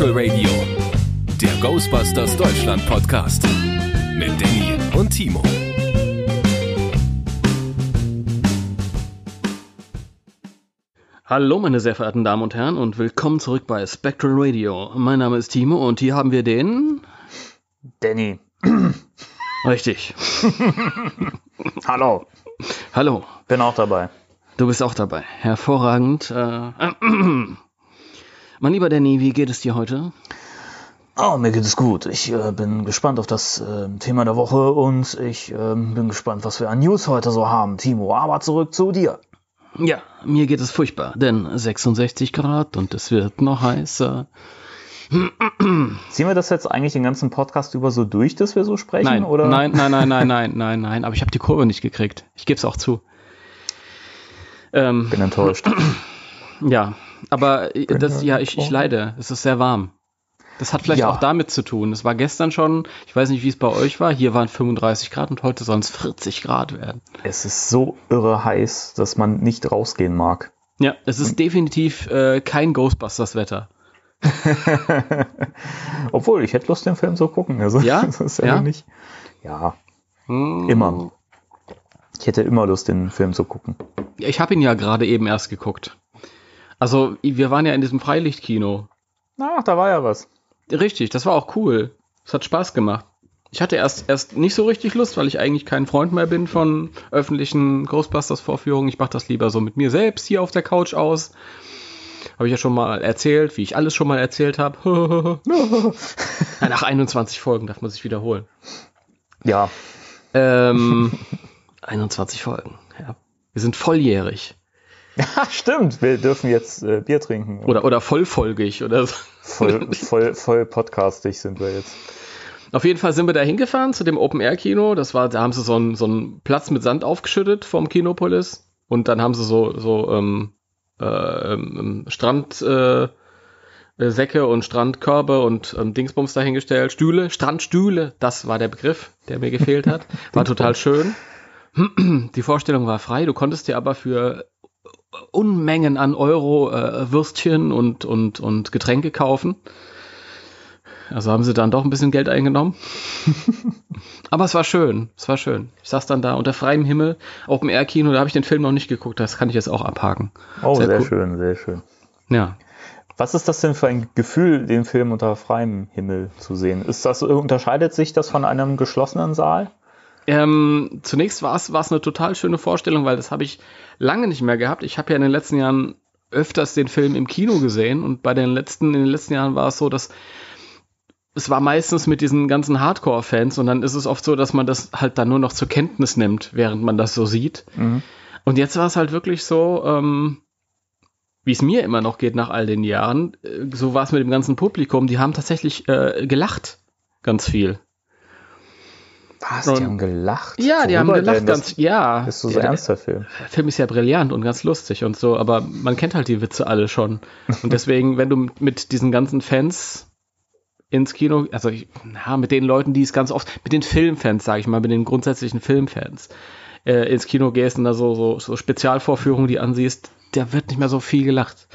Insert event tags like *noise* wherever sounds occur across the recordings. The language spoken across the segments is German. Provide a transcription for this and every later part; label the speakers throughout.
Speaker 1: Spectral Radio, der Ghostbusters Deutschland Podcast mit Danny und Timo.
Speaker 2: Hallo, meine sehr verehrten Damen und Herren, und willkommen zurück bei Spectral Radio. Mein Name ist Timo und hier haben wir den.
Speaker 3: Danny.
Speaker 2: Richtig. *laughs*
Speaker 3: Hallo.
Speaker 2: Hallo.
Speaker 3: Bin auch dabei.
Speaker 2: Du bist auch dabei. Hervorragend. Äh, *clears throat* mein lieber Danny, wie geht es dir heute?
Speaker 3: Oh, mir geht es gut. Ich äh, bin gespannt auf das äh, Thema der Woche und ich ähm, bin gespannt, was wir an News heute so haben, Timo. Aber zurück zu dir.
Speaker 2: Ja, mir geht es furchtbar, denn 66 Grad und es wird noch heißer.
Speaker 3: Ziehen wir das jetzt eigentlich den ganzen Podcast über so durch, dass wir so sprechen?
Speaker 2: Nein,
Speaker 3: oder?
Speaker 2: nein, nein, nein, nein, nein, *laughs* nein, nein. Aber ich habe die Kurve nicht gekriegt. Ich gebe es auch zu. Ähm,
Speaker 3: Bin enttäuscht. *clears throat*
Speaker 2: ja, aber äh, das, ja, ich, ich leide. Es ist sehr warm. Das hat vielleicht
Speaker 3: Ja.
Speaker 2: auch damit zu tun. Es war gestern schon, ich weiß nicht, wie es bei euch war. Hier waren 35 Grad und heute sollen es 40 Grad werden.
Speaker 3: Es ist so irre heiß, dass man nicht rausgehen mag.
Speaker 2: Ja, es ist definitiv äh, kein Ghostbusters-Wetter. *laughs*
Speaker 3: Obwohl, ich hätte Lust, den Film zu gucken. Also,
Speaker 2: Ja? *laughs*
Speaker 3: Das ist ja,
Speaker 2: Ja?
Speaker 3: nicht. Ja,
Speaker 2: Hm.
Speaker 3: immer. Ich hätte immer Lust, den Film zu gucken.
Speaker 2: Ja, Ich habe ihn ja gerade eben erst geguckt. Also, wir waren ja in diesem Freilichtkino.
Speaker 3: Ach, da war ja was.
Speaker 2: Richtig, das war auch cool. Es hat Spaß gemacht. Ich hatte erst, erst nicht so richtig Lust, weil ich eigentlich kein Freund mehr bin von öffentlichen Ghostbusters-Vorführungen. Ich mache das lieber so mit mir selbst hier auf der Couch aus. Habe ich ja schon mal erzählt, wie ich alles schon mal erzählt habe. *laughs* Nach 21 Folgen darf man sich wiederholen.
Speaker 3: Ja,
Speaker 2: Ähm, *laughs* 21 Folgen, ja. Wir sind volljährig.
Speaker 3: Ja, stimmt. Wir dürfen jetzt äh, Bier trinken.
Speaker 2: Oder, oder vollfolgig oder so.
Speaker 3: voll, voll, voll podcastig sind wir jetzt.
Speaker 2: Auf jeden Fall sind wir da hingefahren zu dem Open-Air-Kino. Das war, da haben sie so einen, so einen Platz mit Sand aufgeschüttet vom Kinopolis. Und dann haben sie so, so ähm, äh, ähm, Strandsäcke äh, Säcke und Strandkörbe und ähm, Dingsbums dahingestellt. Stühle, Strandstühle, das war der Begriff, der mir gefehlt hat. War total schön. Die Vorstellung war frei. Du konntest dir aber für Unmengen an Euro äh, Würstchen und, und, und Getränke kaufen. Also haben sie dann doch ein bisschen Geld eingenommen. *laughs* Aber es war schön, es war schön. Ich saß dann da unter freiem Himmel, Open Air Kino, da habe ich den Film noch nicht geguckt, das kann ich jetzt auch abhaken.
Speaker 3: Oh,
Speaker 2: Sehr
Speaker 3: sehr,
Speaker 2: cool.
Speaker 3: schön, sehr schön.
Speaker 2: Ja.
Speaker 3: Was ist das denn für ein Gefühl, den Film unter freiem Himmel zu sehen? Ist das, unterscheidet sich das von einem geschlossenen Saal?
Speaker 2: Ähm, zunächst war es eine total schöne Vorstellung, weil das habe ich lange nicht mehr gehabt. Ich habe ja in den letzten Jahren öfters den Film im Kino gesehen und bei den letzten in den letzten Jahren war es so, dass es war meistens mit diesen ganzen Hardcore-Fans und dann ist es oft so, dass man das halt dann nur noch zur Kenntnis nimmt, während man das so sieht.
Speaker 3: Mhm.
Speaker 2: Und jetzt war es halt wirklich so, ähm, wie es mir immer noch geht nach all den Jahren, äh, so war es mit dem ganzen Publikum, die haben tatsächlich äh, gelacht, ganz viel.
Speaker 3: Was?
Speaker 2: Und-
Speaker 3: Die haben gelacht?
Speaker 2: Ja, die haben gelacht?
Speaker 3: Das
Speaker 2: ganz, ja.
Speaker 3: ist so
Speaker 2: ja,
Speaker 3: sehr
Speaker 2: der-
Speaker 3: ernst, der Film.
Speaker 2: Der Film ist ja brillant und ganz lustig und so, aber man kennt halt die Witze alle schon. Und deswegen, wenn du mit diesen ganzen Fans ins Kino, also ich, na, mit den Leuten, die es ganz oft, mit den Filmfans, sage ich mal, mit den grundsätzlichen Filmfans, äh, ins Kino gehst und da so, so, so Spezialvorführungen, die ansiehst, da wird nicht mehr so viel gelacht.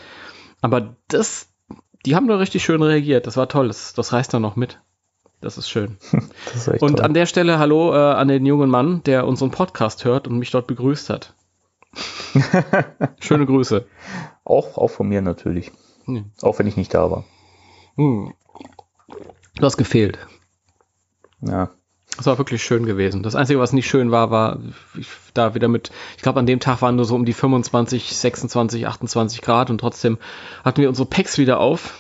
Speaker 2: Aber das, die haben da richtig schön reagiert. Das war toll. Das, das reißt dann noch mit. Das ist schön. *laughs*
Speaker 3: Das ist
Speaker 2: Und
Speaker 3: toll.
Speaker 2: an der Stelle Hallo äh, an den jungen Mann, der unseren Podcast hört und mich dort begrüßt hat. *laughs* Schöne Grüße.
Speaker 3: auch, auch von mir natürlich.
Speaker 2: Hm.
Speaker 3: Auch wenn ich nicht da war.
Speaker 2: Hm. Du hast gefehlt.
Speaker 3: Ja.
Speaker 2: Das war wirklich schön gewesen. Das Einzige, was nicht schön war, war ich, da wieder mit, ich glaube, an dem Tag waren nur so um die 25, 26, 28 Grad und trotzdem hatten wir unsere Packs wieder auf.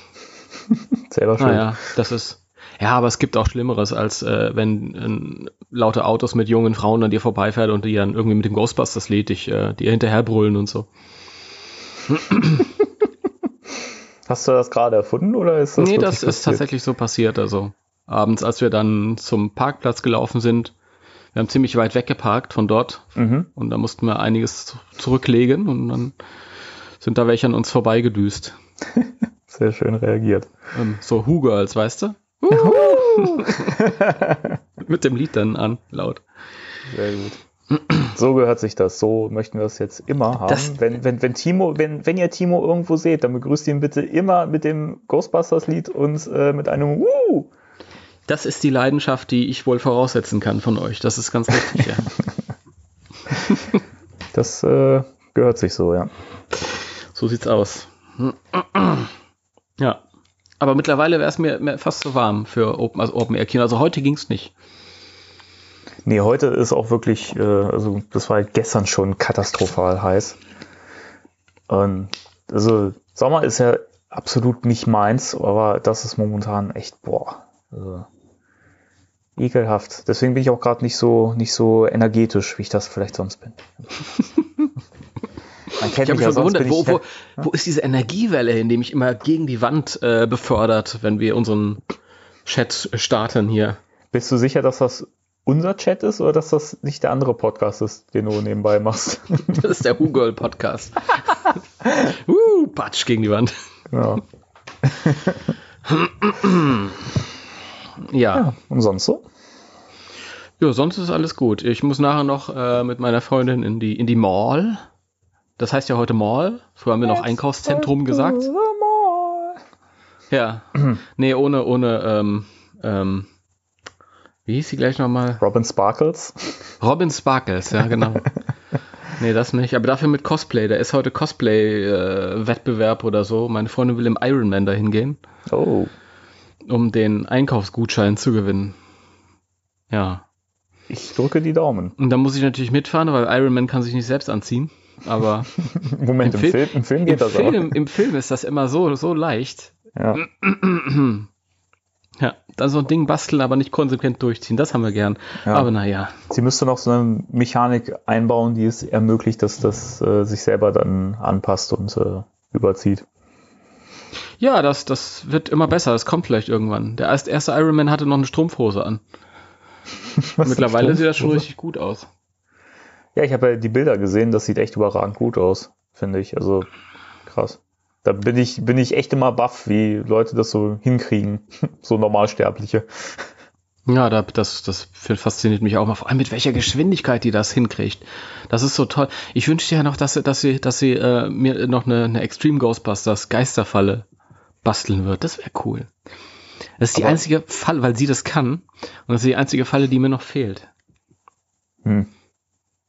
Speaker 2: *laughs*
Speaker 3: Selber schön.
Speaker 2: Naja, das ist. Ja, aber es gibt auch Schlimmeres, als äh, wenn äh, laute Autos mit jungen Frauen an dir vorbeifährt und die dann irgendwie mit dem Ghostbusters-Lied dich, äh, dir hinterher brüllen und so. *laughs*
Speaker 3: Hast du das gerade erfunden oder ist das
Speaker 2: nee, das ist
Speaker 3: passiert?
Speaker 2: tatsächlich so passiert. Also abends, als wir dann zum Parkplatz gelaufen sind, wir haben ziemlich weit weggeparkt von dort
Speaker 3: Mhm.
Speaker 2: und da mussten wir einiges zu- zurücklegen und dann sind da welche an uns vorbeigedüst. *laughs*
Speaker 3: Sehr schön reagiert.
Speaker 2: Ähm, so Who-Girls, weißt du? *laughs* Mit dem Lied dann an, laut.
Speaker 3: Sehr gut. So gehört sich das. So möchten wir das jetzt immer haben.
Speaker 2: Das-
Speaker 3: wenn, wenn, wenn, Timo, wenn, wenn ihr Timo irgendwo seht, dann begrüßt ihn bitte immer mit dem Ghostbusters-Lied und äh, mit einem Woo!
Speaker 2: Das ist die Leidenschaft, die ich wohl voraussetzen kann von euch. Das ist ganz richtig, ja. *laughs*
Speaker 3: Das äh, gehört sich so, ja.
Speaker 2: So sieht's aus. Ja. Aber mittlerweile wäre es mir, mir fast zu warm für Open, also Open Air Kino. Also heute ging's nicht.
Speaker 3: Nee, heute ist auch wirklich, äh, also das war gestern schon katastrophal heiß. Und also Sommer ist ja absolut nicht meins, aber das ist momentan echt, boah, also, ekelhaft. Deswegen bin ich auch gerade nicht so, nicht so energetisch, wie ich das vielleicht sonst bin. *laughs* Man kennt
Speaker 2: Ich habe mich schon
Speaker 3: sonst
Speaker 2: gewundert, wo, wo, wo ist diese Energiewelle hin, die mich immer gegen die Wand äh, befördert, wenn wir unseren Chat starten hier?
Speaker 3: Bist du sicher, dass das unser Chat ist oder dass das nicht der andere Podcast ist, den du nebenbei machst? *laughs*
Speaker 2: Das ist der Google Podcast. *laughs* uh, Patsch gegen die Wand.
Speaker 3: ja.
Speaker 2: Ja.
Speaker 3: ja. Und sonst so?
Speaker 2: ja, sonst ist alles gut. Ich muss nachher noch äh, mit meiner Freundin in die, in die Mall. Das heißt ja heute Mall. Früher haben wir noch Einkaufszentrum gesagt. Ja. *clears throat* nee, ohne, ohne, ähm, ähm, wie hieß sie gleich nochmal?
Speaker 3: Robin Sparkles.
Speaker 2: Robin Sparkles, ja, genau. *laughs* nee, das nicht. Aber dafür mit Cosplay. Da ist heute Cosplay-Wettbewerb oder so. Meine Freundin will im Ironman dahin gehen,
Speaker 3: Oh.
Speaker 2: um den Einkaufsgutschein zu gewinnen. Ja.
Speaker 3: Ich drücke die Daumen.
Speaker 2: Und da muss ich natürlich mitfahren, weil Ironman kann sich nicht selbst anziehen. Aber *laughs*
Speaker 3: Moment,
Speaker 2: Im
Speaker 3: im,
Speaker 2: Film-
Speaker 3: im Film
Speaker 2: im
Speaker 3: geht das
Speaker 2: Film, im Film ist das immer so, so leicht.
Speaker 3: auch. Ja. *clears throat*
Speaker 2: Ja, dann so ein Ding basteln, aber nicht konsequent durchziehen. Das haben wir gern.
Speaker 3: Ja.
Speaker 2: Aber naja.
Speaker 3: Sie müsste noch so eine Mechanik einbauen, die es ermöglicht, dass das äh, sich selber dann anpasst und äh, überzieht.
Speaker 2: Ja, das, das wird immer besser. Das kommt vielleicht irgendwann. Der erste erste Ironman hatte noch eine Strumpfhose an. *laughs*
Speaker 3: Was
Speaker 2: Mittlerweile sieht das schon richtig gut aus.
Speaker 3: Ja, ich habe ja die Bilder gesehen, das sieht echt überragend gut aus, finde ich. Also krass. Da bin ich, bin ich echt immer baff, wie Leute das so hinkriegen. *laughs* so Normalsterbliche.
Speaker 2: Ja, da, das, das fasziniert mich auch mal. Vor allem mit welcher Geschwindigkeit die das hinkriegt. Das ist so toll. Ich wünschte ja noch, dass, sie- dass sie, dass sie äh, mir noch eine, eine Extreme Ghostbusters Geisterfalle basteln wird. Das wäre cool. Das ist die
Speaker 3: Aber-
Speaker 2: einzige Falle, weil sie das kann. Und das ist die einzige Falle, die mir noch fehlt.
Speaker 3: Hm.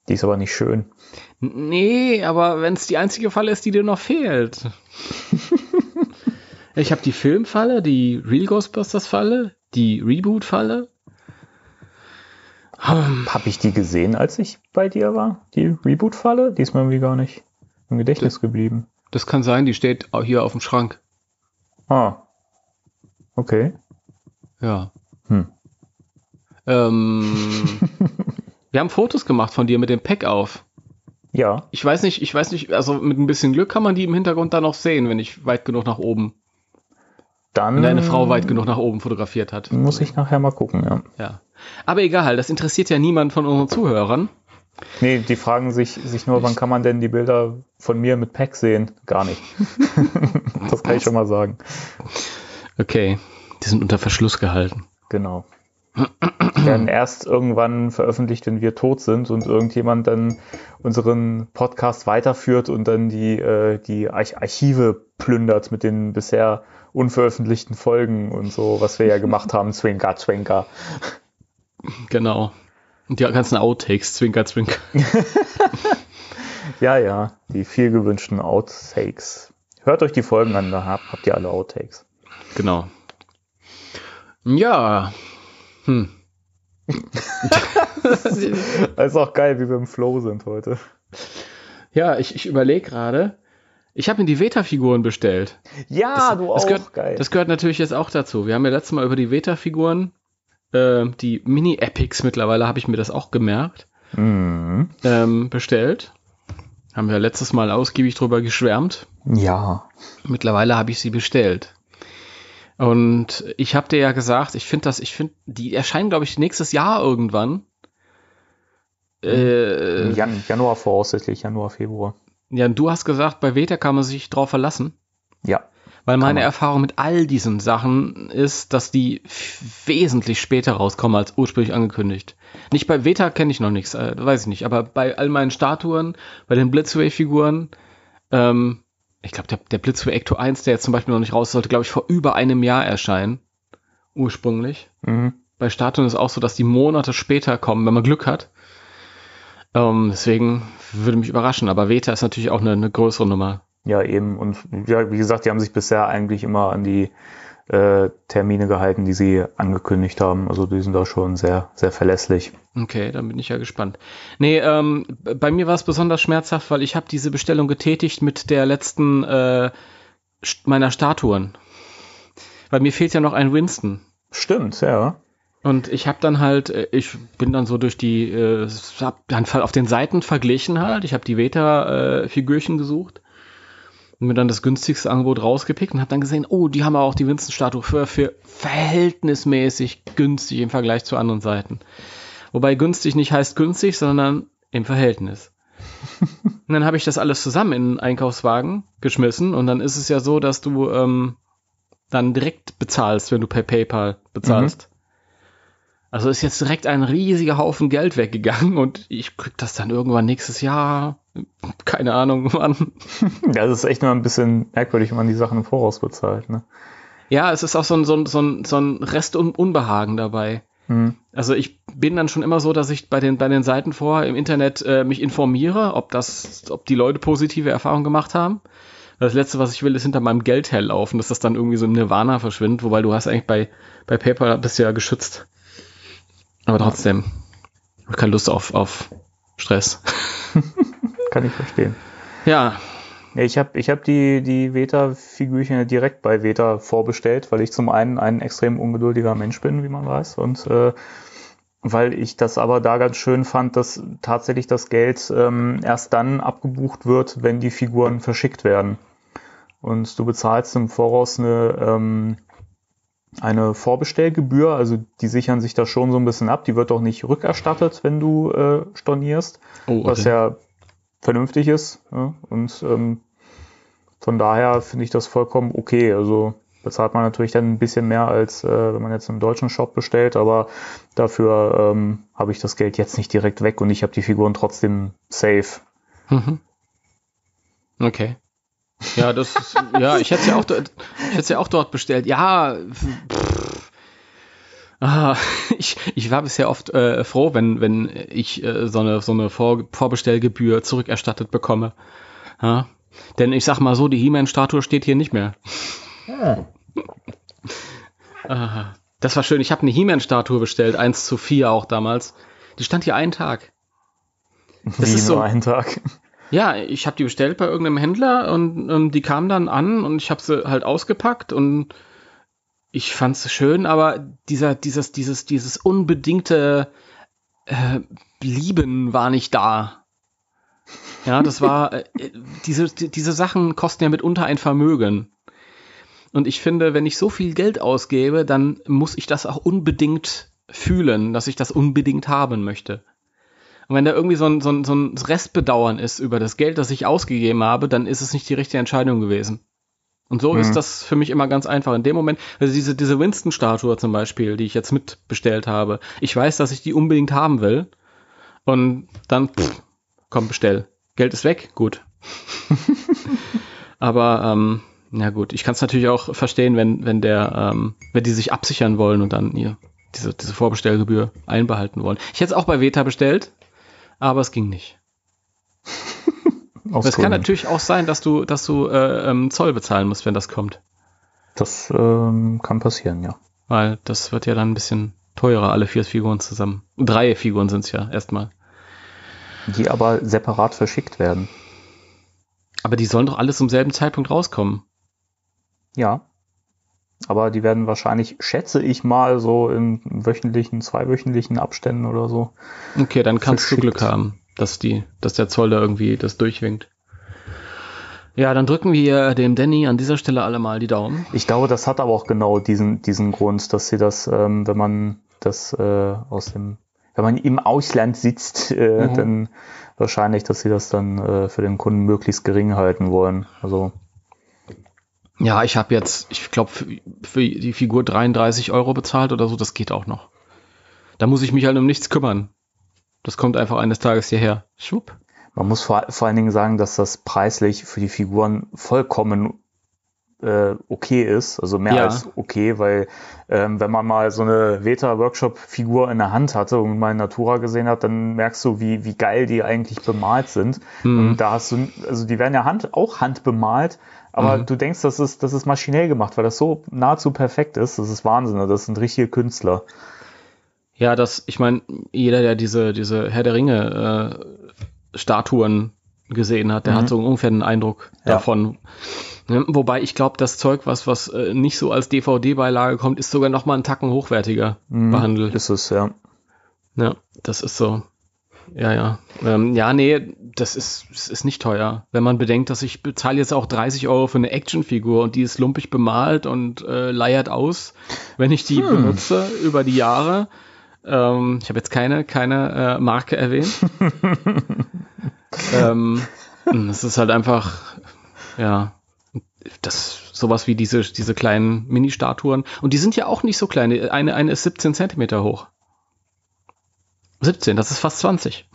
Speaker 3: Die ist aber nicht schön.
Speaker 2: Nee, aber wenn es die einzige Falle ist, die dir noch fehlt. *laughs* ich habe die Filmfalle, die Real Ghostbusters Falle, die Reboot Falle.
Speaker 3: Habe ich die gesehen, als ich bei dir war? Die Reboot-Falle? Die ist mir irgendwie gar nicht im Gedächtnis geblieben.
Speaker 2: Das kann sein, die steht auch hier auf dem Schrank.
Speaker 3: Ah. Okay.
Speaker 2: Ja.
Speaker 3: Hm.
Speaker 2: Ähm, *laughs* wir haben Fotos gemacht von dir mit dem Pack auf.
Speaker 3: Ja.
Speaker 2: Ich weiß nicht, ich weiß nicht, also mit ein bisschen Glück kann man die im Hintergrund dann noch sehen, wenn ich weit genug nach oben,
Speaker 3: Dann
Speaker 2: wenn deine Frau weit genug nach oben fotografiert hat.
Speaker 3: muss ich nachher mal gucken, ja.
Speaker 2: Ja. Aber egal, das interessiert ja niemand von unseren Zuhörern.
Speaker 3: Nee, die fragen sich, sich nur, wann kann man denn die Bilder von mir mit Pack sehen? Gar nicht. *laughs* das kann ich schon mal sagen.
Speaker 2: Okay, die sind unter Verschluss gehalten.
Speaker 3: Genau. Die werden erst irgendwann veröffentlicht, wenn wir tot sind und irgendjemand dann unseren Podcast weiterführt und dann die, äh, die Arch Archive plündert mit den bisher unveröffentlichten Folgen und so, was wir ja gemacht haben. Zwinker, Zwinker.
Speaker 2: Genau. Und die ganzen Outtakes, Zwinker, Zwinker. *laughs*
Speaker 3: Ja, ja, die viel gewünschten Outtakes. Hört euch die Folgen an, da habt ihr alle Outtakes.
Speaker 2: Genau. Ja. Hm. *laughs*
Speaker 3: Das ist auch geil, wie wir im Flow sind heute.
Speaker 2: Ja, ich, ich überlege gerade. Ich habe mir die Veta-Figuren bestellt.
Speaker 3: Ja, du
Speaker 2: das
Speaker 3: auch.
Speaker 2: Gehört,
Speaker 3: geil.
Speaker 2: Das gehört natürlich jetzt auch dazu. Wir haben ja letztes Mal über die Veta-Figuren, äh, die Mini-Epics mittlerweile, habe ich mir das auch gemerkt,
Speaker 3: mhm.
Speaker 2: ähm, bestellt. Haben wir letztes Mal ausgiebig drüber geschwärmt.
Speaker 3: Ja.
Speaker 2: Mittlerweile habe ich sie bestellt. Und ich habe dir ja gesagt, ich finde das, ich finde, die erscheinen, glaube ich, nächstes Jahr irgendwann. Äh,
Speaker 3: Im Jan Januar voraussichtlich, Januar, Februar.
Speaker 2: ja, du hast gesagt, bei Veta kann man sich drauf verlassen.
Speaker 3: Ja.
Speaker 2: Weil meine. Erfahrung mit all diesen Sachen ist, dass die wesentlich später rauskommen als ursprünglich angekündigt. Nicht bei Veta kenne ich noch nichts, äh, weiß ich nicht, aber bei all meinen Statuen, bei den Blitzway-Figuren, ähm, ich glaube, der, der Blitzway Ecto 1, der jetzt zum Beispiel noch nicht raus sollte, glaube ich, vor über einem Jahr erscheinen. Ursprünglich.
Speaker 3: Mhm.
Speaker 2: Bei Statuen ist es auch so, dass die Monate später kommen, wenn man Glück hat. Ähm, deswegen würde mich überraschen, aber Veta ist natürlich auch eine, eine größere Nummer.
Speaker 3: Ja, eben. Und ja, wie gesagt, die haben sich bisher eigentlich immer an die äh, Termine gehalten, die sie angekündigt haben. Also die sind da schon sehr, sehr verlässlich.
Speaker 2: Okay, dann bin ich ja gespannt. Nee, ähm, bei mir war es besonders schmerzhaft, weil ich habe diese Bestellung getätigt mit der letzten äh, meiner Statuen. Weil mir fehlt ja noch ein Winston.
Speaker 3: Stimmt, ja.
Speaker 2: Und ich habe dann halt, äh, ich bin dann so durch die, äh, hab dann auf den Seiten verglichen halt. Ich habe die Veta-Figürchen äh, gesucht und mir dann das günstigste Angebot rausgepickt und habe dann gesehen, oh, die haben auch die Winston-Statue für, für verhältnismäßig günstig im Vergleich zu anderen Seiten. Wobei günstig nicht heißt günstig, sondern im Verhältnis. *laughs* und dann habe ich das alles zusammen in einen Einkaufswagen geschmissen und dann ist es ja so, dass du ähm, dann direkt bezahlst, wenn du per PayPal bezahlst. Mhm. Also ist jetzt direkt ein riesiger Haufen Geld weggegangen und ich krieg das dann irgendwann nächstes Jahr. Keine Ahnung, *laughs* wann.
Speaker 3: Ja, das ist echt nur ein bisschen merkwürdig, wenn man die Sachen im Voraus bezahlt, ne?
Speaker 2: Ja, es ist auch so ein, so ein, so ein, so ein Rest Unbehagen dabei.
Speaker 3: Mhm.
Speaker 2: Also ich bin dann schon immer so, dass ich bei den, bei den Seiten vorher im Internet äh, mich informiere, ob das, ob die Leute positive Erfahrungen gemacht haben. Das letzte, was ich will, ist hinter meinem Geld herlaufen, dass das dann irgendwie so im Nirvana verschwindet, wobei du hast eigentlich bei, bei PayPal bist du ja geschützt. Aber trotzdem, ich habe keine Lust auf, auf Stress. *laughs*
Speaker 3: Kann ich verstehen.
Speaker 2: Ja.
Speaker 3: Ich habe ich hab die, die Veta-Figürchen direkt bei Veta vorbestellt, weil ich zum einen ein extrem ungeduldiger Mensch bin, wie man weiß, und äh, weil ich das aber da ganz schön fand, dass tatsächlich das Geld ähm, erst dann abgebucht wird, wenn die Figuren verschickt werden. Und du bezahlst im Voraus eine, ähm, eine Vorbestellgebühr, also die sichern sich da schon so ein bisschen ab. Die wird auch nicht rückerstattet, wenn du äh, stornierst,
Speaker 2: Oh, okay.
Speaker 3: was ja vernünftig ist. Ja? Und ähm, von daher finde ich das vollkommen okay. Also bezahlt man natürlich dann ein bisschen mehr, als äh, wenn man jetzt im deutschen Shop bestellt, aber dafür ähm, habe ich das Geld jetzt nicht direkt weg und ich habe die Figuren trotzdem safe.
Speaker 2: Mhm. Okay. Ja, das ist, ja, ich hätte ja ja auch dort bestellt. Ja. Ah, *laughs* ich, ich war bisher oft äh, froh, wenn, wenn ich äh, so eine, so eine Vor Vorbestellgebühr zurückerstattet bekomme. Ja? Denn ich sag mal so, die He-Man-Statue steht hier nicht mehr. Ah, *laughs* das war schön. Ich habe eine He-Man-Statue bestellt, 1 zu 4 auch damals. Die stand hier einen Tag. *laughs*
Speaker 3: Wie
Speaker 2: ist
Speaker 3: nur
Speaker 2: so-
Speaker 3: einen Tag.
Speaker 2: Ja, ich habe die bestellt bei irgendeinem Händler und ähm, die kam dann an und ich habe sie halt ausgepackt und ich fand sie schön, aber dieser, dieses, dieses, dieses unbedingte äh, Lieben war nicht da. Ja, das war, äh, diese, die- diese Sachen kosten ja mitunter ein Vermögen. Und ich finde, wenn ich so viel Geld ausgebe, dann muss ich das auch unbedingt fühlen, dass ich das unbedingt haben möchte. Und wenn da irgendwie so ein, so, ein, so ein Restbedauern ist über das Geld, das ich ausgegeben habe, dann ist es nicht die richtige Entscheidung gewesen. Und so
Speaker 3: Mhm.
Speaker 2: ist das für mich immer ganz einfach. In dem Moment, also diese, diese Winston-Statue zum Beispiel, die ich jetzt mitbestellt habe, ich weiß, dass ich die unbedingt haben will. Und dann, pff, komm, bestell. Geld ist weg, gut. *laughs* Aber, ähm, na gut, ich kann es natürlich auch verstehen, wenn, wenn der, ähm, wenn die sich absichern wollen und dann ihr diese, diese Vorbestellgebühr einbehalten wollen. Ich hätte es auch bei Veta bestellt, aber es ging nicht. *laughs* Aber es kann natürlich auch sein, dass du, dass du äh, ähm, Zoll bezahlen musst, wenn das kommt.
Speaker 3: Das ähm, kann passieren, ja.
Speaker 2: Weil das wird ja dann ein bisschen teurer, alle vier Figuren zusammen. Drei Figuren sind es ja erstmal.
Speaker 3: Die aber separat verschickt werden.
Speaker 2: Aber die sollen doch alle zum selben Zeitpunkt rauskommen.
Speaker 3: Ja. Aber die werden wahrscheinlich, schätze ich mal, so in wöchentlichen, zweiwöchentlichen Abständen oder so.
Speaker 2: Okay, dann kannst du
Speaker 3: Verschickt.
Speaker 2: Glück haben, dass die, dass der Zoll da irgendwie das durchwinkt. Ja, dann drücken wir dem Danny an dieser Stelle alle mal die Daumen.
Speaker 3: Ich glaube, das hat aber auch genau diesen, diesen Grund, dass sie das, ähm, wenn man das äh, aus dem, wenn man im Ausland sitzt, äh,
Speaker 2: Mhm.
Speaker 3: dann wahrscheinlich, dass sie das dann äh, für den Kunden möglichst gering halten wollen. Also
Speaker 2: Ja, ich habe jetzt, ich glaube, für, für die Figur 33 Euro bezahlt oder so, das geht auch noch. Da muss ich mich halt um nichts kümmern. Das kommt einfach eines Tages hierher. Schwupp.
Speaker 3: Man muss vor, vor allen Dingen sagen, dass das preislich für die Figuren vollkommen äh, okay ist, also mehr
Speaker 2: Ja.
Speaker 3: als okay, weil ähm, wenn man mal so eine Veta-Workshop-Figur in der Hand hatte und mal in Natura gesehen hat, dann merkst du, wie, wie geil die eigentlich bemalt sind.
Speaker 2: Mhm.
Speaker 3: Und da hast du, also die werden ja Hand, auch handbemalt, aber
Speaker 2: Mhm.
Speaker 3: du denkst, das ist, das ist maschinell gemacht, weil das so nahezu perfekt ist. Das ist Wahnsinn. Das sind richtige Künstler.
Speaker 2: Ja, das, ich meine, jeder, der diese, diese Herr der Ringe äh, Statuen gesehen hat, der
Speaker 3: Mhm.
Speaker 2: hat so ungefähr einen Eindruck
Speaker 3: Ja.
Speaker 2: davon. Ne, Wobei ich glaube, das Zeug, was, was äh, nicht so als DVD-Beilage kommt, ist sogar noch mal einen Tacken hochwertiger
Speaker 3: Mhm.
Speaker 2: behandelt.
Speaker 3: Ist es, ja.
Speaker 2: Ja, das ist so. Ja, ja. Ähm, ja, nee, das ist, das ist nicht teuer. Wenn man bedenkt, dass ich bezahle jetzt auch 30 Euro für eine Actionfigur und die ist lumpig bemalt und äh, leiert aus, wenn ich die
Speaker 3: Hm.
Speaker 2: benutze über die Jahre. Ähm, ich habe jetzt keine, keine äh, Marke erwähnt. *laughs* ähm, es ist halt einfach, ja, das sowas wie diese, diese kleinen Mini-Statuen. Und die sind ja auch nicht so klein. Eine, eine ist 17 Zentimeter hoch. 17, das ist fast 20.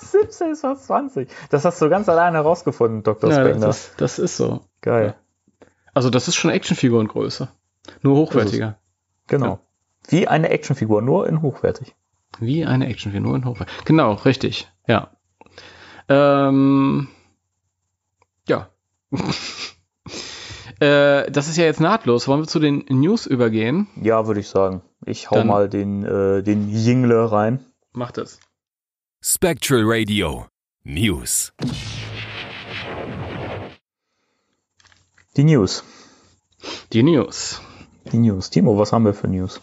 Speaker 3: 17 *laughs* ist fast 20. Das hast du ganz alleine herausgefunden, Dr.
Speaker 2: Ja,
Speaker 3: Spengler.
Speaker 2: das, ist, das ist so.
Speaker 3: Geil.
Speaker 2: Also das ist schon Actionfigurengröße. Nur hochwertiger.
Speaker 3: Genau. Wie eine Actionfigur, nur in hochwertig.
Speaker 2: Wie eine Actionfigur, nur in hochwertig. Genau, richtig. Ja. Ähm, ja. *laughs* äh, das ist ja jetzt nahtlos. Wollen wir zu den News übergehen?
Speaker 3: Ja, würde ich sagen. Ich hau
Speaker 2: Dann-
Speaker 3: mal den, äh, den Jingle rein.
Speaker 2: Macht es.
Speaker 1: Spectral Radio News.
Speaker 3: Die News.
Speaker 2: Die News.
Speaker 3: Die News. Timo, was haben wir für News?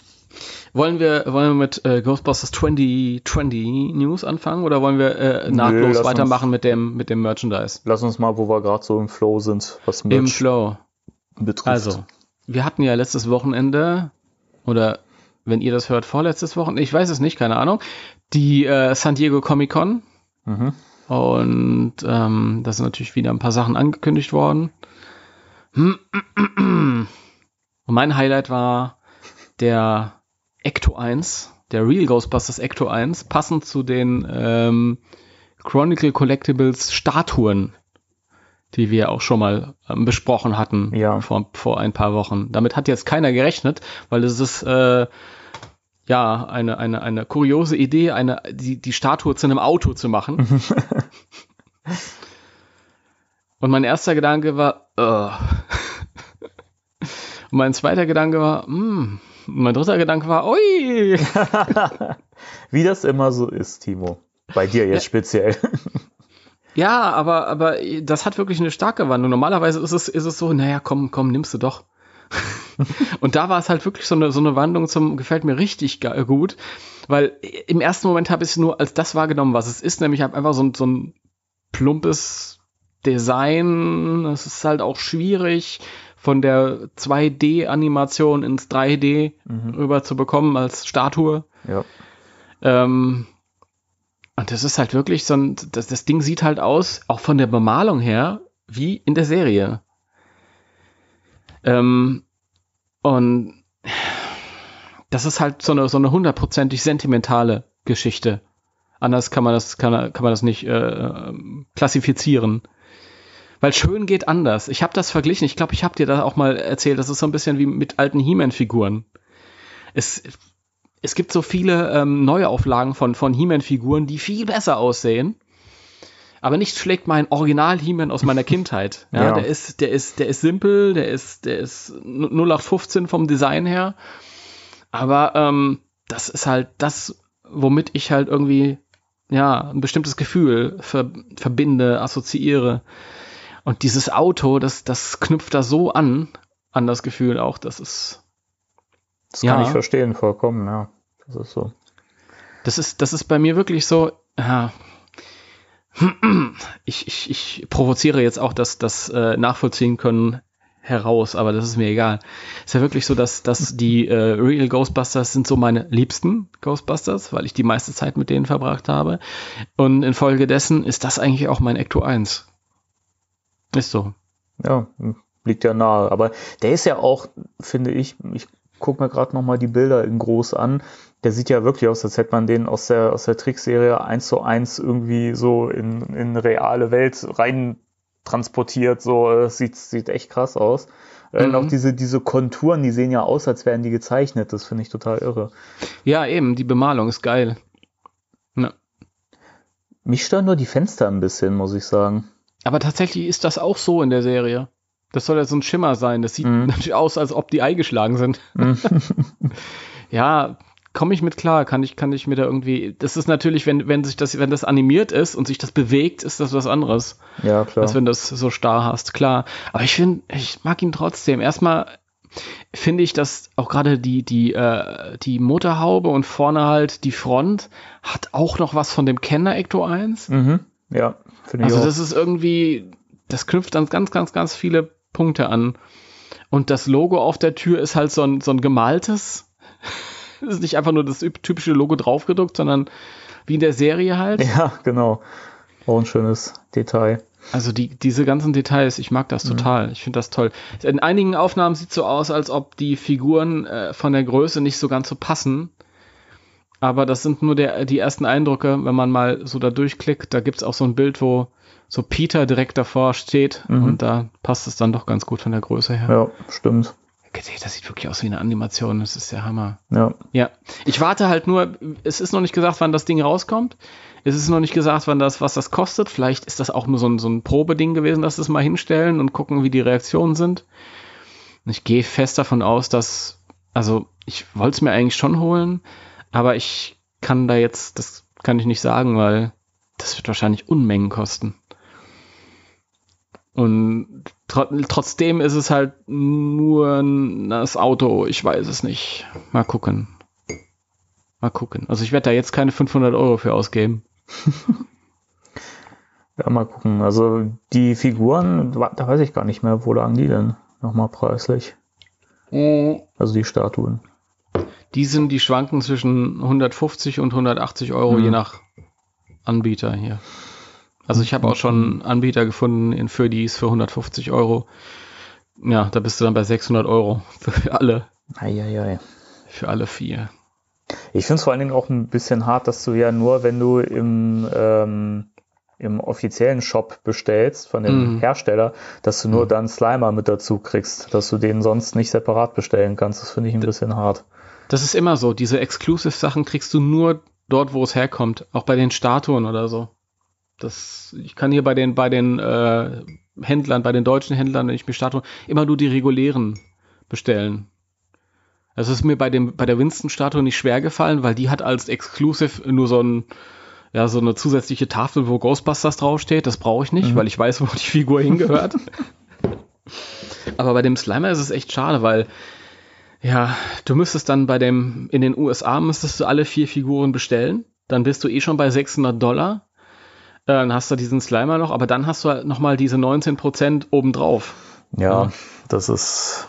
Speaker 2: Wollen wir, wollen wir mit äh, Ghostbusters 2020 News anfangen oder wollen wir äh, nahtlos
Speaker 3: lass
Speaker 2: weitermachen mit dem, mit dem Merchandise?
Speaker 3: Lass uns mal, wo wir gerade so im Flow sind, was
Speaker 2: Im
Speaker 3: Merch
Speaker 2: Flow.
Speaker 3: betrifft.
Speaker 2: Also, wir hatten ja letztes Wochenende, oder wenn ihr das hört, vorletztes Wochenende, ich weiß es nicht, keine Ahnung, die äh, San Diego Comic Con.
Speaker 3: Mhm.
Speaker 2: Und ähm, da sind natürlich wieder ein paar Sachen angekündigt worden. Und mein Highlight war der Ecto 1, der Real Ghostbusters Ecto 1, passend zu den ähm, Chronicle Collectibles Statuen, die wir auch schon mal ähm, besprochen hatten
Speaker 3: Ja.
Speaker 2: vor, vor ein paar Wochen. Damit hat jetzt keiner gerechnet, weil es ist äh, ja eine, eine, eine kuriose Idee, eine, die, die Statue zu einem Auto zu machen. *laughs* Und mein erster Gedanke war, uh. *laughs* Und mein zweiter Gedanke war, mm. Mein dritter Gedanke war, ui. *laughs*
Speaker 3: Wie das immer so ist, Timo. Bei dir jetzt speziell.
Speaker 2: Ja, aber, aber das hat wirklich eine starke Wandlung. Normalerweise ist es, ist es so, naja, komm, komm, nimmst du doch. *laughs* und da war es halt wirklich so eine, so eine Wandlung zum, gefällt mir richtig ge- gut, weil im ersten Moment habe ich es nur als das wahrgenommen, was es ist, nämlich hab einfach so ein, so ein plumpes Design. Es ist halt auch schwierig, von der 2D-Animation ins 3D
Speaker 3: Mhm.
Speaker 2: rüber zu bekommen als Statue.
Speaker 3: Ja.
Speaker 2: Ähm, und das ist halt wirklich so ein, das, das Ding sieht halt aus, auch von der Bemalung her, wie in der Serie. Ähm, und das ist halt so eine, so eine hundertprozentig sentimentale Geschichte. Anders kann man das, kann, kann man das nicht äh, klassifizieren. Weil schön geht anders. Ich habe das verglichen. Ich glaube, ich habe dir das auch mal erzählt. Das ist so ein bisschen wie mit alten He-Man-Figuren. Es, es gibt so viele ähm, Neuauflagen von, von He-Man-Figuren, die viel besser aussehen. Aber nicht schlägt mein Original He-Man aus meiner Kindheit. *laughs* Ja,
Speaker 3: Ja.
Speaker 2: Der ist, der ist, der ist simpel, der ist, der ist 0815 vom Design her. Aber ähm, das ist halt das, womit ich halt irgendwie ja ein bestimmtes Gefühl ver verbinde, assoziiere. Und dieses Auto, das, das knüpft da so an, an das Gefühl auch, das ist,
Speaker 3: Das
Speaker 2: Ja.
Speaker 3: kann ich verstehen, vollkommen, ja. Das ist so.
Speaker 2: das ist, das ist bei mir wirklich so, ja, ich, ich, ich provoziere jetzt auch das, das äh, nachvollziehen können heraus, aber das ist mir egal. Ist ja wirklich so, dass, dass die äh, Real Ghostbusters sind so meine liebsten Ghostbusters, weil ich die meiste Zeit mit denen verbracht habe. Und infolgedessen ist das eigentlich auch mein Ecto 1. Ist so.
Speaker 3: Ja, liegt ja nahe. Aber der ist ja auch, finde ich, ich gucke mir gerade nochmal die Bilder in groß an. Der sieht ja wirklich aus, als hätte man den aus der, aus der Trickserie eins zu eins irgendwie so in, in reale Welt rein transportiert. So, das sieht, sieht echt krass aus. Äh,
Speaker 2: Mhm.
Speaker 3: Und auch diese, diese Konturen, die sehen ja aus, als wären die gezeichnet. Das finde ich total irre.
Speaker 2: Ja, eben, die Bemalung ist geil. Ja.
Speaker 3: Mich stören nur die Fenster ein bisschen, muss ich sagen.
Speaker 2: Aber tatsächlich ist das auch so in der Serie. Das soll ja so ein Schimmer sein. Das sieht
Speaker 3: Mhm.
Speaker 2: natürlich aus, als ob die eingeschlagen sind. *laughs* ja, komme ich mit klar, kann ich, kann ich mir da irgendwie. Das ist natürlich, wenn, wenn sich das, wenn das animiert ist und sich das bewegt, ist das was anderes,
Speaker 3: Ja, klar.
Speaker 2: als wenn du das so starr hast, klar. Aber ich finde, ich mag ihn trotzdem. Erstmal finde ich, dass auch gerade die, die, äh, die Motorhaube und vorne halt die Front hat auch noch was von dem Kenner Ecto 1.
Speaker 3: Mhm. Ja,
Speaker 2: Also
Speaker 3: auch.
Speaker 2: das ist irgendwie, das knüpft an ganz, ganz, ganz viele Punkte an. Und das Logo auf der Tür ist halt so ein, so ein gemaltes. Es *laughs* ist nicht einfach nur das typische Logo draufgedruckt, sondern wie in der Serie halt. *laughs*
Speaker 3: ja, genau. Auch ein schönes Detail.
Speaker 2: Also die, diese ganzen Details, ich mag das total. Ich finde das toll. In einigen Aufnahmen sieht es so aus, als ob die Figuren äh, von der Größe nicht so ganz so passen. Aber das sind nur der, die ersten Eindrücke, wenn man mal so da durchklickt. Da gibt es auch so ein Bild, wo so Peter direkt davor steht
Speaker 3: Mhm.
Speaker 2: und da passt es dann doch ganz gut von der Größe her.
Speaker 3: Ja, stimmt.
Speaker 2: Das sieht wirklich aus wie eine Animation, das ist der Hammer.
Speaker 3: Ja.
Speaker 2: Ja, ich warte halt nur, es ist noch nicht gesagt, wann das Ding rauskommt. Es ist noch nicht gesagt, wann das, was das kostet. Vielleicht ist das auch nur so ein, so ein Probeding gewesen, dass es mal hinstellen und gucken, wie die Reaktionen sind. Ich gehe fest davon aus, dass, also ich wollte es mir eigentlich schon holen, aber ich kann da jetzt, das kann ich nicht sagen, weil das wird wahrscheinlich Unmengen kosten. Und tro trotzdem ist es halt nur das Auto. Ich weiß es nicht. Mal gucken. Mal gucken. Also ich werde da jetzt keine 500 Euro für ausgeben. *laughs*
Speaker 3: Ja, mal gucken. Also die Figuren, da weiß ich gar nicht mehr, wo lagen die denn nochmal preislich? Also die Statuen.
Speaker 2: Die sind, die schwanken zwischen 150 und 180 Euro,
Speaker 3: Mhm.
Speaker 2: je nach Anbieter hier. Also ich habe auch schon Anbieter gefunden in für die ist für 150 Euro. Ja, da bist du dann bei 600 Euro für alle,
Speaker 3: Eieiei.
Speaker 2: für alle vier.
Speaker 3: Ich finde es vor allen Dingen auch ein bisschen hart, dass du ja nur, wenn du im, ähm, im offiziellen Shop bestellst von dem
Speaker 2: Mhm.
Speaker 3: Hersteller, dass du nur dann Slimer mit dazu kriegst, dass du den sonst nicht separat bestellen kannst. Das finde ich ein bisschen hart.
Speaker 2: Das ist immer so. Diese Exclusive-Sachen kriegst du nur dort, wo es herkommt. Auch bei den Statuen oder so. Das, ich kann hier bei den, bei den äh, Händlern, bei den deutschen Händlern, wenn ich mir Statuen, immer nur die regulären bestellen. Also es ist mir bei dem, bei der Winston-Statue nicht schwer gefallen, weil die hat als Exclusive nur so ein, ja, so eine zusätzliche Tafel, wo Ghostbusters draufsteht. Das brauche ich nicht, weil ich weiß, wo die Figur hingehört. *laughs* Aber bei dem Slimer ist es echt schade, weil ja, du müsstest dann bei dem, in den USA müsstest du alle vier Figuren bestellen. Dann bist du eh schon bei 600 Dollar. Äh, Dann hast du diesen Slimer noch, aber dann hast du halt nochmal diese 19% obendrauf.
Speaker 3: Ja,
Speaker 2: Ja.
Speaker 3: das ist,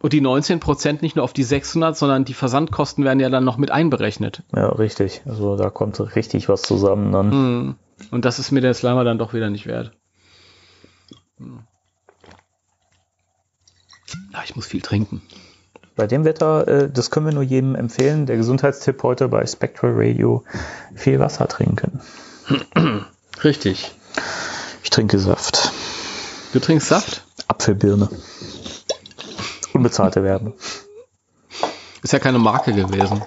Speaker 2: Und die 19% nicht nur auf die 600, sondern die Versandkosten werden ja dann noch mit einberechnet.
Speaker 3: ja, richtig. Also da kommt richtig was zusammen dann.
Speaker 2: Hm. Und das ist mir der Slimer dann doch wieder nicht wert. Ja, ich muss viel trinken.
Speaker 3: Bei dem Wetter, äh, das können wir nur jedem empfehlen. Der Gesundheitstipp heute bei Spectral Radio, viel Wasser trinken. *clears throat*
Speaker 2: Richtig.
Speaker 3: Ich trinke Saft.
Speaker 2: Du trinkst Saft?
Speaker 3: Apfelbirne. Unbezahlte Werbung.
Speaker 2: Ist ja keine Marke gewesen.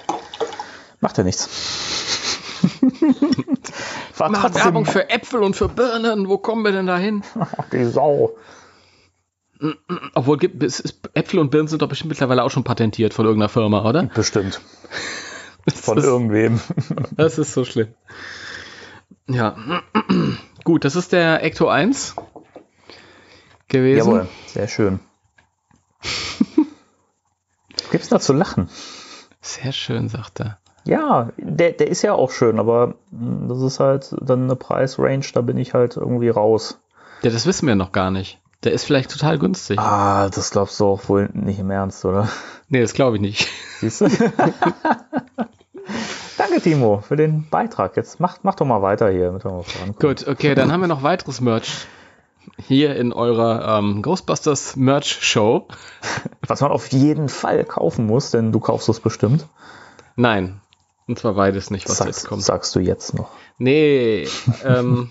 Speaker 3: Macht ja nichts. *laughs* War
Speaker 2: Macht
Speaker 3: trotzdem-
Speaker 2: Werbung für Äpfel und für Birnen. Wo kommen wir denn da hin?
Speaker 3: Ach, die Sau.
Speaker 2: Obwohl, gibt, es ist, Äpfel und Birnen sind doch bestimmt mittlerweile auch schon patentiert von irgendeiner Firma, oder?
Speaker 3: Bestimmt. *laughs* Von
Speaker 2: ist,
Speaker 3: irgendwem.
Speaker 2: das ist so schlimm. Ja. *clears throat* Gut, das ist der Ecto 1 gewesen.
Speaker 3: Jawohl, sehr schön. *laughs* Gibt's da zu lachen?
Speaker 2: Sehr schön, sagt er.
Speaker 3: Ja, der, der ist ja auch schön, aber mh, das ist halt dann eine Preisrange, da bin ich halt irgendwie raus.
Speaker 2: Ja, das wissen wir noch gar nicht. Der ist vielleicht total günstig.
Speaker 3: Ah, das glaubst du auch wohl nicht im Ernst, oder?
Speaker 2: Nee, das glaube ich nicht.
Speaker 3: Siehst du? *laughs* Danke, Timo, für den Beitrag. Jetzt mach, mach doch mal weiter hier, damit wir.
Speaker 2: Gut, okay, dann haben wir noch weiteres Merch. hier in eurer ähm, Ghostbusters Merch Show. *laughs*
Speaker 3: Was man auf jeden Fall kaufen muss, denn du kaufst es bestimmt.
Speaker 2: Nein. Und zwar beides nicht, was
Speaker 3: sagst,
Speaker 2: jetzt kommt.
Speaker 3: Sagst du jetzt noch.
Speaker 2: Nee, *laughs* ähm,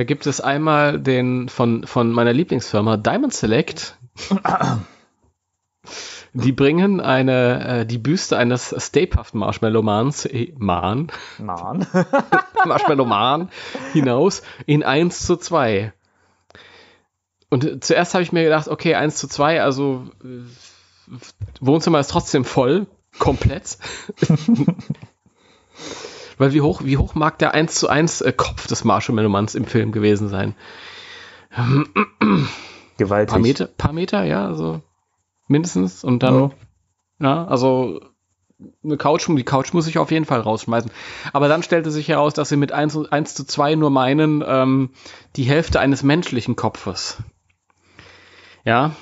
Speaker 2: da gibt es einmal den von, von meiner Lieblingsfirma Diamond Select. Die bringen eine, äh, die Büste eines Stay Puft Marshmallow Mans, äh, Man, Man *laughs* hinaus in 1 zu 2. Und zuerst habe ich mir gedacht, okay, 1 zu 2, also äh, Wohnzimmer ist trotzdem voll, komplett. *laughs* Weil wie hoch, wie hoch mag der 1 zu 1 äh, Kopf des Marshmallow-Manns im Film gewesen sein?
Speaker 3: Gewaltig.
Speaker 2: Paar Meter, paar Meter, ja, also mindestens. Und dann,
Speaker 3: Ja.
Speaker 2: ja, also eine Couch, die Couch muss ich auf jeden Fall rausschmeißen. Aber dann stellte sich heraus, dass sie mit 1, zu- 1 zu 2 nur meinen, ähm, die Hälfte eines menschlichen Kopfes. Ja.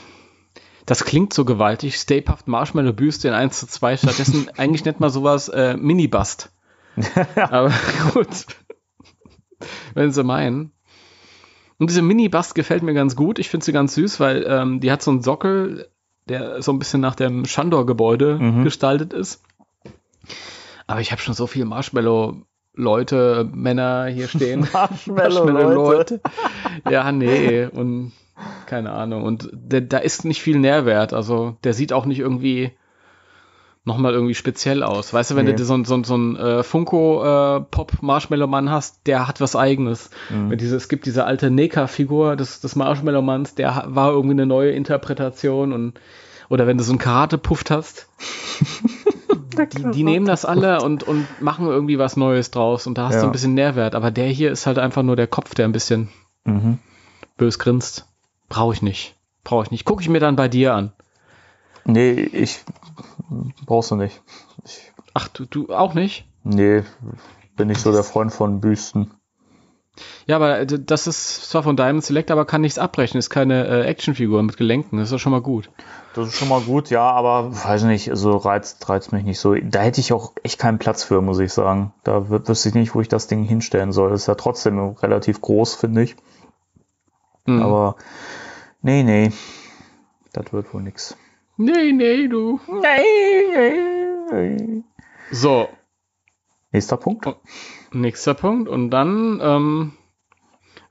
Speaker 2: Das klingt so gewaltig. Stay Puft Marshmallow Büste in 1 zu 2. Stattdessen *laughs* eigentlich nicht mal sowas äh, Mini-Bust. *laughs* Aber gut. Wenn sie meinen. Und diese Mini-Bust gefällt mir ganz gut. Ich finde sie ganz süß, weil ähm, die hat so einen Sockel, der so ein bisschen nach dem Shandor-Gebäude
Speaker 3: Mhm.
Speaker 2: gestaltet ist. Aber ich habe schon so viele Marshmallow-Leute, Männer hier stehen. *laughs*
Speaker 3: Marshmallow-Leute.
Speaker 2: ja, nee, und keine Ahnung. Und der, da ist nicht viel Nährwert. Also der sieht auch nicht irgendwie nochmal irgendwie speziell aus. Weißt du, wenn
Speaker 3: Nee.
Speaker 2: du dir so, ein- so, so ein äh, Funko-Pop-Marshmallow-Mann hast, der hat was eigenes.
Speaker 3: Mhm.
Speaker 2: Wenn Diese, es gibt diese alte Neka-Figur des, des Marshmallow-Manns, der war irgendwie eine neue Interpretation und oder wenn du so einen Karate-Puft hast, *laughs* die, die nehmen das alle und, und machen irgendwie was Neues draus und da hast
Speaker 3: Ja.
Speaker 2: du ein bisschen Nährwert. Aber der hier ist halt einfach nur der Kopf, der ein bisschen
Speaker 3: Mhm.
Speaker 2: bös grinst. Brauche ich nicht. Brauche ich nicht. Gucke ich mir dann bei dir an.
Speaker 3: Nee, ich brauchst du nicht. Ich,
Speaker 2: Ach, du, du auch nicht?
Speaker 3: nee, bin nicht so der Freund von Büsten.
Speaker 2: Ja, aber d- das ist zwar von Diamond Select, aber kann nichts abbrechen. Ist keine äh, Actionfigur mit Gelenken. Das ist doch schon mal gut.
Speaker 3: Das ist schon mal gut, ja, aber weiß nicht, so reizt, reizt mich nicht so. Da hätte ich auch echt keinen Platz für, muss ich sagen. Da wü- wüsste ich nicht, wo ich das Ding hinstellen soll. Das ist ja trotzdem relativ groß, finde ich.
Speaker 2: Mhm.
Speaker 3: Aber nee, nee, das wird wohl nix.
Speaker 2: Nee, nee, du. So,
Speaker 3: Nächster Punkt.
Speaker 2: Oh. nächster Punkt. Und dann ähm,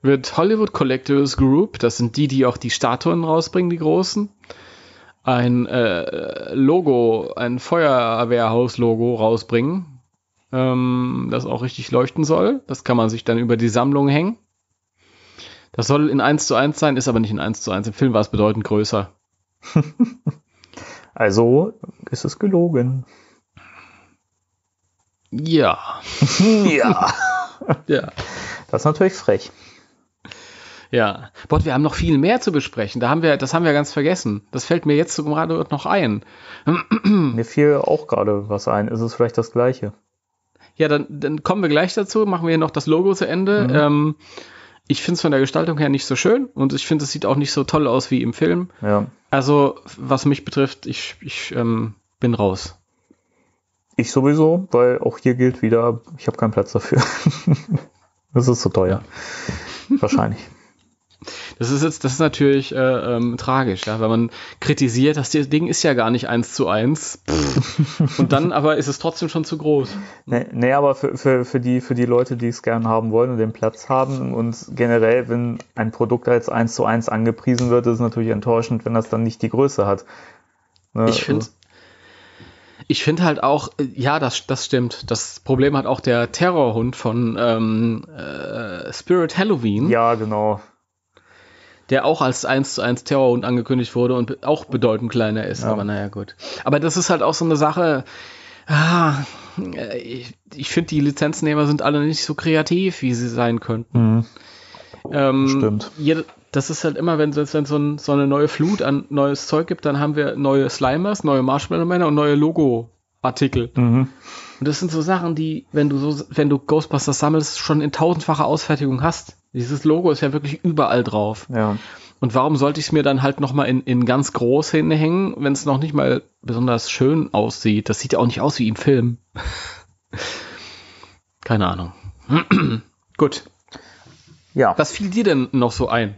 Speaker 2: wird Hollywood Collectors Group, das sind die, die auch die Statuen rausbringen, die großen, ein äh, Logo, ein Feuerwehrhaus-Logo rausbringen, ähm, das auch richtig leuchten soll. Das kann man sich dann über die Sammlung hängen. Das soll in 1 zu 1 sein, ist aber nicht in 1 zu 1. Im Film war es bedeutend größer. *laughs*
Speaker 3: Also ist es gelogen.
Speaker 2: Ja. *laughs*
Speaker 3: ja.
Speaker 2: Ja.
Speaker 3: Das ist natürlich frech.
Speaker 2: Ja. Boah, wir haben noch viel mehr zu besprechen. Da haben wir, das haben wir ganz vergessen. Das fällt mir jetzt so gerade noch ein. *clears throat*
Speaker 3: Mir fiel auch gerade was ein. Ist es vielleicht das gleiche?
Speaker 2: Ja, dann, dann kommen wir gleich dazu. Machen wir hier noch das Logo zu Ende.
Speaker 3: Mhm.
Speaker 2: Ähm, ich finde es von der Gestaltung her nicht so schön und ich finde, es sieht auch nicht so toll aus wie im Film.
Speaker 3: Ja.
Speaker 2: Also, was mich betrifft, ich, ich ähm, bin raus.
Speaker 3: Ich sowieso, weil auch hier gilt wieder, ich habe keinen Platz dafür. *laughs* das ist zu teuer. Wahrscheinlich.
Speaker 2: Das ist jetzt, das ist natürlich äh, ähm, tragisch, ja, wenn man kritisiert, dass das Ding ist ja gar nicht eins zu eins. *laughs* Und dann aber ist es trotzdem schon zu groß.
Speaker 3: Nee, nee aber für, für, für, die, für die Leute, die es gern haben wollen und den Platz haben und generell, wenn ein Produkt als 1 zu 1 angepriesen wird, ist es natürlich enttäuschend, wenn das dann nicht die Größe hat. Ne,
Speaker 2: Ich finde
Speaker 3: also-
Speaker 2: ich finde halt auch, äh, ja, das, das stimmt. Das Problem hat auch der Terrorhund von ähm, äh, Spirit Halloween,
Speaker 3: Ja, genau.
Speaker 2: Der auch als 1 zu 1 Terrorhund angekündigt wurde und auch bedeutend kleiner ist.
Speaker 3: Ja.
Speaker 2: Aber naja, gut. Aber das ist halt auch so eine Sache. Ah, äh, ich ich finde, die Lizenznehmer sind alle nicht so kreativ, wie sie sein könnten.
Speaker 3: Mhm.
Speaker 2: Ähm,
Speaker 3: Stimmt.
Speaker 2: Jede, das ist halt immer, wenn es wenn so, ein, so eine neue Flut an neues Zeug gibt, dann haben wir neue Slimers, neue Marshmallow-Männer und neue Logo-Artikel.
Speaker 3: Mhm.
Speaker 2: Und das sind so Sachen, die, wenn du so, wenn du Ghostbusters sammelst, schon in tausendfacher Ausfertigung hast. Dieses Logo ist ja wirklich überall drauf.
Speaker 3: Ja.
Speaker 2: Und warum sollte ich es mir dann halt nochmal in, in ganz groß hinhängen, wenn es noch nicht mal besonders schön aussieht? Das sieht ja auch nicht aus wie im Film. *laughs* Keine Ahnung. *clears throat* Gut.
Speaker 3: Ja.
Speaker 2: Was fiel dir denn noch so ein?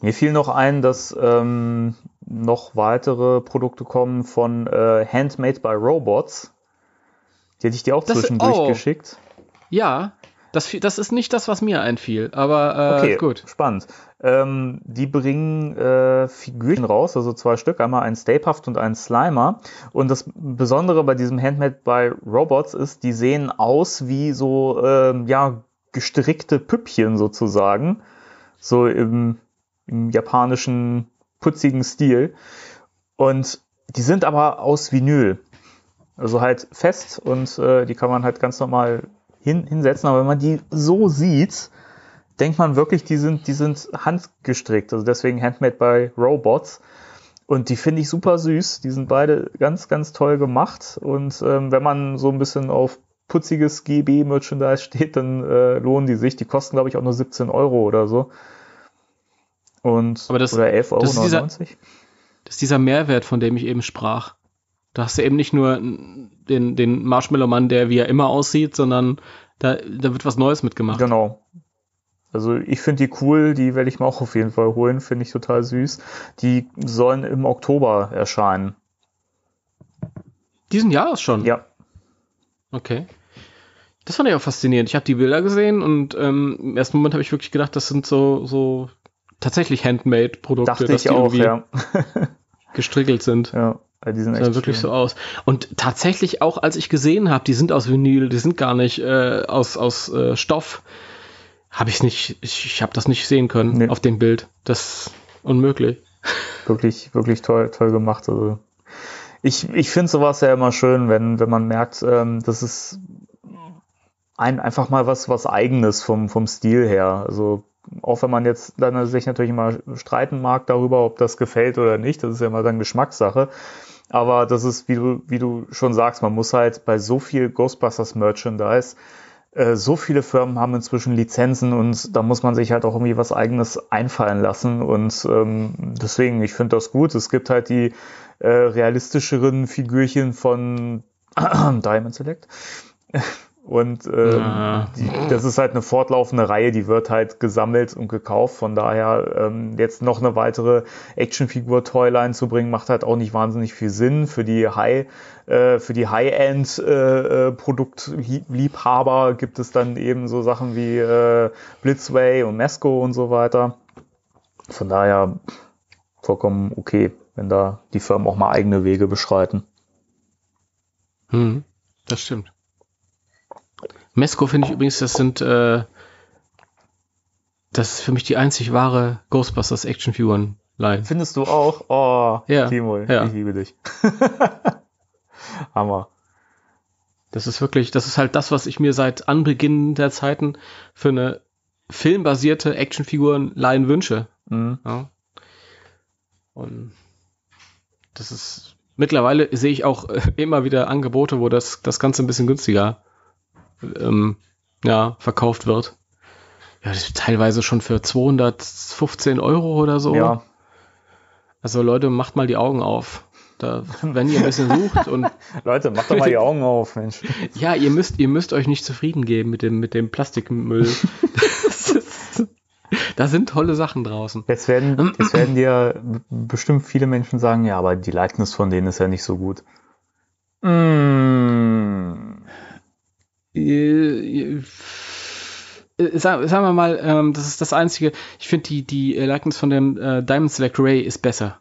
Speaker 3: Mir fiel noch ein, dass ähm, noch weitere Produkte kommen von äh, Handmade by Robots. Die hätte ich dir auch
Speaker 2: Das-
Speaker 3: zwischendurch
Speaker 2: oh.
Speaker 3: geschickt.
Speaker 2: Ja, das, das ist nicht das, was mir einfiel, aber äh,
Speaker 3: Okay,
Speaker 2: gut.
Speaker 3: spannend. Ähm, die bringen äh, Figürchen raus, also zwei Stück, einmal ein Stapehaft und ein Slimer. Und das Besondere bei diesem Handmade by Robots ist, die sehen aus wie so ähm, ja gestrickte Püppchen sozusagen, so im, im japanischen putzigen Stil. Und die sind aber aus Vinyl. Also halt fest und äh, die kann man halt ganz normal hin, hinsetzen. Aber wenn man die so sieht, denkt man wirklich, die sind, die sind handgestrickt. Also deswegen Handmade by Robots. Und die finde ich super süß. Die sind beide ganz, ganz toll gemacht. Und ähm, wenn man so ein bisschen auf putziges GB-Merchandise steht, dann äh, lohnen die sich. Die kosten, glaube ich, auch nur 17 Euro oder so. Und,
Speaker 2: Aber das-
Speaker 3: oder 11,99 Euro.
Speaker 2: das ist dieser- Das ist dieser Mehrwert, von dem ich eben sprach. Du hast ja eben nicht nur den, den Marshmallow-Mann, der wie er immer aussieht, sondern da, da wird was Neues mitgemacht.
Speaker 3: Genau. Also ich finde die cool, die werde ich mir auch auf jeden Fall holen, finde ich total süß. Die sollen im Oktober erscheinen.
Speaker 2: Diesen Jahres schon?
Speaker 3: Ja,
Speaker 2: Okay. Das fand ich auch faszinierend. Ich habe die Bilder gesehen und ähm, im ersten Moment habe ich wirklich gedacht, das sind so, so tatsächlich Handmade-Produkte, dass die
Speaker 3: auch,
Speaker 2: irgendwie
Speaker 3: ja. *laughs*
Speaker 2: gestrickelt sind.
Speaker 3: ja. Die sind
Speaker 2: Das
Speaker 3: echt
Speaker 2: sah wirklich
Speaker 3: schön.
Speaker 2: so aus. Und tatsächlich auch, als ich gesehen habe, die sind aus Vinyl, die sind gar nicht äh, aus, aus äh, Stoff, habe ich nicht, ich, ich habe das nicht sehen können
Speaker 3: Nee.
Speaker 2: auf dem Bild. Das ist unmöglich.
Speaker 3: wirklich, wirklich toll, toll gemacht. Also ich, ich finde sowas ja immer schön, wenn, wenn man merkt, ähm, das ist ein, einfach mal was, was eigenes vom, vom Stil her. Also auch wenn man jetzt dann sich natürlich immer streiten mag darüber, ob das gefällt oder nicht, das ist ja immer dann Geschmackssache. Aber das ist, wie du, wie du schon sagst, man muss halt bei so viel Ghostbusters Merchandise, äh, so viele Firmen haben inzwischen Lizenzen und da muss man sich halt auch irgendwie was eigenes einfallen lassen. Und ähm, deswegen, ich finde das gut. Es gibt halt die äh, realistischeren Figürchen von *clears throat* Diamond Select. Und ähm,
Speaker 2: Ah.
Speaker 3: die, das ist halt eine fortlaufende Reihe, die wird halt gesammelt und gekauft. Von daher ähm, jetzt noch eine weitere Actionfigur Toyline zu bringen, macht halt auch nicht wahnsinnig viel Sinn. Für die High, äh, für die High-End äh, äh, Produktliebhaber gibt es dann eben so Sachen wie äh, Blitzway und Mesco und so weiter. Von daher vollkommen okay, wenn da die Firmen auch mal eigene Wege beschreiten.
Speaker 2: Hm, das stimmt. Mesco finde ich übrigens, das sind, äh, das ist für mich die einzig wahre Ghostbusters Actionfiguren Line.
Speaker 3: Findest du auch? Oh,
Speaker 2: Ja,
Speaker 3: Timo,
Speaker 2: ja.
Speaker 3: ich liebe dich. *laughs* Hammer.
Speaker 2: Das ist wirklich, das ist halt das, was ich mir seit Anbeginn der Zeiten für eine filmbasierte Actionfiguren-Line wünsche.
Speaker 3: Mhm.
Speaker 2: Ja. Und das ist mittlerweile sehe ich auch äh, immer wieder Angebote, wo das, das Ganze ein bisschen günstiger ähm, ja, verkauft wird. Ja, das ist teilweise schon für 215 Euro oder so.
Speaker 3: Ja,
Speaker 2: Also Leute, macht mal die Augen auf. Da, wenn ihr ein bisschen sucht und *laughs*
Speaker 3: Leute, macht doch mal die Augen auf, Mensch. *laughs*
Speaker 2: ja, ihr müsst, ihr müsst euch nicht zufrieden geben mit dem, mit dem Plastikmüll. Das *laughs* ist, da sind tolle Sachen draußen.
Speaker 3: Jetzt werden, *clears throat* jetzt werden dir bestimmt viele Menschen sagen, ja, aber die Likeness von denen ist ja nicht so gut. Mm.
Speaker 2: Äh, äh, Sag, sagen wir mal, ähm, das ist das Einzige. Ich finde, die, die äh, Likeness von dem äh, Diamond Select Ray ist besser.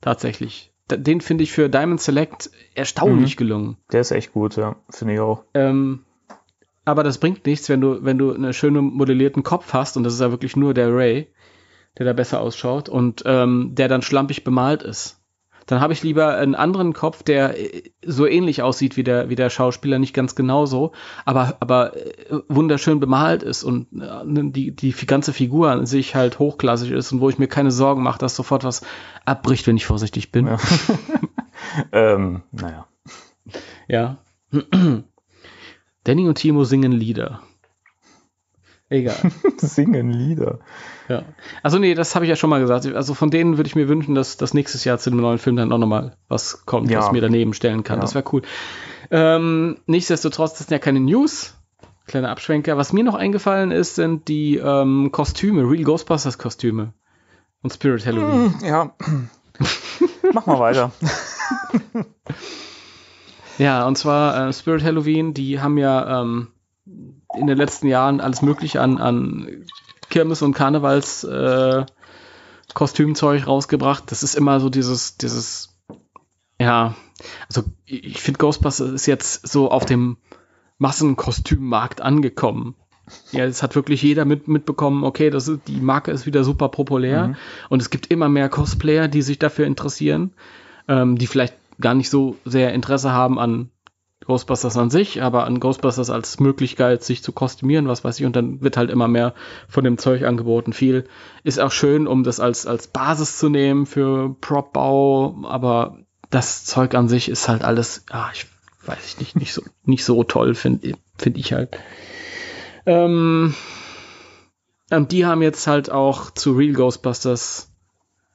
Speaker 2: Tatsächlich. Den finde ich für Diamond Select erstaunlich gelungen.
Speaker 3: Der ist echt gut, ja, finde ich auch.
Speaker 2: Ähm, aber das bringt nichts, wenn du, wenn du einen schönen modellierten Kopf hast, und das ist ja wirklich nur der Ray, der da besser ausschaut und ähm, der dann schlampig bemalt ist. Dann habe ich lieber einen anderen Kopf, der äh, so ähnlich aussieht wie der, wie der Schauspieler, nicht ganz genauso, aber, aber äh, wunderschön bemalt ist und äh, die, die ganze Figur an sich halt hochklassig ist und wo ich mir keine Sorgen mache, dass sofort was abbricht, wenn ich vorsichtig bin.
Speaker 3: Ja. *laughs* ähm, naja.
Speaker 2: Ja. *clears throat* Danny und Timo singen Lieder. Egal. *laughs*
Speaker 3: Singen Lieder.
Speaker 2: Ja. Also nee, das habe ich ja schon mal gesagt. Also von denen würde ich mir wünschen, dass das nächstes Jahr zu dem neuen Film dann auch nochmal was kommt,
Speaker 3: Ja.
Speaker 2: was mir daneben stellen kann.
Speaker 3: Ja.
Speaker 2: Das wäre cool. Ähm, nichtsdestotrotz, das sind ja keine News. Kleiner Abschwenker. Was mir noch eingefallen ist, sind die ähm, Kostüme, Real Ghostbusters Kostüme und Spirit Halloween.
Speaker 3: Hm, ja. *laughs* Mach mal weiter.
Speaker 2: ja, und zwar äh, Spirit Halloween, die haben ja ähm, in den letzten Jahren alles Mögliche an, an Kirmes- und Karnevals äh, Kostümzeug rausgebracht. Das ist immer so dieses, dieses, ja, also ich finde Ghostbusters ist jetzt so auf dem Massenkostümmarkt angekommen. Ja, es hat wirklich jeder mit, mitbekommen, okay, das ist, die Marke ist wieder super populär mhm. und es gibt immer mehr Cosplayer, die sich dafür interessieren, ähm, die vielleicht gar nicht so sehr Interesse haben an Ghostbusters an sich, aber an Ghostbusters als Möglichkeit, sich zu kostümieren, was weiß ich, und dann wird halt immer mehr von dem Zeug angeboten. Viel ist auch schön, um das als, als Basis zu nehmen für Prop-Bau, aber das Zeug an sich ist halt alles, ah, ich weiß ich nicht, nicht so, *laughs* nicht so toll, finde find ich halt. Ähm, die haben jetzt halt auch zu Real Ghostbusters,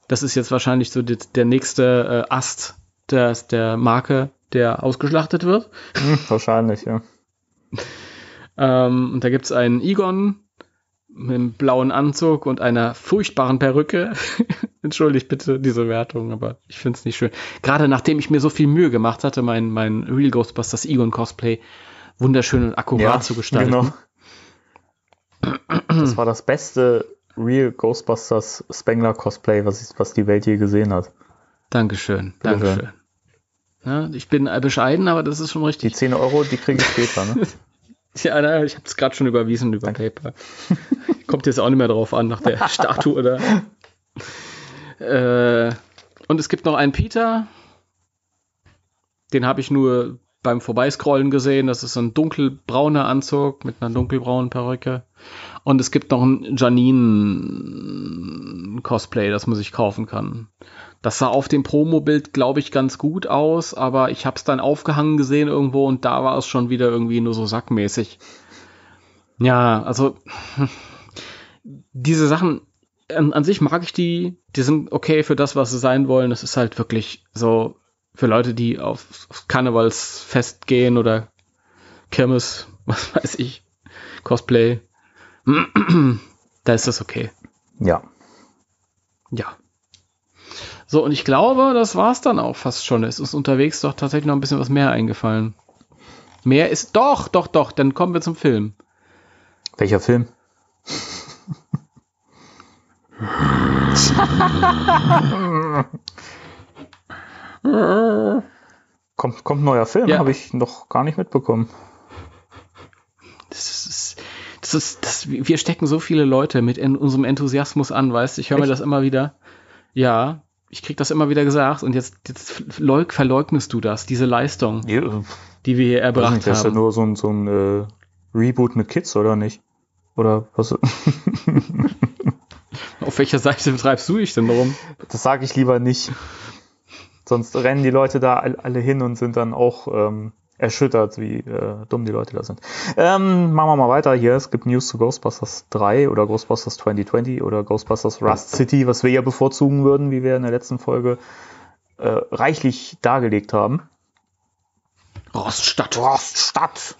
Speaker 2: das ist jetzt wahrscheinlich so die, der nächste äh, Ast der, der Marke, der ausgeschlachtet wird.
Speaker 3: Hm, wahrscheinlich, ja.
Speaker 2: ähm, und da gibt es einen Egon mit einem blauen Anzug und einer furchtbaren Perücke. *laughs* Entschuldigt bitte diese Wertung, aber ich finde es nicht schön. Gerade nachdem ich mir so viel Mühe gemacht hatte, mein, mein Real Ghostbusters Egon Cosplay wunderschön und akkurat ja, zu gestalten. Genau. *clears throat*
Speaker 3: Das war das beste Real Ghostbusters Spengler Cosplay, was, ich, was die Welt je gesehen hat.
Speaker 2: Dankeschön, Bitte Dankeschön. Ja, ich bin bescheiden, aber das ist schon richtig.
Speaker 3: Die 10 Euro, die kriege ich später, ne? *laughs*
Speaker 2: ja, na, ich habe es gerade schon überwiesen über Danke. PayPal. *laughs* Kommt jetzt auch nicht mehr drauf an, nach der *laughs* Statue oder. Äh, und es gibt noch einen Peter. Den habe ich nur beim Vorbeiscrollen gesehen. Das ist ein dunkelbrauner Anzug mit einer dunkelbraunen Perücke. Und es gibt noch ein Janine-Cosplay, das man sich kaufen kann. Das sah auf dem Promo-Bild, glaube ich, ganz gut aus, aber ich habe es dann aufgehangen gesehen irgendwo und da war es schon wieder irgendwie nur so sackmäßig. Ja, also diese Sachen, an, an sich mag ich die, die sind okay für das, was sie sein wollen. Es ist halt wirklich so für Leute, die auf, auf Karnevalsfest gehen oder Kirmes, *laughs* was weiß ich, Cosplay. *clears throat* da ist das okay.
Speaker 3: Ja.
Speaker 2: Ja. So, und ich glaube, das war's dann auch fast schon. Es ist unterwegs doch tatsächlich noch ein bisschen was mehr eingefallen. Mehr ist doch, doch, doch. Dann kommen wir zum Film.
Speaker 3: Welcher Film? kommt, kommt ein neuer Film, ja. habe ich noch gar nicht mitbekommen.
Speaker 2: Das ist, das ist, das, wir stecken so viele Leute mit in unserem Enthusiasmus an, weißt du? Ich höre mir das immer wieder. Ja, ich krieg das immer wieder gesagt und jetzt, jetzt leug, verleugnest du das, diese Leistung, ja, die wir hier erbracht nicht, haben. Das ist ja
Speaker 3: nur so ein, so ein äh, Reboot mit Kids, oder nicht? Oder was? *laughs*
Speaker 2: Auf welcher Seite treibst du dich denn rum?
Speaker 3: Das sage ich lieber nicht. Sonst rennen die Leute da alle hin und sind dann auch ähm, erschüttert, wie äh, dumm die Leute da sind. Ähm, machen wir mal weiter hier. Es gibt News zu Ghostbusters 3 oder Ghostbusters 2020 oder Ghostbusters Rust City, was wir ja bevorzugen würden, wie wir in der letzten Folge äh, reichlich dargelegt haben.
Speaker 2: Roststadt.
Speaker 3: Roststadt.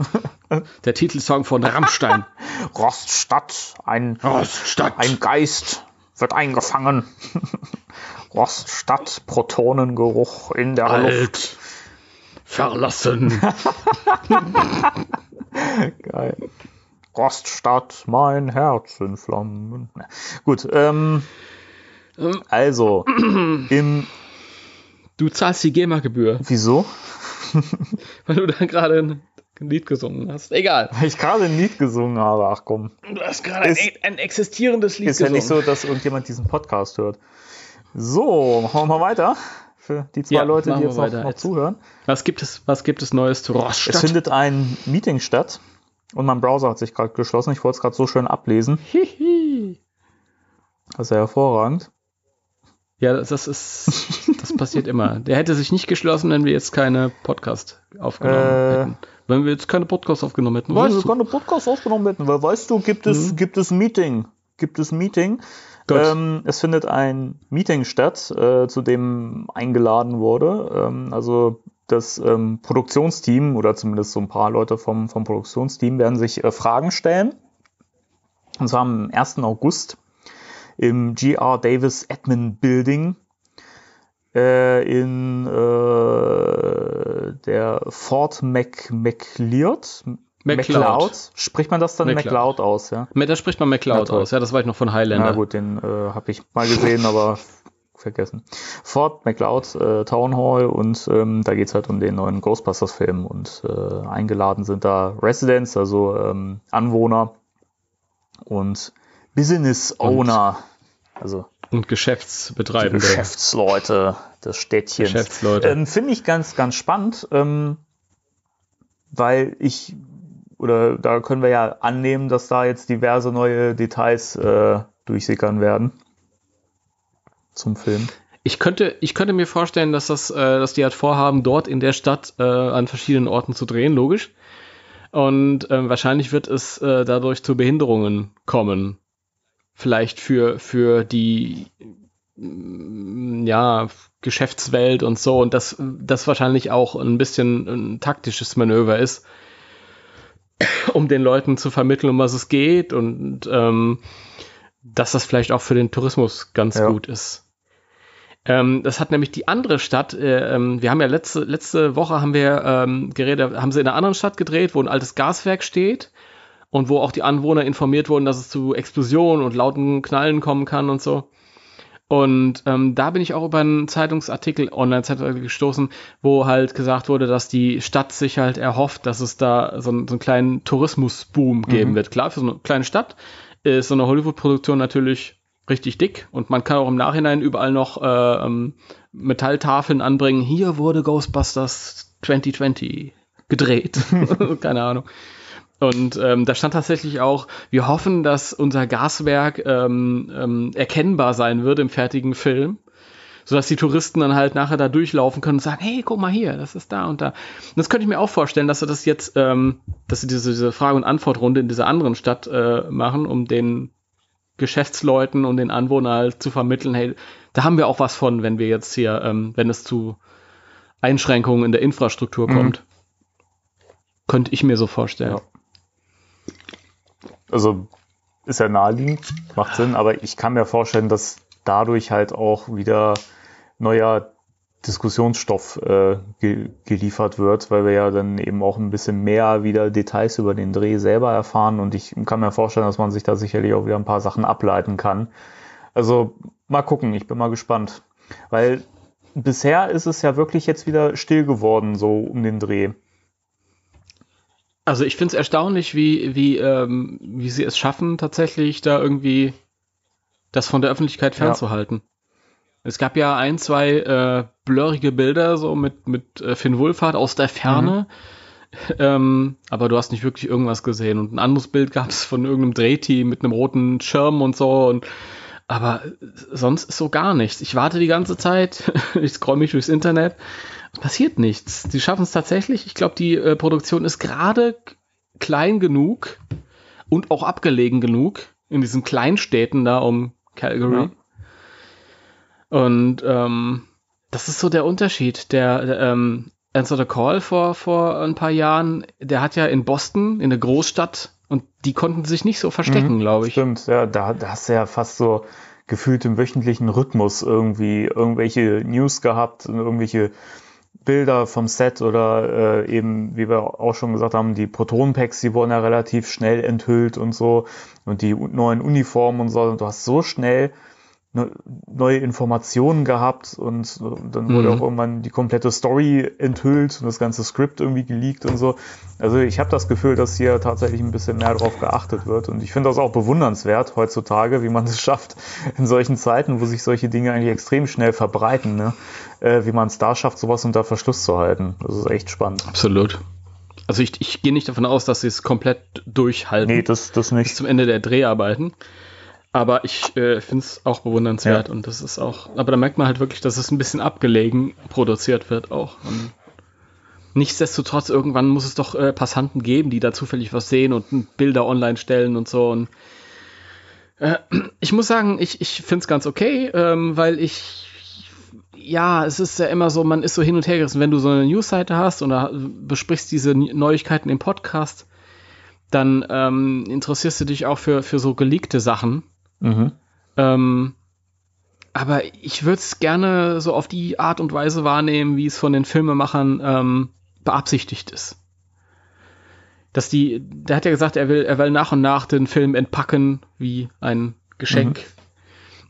Speaker 3: *laughs*
Speaker 2: Der Titelsong von Rammstein. *laughs*
Speaker 3: Roststadt. Ein,
Speaker 2: Roststadt.
Speaker 3: ein Geist wird eingefangen. *laughs* Roststadt, Protonengeruch in der
Speaker 2: Alt. Luft. Verlassen. *laughs*
Speaker 3: Geil. Roststadt, mein Herz in Flammen. Gut, ähm, also, *clears throat* im.
Speaker 2: Du zahlst die GEMA-Gebühr.
Speaker 3: Wieso? *laughs*
Speaker 2: Weil du da gerade ein Lied gesungen hast. Egal.
Speaker 3: Weil ich gerade ein Lied gesungen habe, ach komm.
Speaker 2: Du hast gerade ein, ein, existierendes Lied
Speaker 3: ist gesungen. Ist ja nicht so, dass irgendjemand diesen Podcast hört. So, machen wir mal weiter. Für die zwei ja, Leute, die jetzt noch, noch, zuhören.
Speaker 2: Was gibt es, was gibt es Neues zu Roststadt?
Speaker 3: Es findet ein Meeting statt und mein Browser hat sich gerade geschlossen. Ich wollte es gerade so schön ablesen. Hihi. Das ist ja hervorragend.
Speaker 2: Ja, das ist, das passiert immer. Der hätte sich nicht geschlossen, wenn wir jetzt keine Podcast aufgenommen äh, hätten. Wenn wir jetzt keine Podcast aufgenommen hätten.
Speaker 3: Weißt wenn wir keine Podcast aufgenommen hätten, weil weißt du, gibt es, mhm. gibt es Meeting. Gibt es Meeting. Ähm, es findet ein Meeting statt, äh, zu dem eingeladen wurde. Ähm, also das ähm, Produktionsteam oder zumindest so ein paar Leute vom, vom Produktionsteam werden sich äh, Fragen stellen. Und zwar am 1. August im GR Davis Admin Building äh, in äh, der Fort Mac McLeod.
Speaker 2: McLeod.
Speaker 3: Spricht man das dann
Speaker 2: McLeod.
Speaker 3: McLeod aus, ja?
Speaker 2: Da spricht man
Speaker 3: toll.
Speaker 2: aus. Ja, das war ich noch von Highlander.
Speaker 3: Na gut, den äh, habe ich mal gesehen, aber vergessen. Fort McLeod äh, Town Hall und ähm, da geht's halt um den neuen Ghostbusters-Film und äh, eingeladen sind da Residents, also ähm, Anwohner und Business Owner, also
Speaker 2: Und Geschäftsbetreibende.
Speaker 3: Geschäftsleute des Städtchens.
Speaker 2: Geschäftsleute.
Speaker 3: Ähm, Finde ich ganz, ganz spannend, ähm, weil ich, oder da können wir ja annehmen, dass da jetzt diverse neue Details äh, durchsickern werden zum Film.
Speaker 2: Ich könnte, ich könnte mir vorstellen, dass das, äh, dass die halt vorhaben, dort in der Stadt äh, an verschiedenen Orten zu drehen, logisch. Und ähm, wahrscheinlich wird es äh, dadurch zu Behinderungen kommen. Vielleicht für, für die mm, ja, Geschäftswelt und so. Und dass das wahrscheinlich auch ein bisschen ein taktisches Manöver ist, um den Leuten zu vermitteln, um was es geht und ähm, dass das vielleicht auch für den Tourismus ganz
Speaker 3: Ja.
Speaker 2: gut ist. Ähm, das hat nämlich die andere Stadt, äh, ähm, wir haben ja letzte, letzte Woche haben wir ähm, geredet, haben sie in einer anderen Stadt gedreht, wo ein altes Gaswerk steht und wo auch die Anwohner informiert wurden, dass es zu Explosionen und lauten Knallen kommen kann und so. Und ähm, da bin ich auch über einen Zeitungsartikel, Online-Zeitartikel gestoßen, wo halt gesagt wurde, dass die Stadt sich halt erhofft, dass es da so, einen- so einen kleinen Tourismusboom geben wird. Klar, für so eine kleine Stadt ist so eine Hollywood-Produktion natürlich richtig dick und man kann auch im Nachhinein überall noch äh, ähm, Metalltafeln anbringen. Hier wurde Ghostbusters 2020 gedreht. *laughs* Keine Ahnung. Und ähm, da stand tatsächlich auch, wir hoffen, dass unser Gaswerk ähm, ähm, erkennbar sein wird im fertigen Film, sodass die Touristen dann halt nachher da durchlaufen können und sagen, hey, guck mal hier, das ist da und da. Und das könnte ich mir auch vorstellen, dass sie das jetzt, ähm, dass sie diese, diese Frage- und Antwortrunde in dieser anderen Stadt äh, machen, um den Geschäftsleuten und den Anwohnern halt zu vermitteln, hey, da haben wir auch was von, wenn wir jetzt hier, ähm, wenn es zu Einschränkungen in der Infrastruktur
Speaker 3: Mhm.
Speaker 2: kommt. Könnte ich mir so vorstellen.
Speaker 3: Ja. Also ist ja naheliegend, macht Sinn, aber ich kann mir vorstellen, dass dadurch halt auch wieder neuer Diskussionsstoff äh, ge geliefert wird, weil wir ja dann eben auch ein bisschen mehr wieder Details über den Dreh selber erfahren und ich kann mir vorstellen, dass man sich da sicherlich auch wieder ein paar Sachen ableiten kann. Also mal gucken, ich bin mal gespannt, weil bisher ist es ja wirklich jetzt wieder still geworden, so um den Dreh.
Speaker 2: Also ich finde es erstaunlich, wie, wie, ähm, wie sie es schaffen, tatsächlich da irgendwie das von der Öffentlichkeit fernzuhalten. Es gab ja ein, zwei äh, blurrige Bilder so mit, mit äh, Finn Wohlfahrt aus der Ferne. *laughs* Ähm, aber du hast nicht wirklich irgendwas gesehen. Und ein anderes Bild gab es von irgendeinem Drehteam mit einem roten Schirm und so. Und aber sonst ist so gar nichts. Ich warte die ganze Zeit. *laughs* ich scroll mich durchs Internet. Es passiert nichts. Die schaffen es tatsächlich. Ich glaube, die äh, Produktion ist gerade klein genug und auch abgelegen genug in diesen Kleinstädten da um Calgary.
Speaker 3: Ja.
Speaker 2: Und ähm, das ist so der Unterschied. Der, der ähm, Answer the Call vor, vor ein paar Jahren, der hat ja in Boston, in der Großstadt, und die konnten sich nicht so verstecken,
Speaker 3: Mhm,
Speaker 2: glaube ich.
Speaker 3: Stimmt, ja, da, da hast du ja fast so gefühlt im wöchentlichen Rhythmus irgendwie irgendwelche News gehabt und irgendwelche Bilder vom Set oder äh, eben, wie wir auch schon gesagt haben, die Proton-Packs, die wurden ja relativ schnell enthüllt und so und die neuen Uniformen und so. Und du hast so schnell ne, neue Informationen gehabt und dann wurde
Speaker 2: Mhm.
Speaker 3: auch irgendwann die komplette Story enthüllt und das ganze Skript irgendwie geleakt und so. Also ich habe das Gefühl, dass hier tatsächlich ein bisschen mehr drauf geachtet wird und ich finde das auch bewundernswert heutzutage, wie man *laughs* es schafft in solchen Zeiten, wo sich solche Dinge eigentlich extrem schnell verbreiten, ne? äh, wie man es da schafft, sowas unter Verschluss zu halten. Das ist echt spannend.
Speaker 2: Absolut. Also ich, ich gehe nicht davon aus, dass sie es komplett durchhalten
Speaker 3: Nee, das, das
Speaker 2: bis
Speaker 3: nicht.
Speaker 2: zum Ende der Dreharbeiten. Aber ich äh, finde es auch bewundernswert und das ist auch, aber da merkt man halt wirklich, dass es ein bisschen abgelegen produziert wird auch. Und nichtsdestotrotz, irgendwann muss es doch äh, Passanten geben, die da zufällig was sehen und Bilder online stellen und so. Und äh, *clears throat* ich muss sagen, ich, ich finde es ganz okay, ähm, weil ich ja, es ist ja immer so, man ist so hin und her gerissen. Wenn du so eine Newsseite hast und da besprichst diese Neuigkeiten im Podcast, dann ähm, interessierst du dich auch für, für so geleakte Sachen.
Speaker 3: Mhm.
Speaker 2: Ähm, aber ich würde es gerne so auf die Art und Weise wahrnehmen, wie es von den Filmemachern ähm, beabsichtigt ist. Dass die, der hat ja gesagt, er will, er will nach und nach den Film entpacken wie ein Geschenk. Mhm.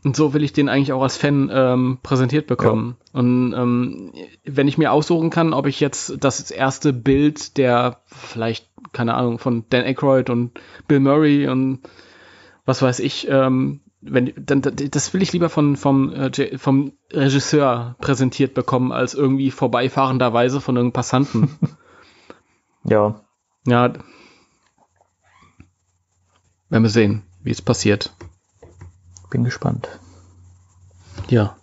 Speaker 2: Und so will ich den eigentlich auch als Fan ähm, präsentiert bekommen. Ja. Und ähm, wenn ich mir aussuchen kann, ob ich jetzt das erste Bild der vielleicht, keine Ahnung, von Dan Aykroyd und Bill Murray und was weiß ich, ähm, wenn, dann, das will ich lieber von, vom, äh, vom Regisseur präsentiert bekommen, als irgendwie vorbeifahrenderweise von irgendeinem Passanten. *laughs*
Speaker 3: ja.
Speaker 2: Ja. Werden wir sehen, wie es passiert.
Speaker 3: Bin gespannt.
Speaker 2: Ja,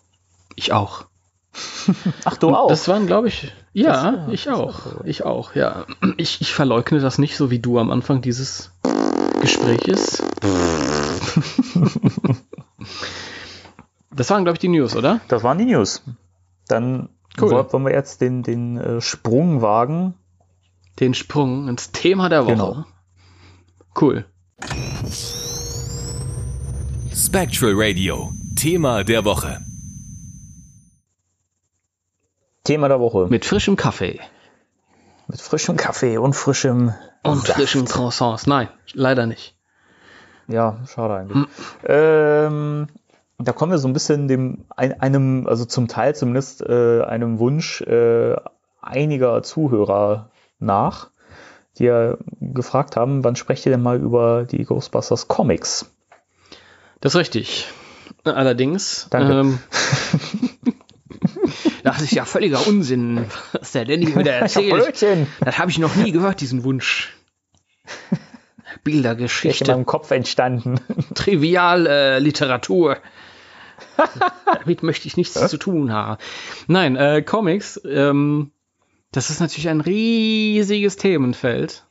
Speaker 2: ich auch. *laughs*
Speaker 3: Ach, du auch?
Speaker 2: Das waren, glaube ich, ja, das, ich auch. Ich auch, ja. Ich, ich verleugne das nicht, so wie du am Anfang dieses Gespräches. *laughs* das waren, glaube ich, die News, oder?
Speaker 3: Das waren die News. Dann cool. wollen wir jetzt den, den äh, Sprung wagen.
Speaker 2: Den Sprung ins Thema der Woche. Genau. Cool.
Speaker 1: Spectral Radio, Thema der Woche.
Speaker 3: Thema der Woche.
Speaker 2: Mit frischem Kaffee.
Speaker 3: Mit frischem Kaffee und frischem.
Speaker 2: Und Saft. frischen Croissants. Nein, leider nicht.
Speaker 3: Ja, schade eigentlich. Hm. Ähm, da kommen wir so ein bisschen dem einem, also zum Teil zumindest äh, einem Wunsch äh, einiger Zuhörer nach, die ja gefragt haben, wann sprecht ihr denn mal über die Ghostbusters Comics?
Speaker 2: Das ist richtig. Allerdings.
Speaker 3: Danke. Ähm, *laughs*
Speaker 2: das ist ja völliger Unsinn, was der Danny *laughs* wieder erzählt. das habe ich noch nie gehört, diesen Wunsch. *laughs* Bildergeschichte.
Speaker 3: in meinem Kopf entstanden. *laughs*
Speaker 2: Trivialliteratur. Äh, *laughs* Damit möchte ich nichts zu tun haben. Nein, äh, Comics, ähm, das ist natürlich ein riesiges Themenfeld.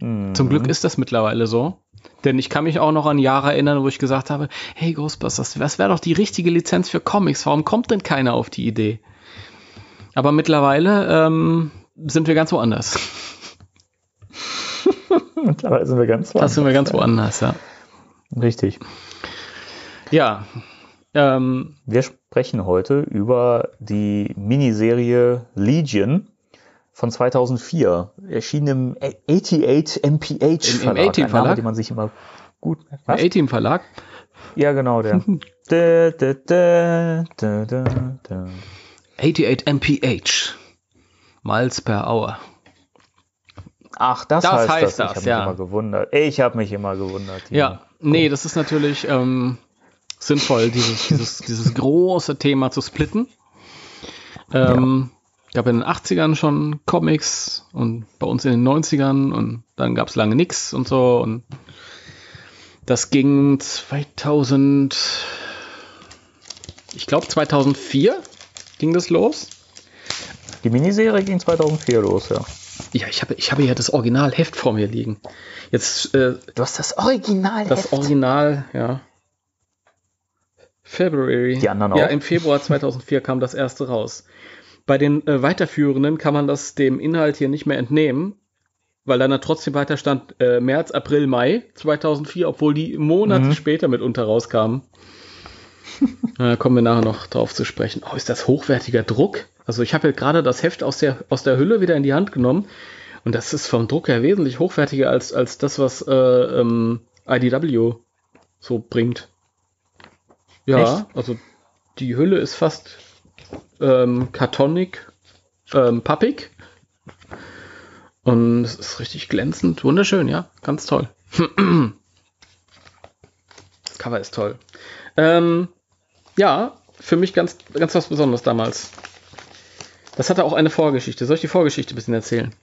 Speaker 2: Mhm. Zum Glück ist das mittlerweile so. Denn ich kann mich auch noch an Jahre erinnern, wo ich gesagt habe, hey Ghostbusters, das wäre doch die richtige Lizenz für Comics. Warum kommt denn keiner auf die Idee? Aber mittlerweile ähm, sind wir ganz woanders. *laughs*
Speaker 3: mittlerweile sind wir ganz
Speaker 2: woanders. Das sind wir ganz woanders, ja.
Speaker 3: Richtig.
Speaker 2: Ja.
Speaker 3: Ähm, wir sprechen heute über die Miniserie Legion von 2004, erschienen im 88 MPH
Speaker 2: Verlag, Im, im Verlag,
Speaker 3: den man sich immer gut
Speaker 2: was? Im A-Team Verlag.
Speaker 3: Ja, genau, der. *laughs* da, da, da,
Speaker 2: 88 MPH. Miles per Hour.
Speaker 3: Ach, das, das heißt, heißt
Speaker 2: das.
Speaker 3: Ich habe
Speaker 2: ja.
Speaker 3: mich immer gewundert. Ich habe mich immer gewundert.
Speaker 2: Ja, nee, das ist natürlich ähm, sinnvoll, dieses, *laughs* dieses, dieses große Thema zu splitten. Ähm, ja gab in den 80ern schon Comics und bei uns in den 90ern und dann gab es lange nichts und so und das ging 2000, ich glaube 2004 ging das los.
Speaker 3: Die Miniserie ging 2004 los, ja.
Speaker 2: Ja, ich habe, ich habe ja das Originalheft vor mir liegen. Jetzt,
Speaker 3: äh, du hast das Originalheft?
Speaker 2: Das Original, ja. February.
Speaker 3: Die anderen auch?
Speaker 2: Ja, im Februar 2004 kam das erste raus. Bei den äh, weiterführenden kann man das dem Inhalt hier nicht mehr entnehmen, weil dann trotzdem weiter stand äh, März, April, Mai 2004, obwohl die Monate mhm. später mitunter rauskamen. Da *laughs* kommen wir nachher noch drauf zu sprechen. Oh, ist das hochwertiger Druck? Also ich habe ja gerade das Heft aus der, aus der Hülle wieder in die Hand genommen und das ist vom Druck her wesentlich hochwertiger als, als das, was äh, ähm, IDW so bringt. Ja, Echt? also die Hülle ist fast ähm, kartonig, ähm, pappig. Und es ist richtig glänzend, wunderschön, ja, ganz toll. *clears throat* das Cover ist toll. Ähm, ja, für mich ganz, ganz was Besonderes damals. Das hatte auch eine Vorgeschichte. Soll ich die Vorgeschichte ein bisschen erzählen?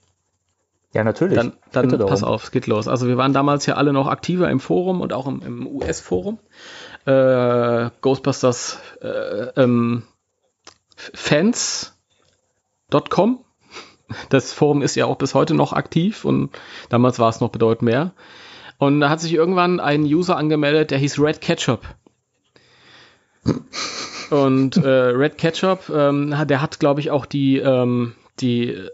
Speaker 3: Ja, natürlich.
Speaker 2: Dann, dann pass auf, es geht los. Also wir waren damals ja alle noch aktiver im Forum und auch im, im US-Forum. Äh, Ghostbusters äh, ähm, fans.com. Das Forum ist ja auch bis heute noch aktiv und damals war es noch bedeutend mehr. Und da hat sich irgendwann ein User angemeldet, der hieß Red Ketchup. Und äh, Red Ketchup, ähm, der hat, glaube ich, auch die, ähm, die äh,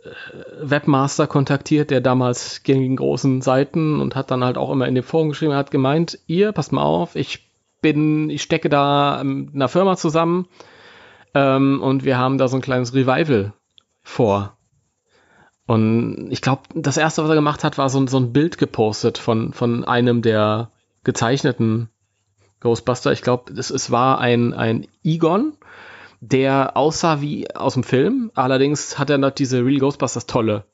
Speaker 2: Webmaster kontaktiert, der damals gängigen großen Seiten und hat dann halt auch immer in dem Forum geschrieben, er hat gemeint, ihr, passt mal auf, ich bin, ich stecke da mit einer Firma zusammen ähm, und wir haben da so ein kleines Revival vor. Und ich glaube, das erste, was er gemacht hat, war so, so ein Bild gepostet von, von einem der gezeichneten Ghostbuster. Ich glaube, es, es war ein, ein Egon, der aussah wie aus dem Film. Allerdings hat er noch diese Real Ghostbusters tolle.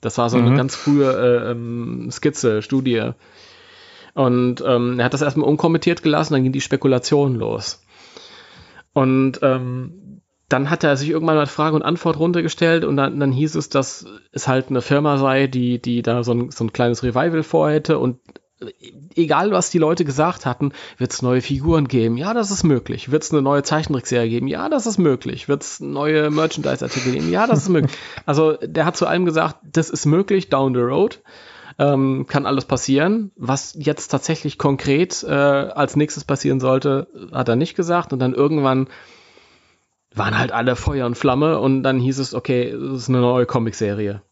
Speaker 2: Das war so mhm. eine ganz frühe äh, ähm, Skizze, Studie. Und ähm, er hat das erstmal unkommentiert gelassen, dann ging die Spekulation los. Und ähm, dann hat er sich irgendwann mal Frage und Antwort runtergestellt und dann, dann hieß es, dass es halt eine Firma sei, die, die da so ein, so ein kleines Revival vorhätte und egal was die Leute gesagt hatten, wird es neue Figuren geben? Ja, das ist möglich. Wird es eine neue Zeichentrickserie geben? Ja, das ist möglich. Wird es neue Merchandise-Artikel geben? Ja, das ist möglich. *laughs* Also der hat zu allem gesagt, das ist möglich, down the road. Ähm, kann alles passieren. Was jetzt tatsächlich konkret äh, als nächstes passieren sollte, hat er nicht gesagt. Und dann irgendwann waren halt alle Feuer und Flamme und dann hieß es, okay, es ist eine neue Comicserie.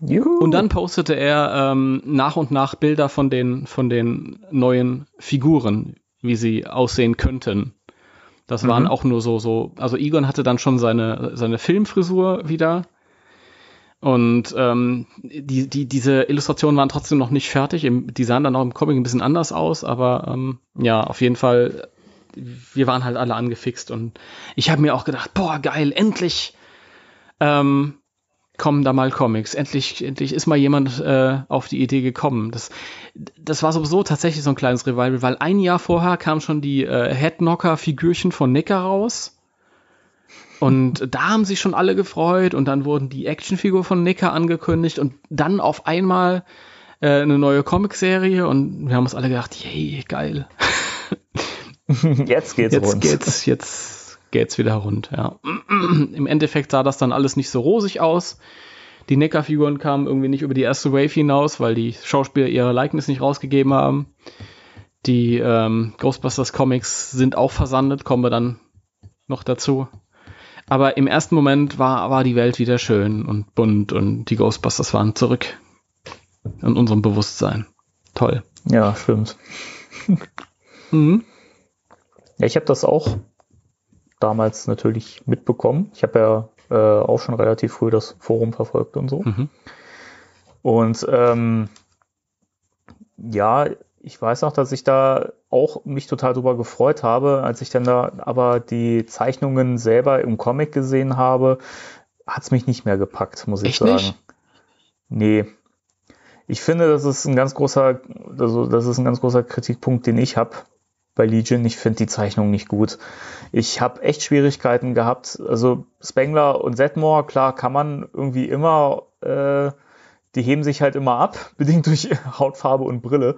Speaker 2: Juhu. Und dann postete er ähm, nach und nach Bilder von den, von den neuen Figuren, wie sie aussehen könnten. Das mhm. waren auch nur so, so, also Egon hatte dann schon seine, seine Filmfrisur wieder. Und ähm, die, die, diese Illustrationen waren trotzdem noch nicht fertig. Im, die sahen dann auch im Comic ein bisschen anders aus, aber ähm, ja, auf jeden Fall, wir waren halt alle angefixt und ich habe mir auch gedacht, boah, geil, endlich ähm, kommen da mal Comics. Endlich, endlich ist mal jemand äh, auf die Idee gekommen. Das, das war sowieso tatsächlich so ein kleines Revival, weil ein Jahr vorher kam schon die äh, Headknocker-Figürchen von Nicker raus. Und *laughs* da haben sich schon alle gefreut und dann wurden die Actionfigur von Nicker angekündigt und dann auf einmal äh, eine neue Comicserie und wir haben uns alle gedacht, yay, geil. *laughs*
Speaker 3: Jetzt geht's
Speaker 2: jetzt rund. Geht's, jetzt geht's wieder rund. Ja. Im Endeffekt sah das dann alles nicht so rosig aus. Die Neckar-Figuren kamen irgendwie nicht über die erste Wave hinaus, weil die Schauspieler ihre Likeness nicht rausgegeben haben. Die ähm, Ghostbusters Comics sind auch versandet, kommen wir dann noch dazu. Aber im ersten Moment war, war die Welt wieder schön und bunt und die Ghostbusters waren zurück in unserem Bewusstsein. Toll.
Speaker 3: Ja, stimmt. mhm. Ja, ich habe das auch damals natürlich mitbekommen. Ich habe ja äh, auch schon relativ früh das Forum verfolgt und so. Mhm. Und ähm, ja, ich weiß noch, dass ich da auch mich total drüber gefreut habe, als ich dann da aber die Zeichnungen selber im Comic gesehen habe, hat es mich nicht mehr gepackt, muss ich Echt sagen. Nicht? Nee. Ich finde, das ist ein ganz großer, also das ist ein ganz großer Kritikpunkt, den ich habe bei Legion. Ich finde die Zeichnung nicht gut. Ich habe echt Schwierigkeiten gehabt. Also Spengler und Setmore, klar, kann man irgendwie immer, äh, die heben sich halt immer ab, *laughs* bedingt durch Hautfarbe und Brille.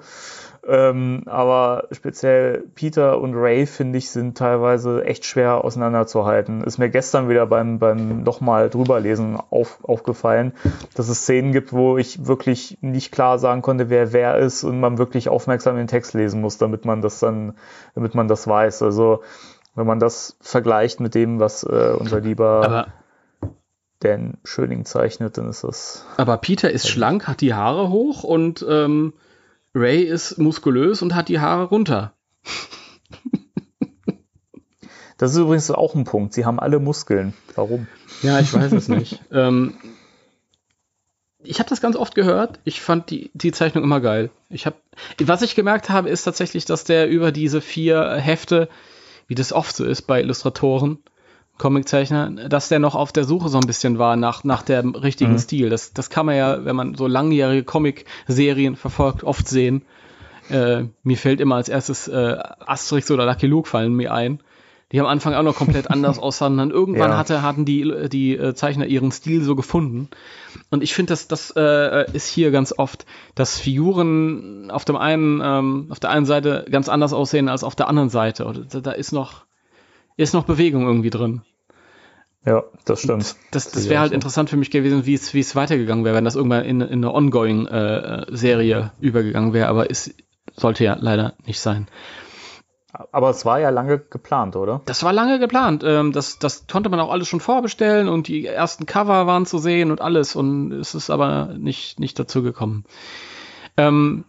Speaker 3: Ähm, aber speziell Peter und Ray, finde ich, sind teilweise echt schwer auseinanderzuhalten. Ist mir gestern wieder beim, beim nochmal drüberlesen auf, aufgefallen, dass es Szenen gibt, wo ich wirklich nicht klar sagen konnte, wer wer ist und man wirklich aufmerksam den Text lesen muss, damit man das dann, damit man das weiß. Also wenn man das vergleicht mit dem, was äh, unser lieber aber Dan Schöning zeichnet, dann ist das.
Speaker 2: Aber Peter ist schlank, hat die Haare hoch und ähm, Ray ist muskulös und hat die Haare runter.
Speaker 3: Das ist übrigens auch ein Punkt. Sie haben alle Muskeln. Warum?
Speaker 2: Ja, ich weiß es nicht. *laughs* ähm, ich habe das ganz oft gehört. Ich fand die, die Zeichnung immer geil. Ich hab, was ich gemerkt habe, ist tatsächlich, dass der über diese vier Hefte, wie das oft so ist bei Illustratoren, Comiczeichner, dass der noch auf der Suche so ein bisschen war nach, nach dem richtigen mhm. Stil. Das, das kann man ja, wenn man so langjährige Comic-Serien verfolgt, oft sehen. Äh, mir fällt immer als erstes äh, Asterix oder Lucky Luke fallen mir ein. Die am Anfang auch noch komplett *laughs* anders aussahen. Dann irgendwann ja. hatte, hatten die, die äh, Zeichner ihren Stil so gefunden. Und ich finde, das, das äh, ist hier ganz oft, dass Figuren auf dem einen, ähm, auf der einen Seite ganz anders aussehen als auf der anderen Seite. Oder da, da ist noch, ist noch Bewegung irgendwie drin.
Speaker 3: Ja, das stimmt.
Speaker 2: Das, das wäre halt so. interessant für mich gewesen, wie es, wie es weitergegangen wäre, wenn das irgendwann in, in eine Ongoing-Serie äh, übergegangen wäre, aber es sollte ja leider nicht sein.
Speaker 3: Aber es war ja lange geplant, oder?
Speaker 2: Das war lange geplant. Ähm, das, das konnte man auch alles schon vorbestellen und die ersten Cover waren zu sehen und alles. Und es ist aber nicht, nicht dazu gekommen. Ähm,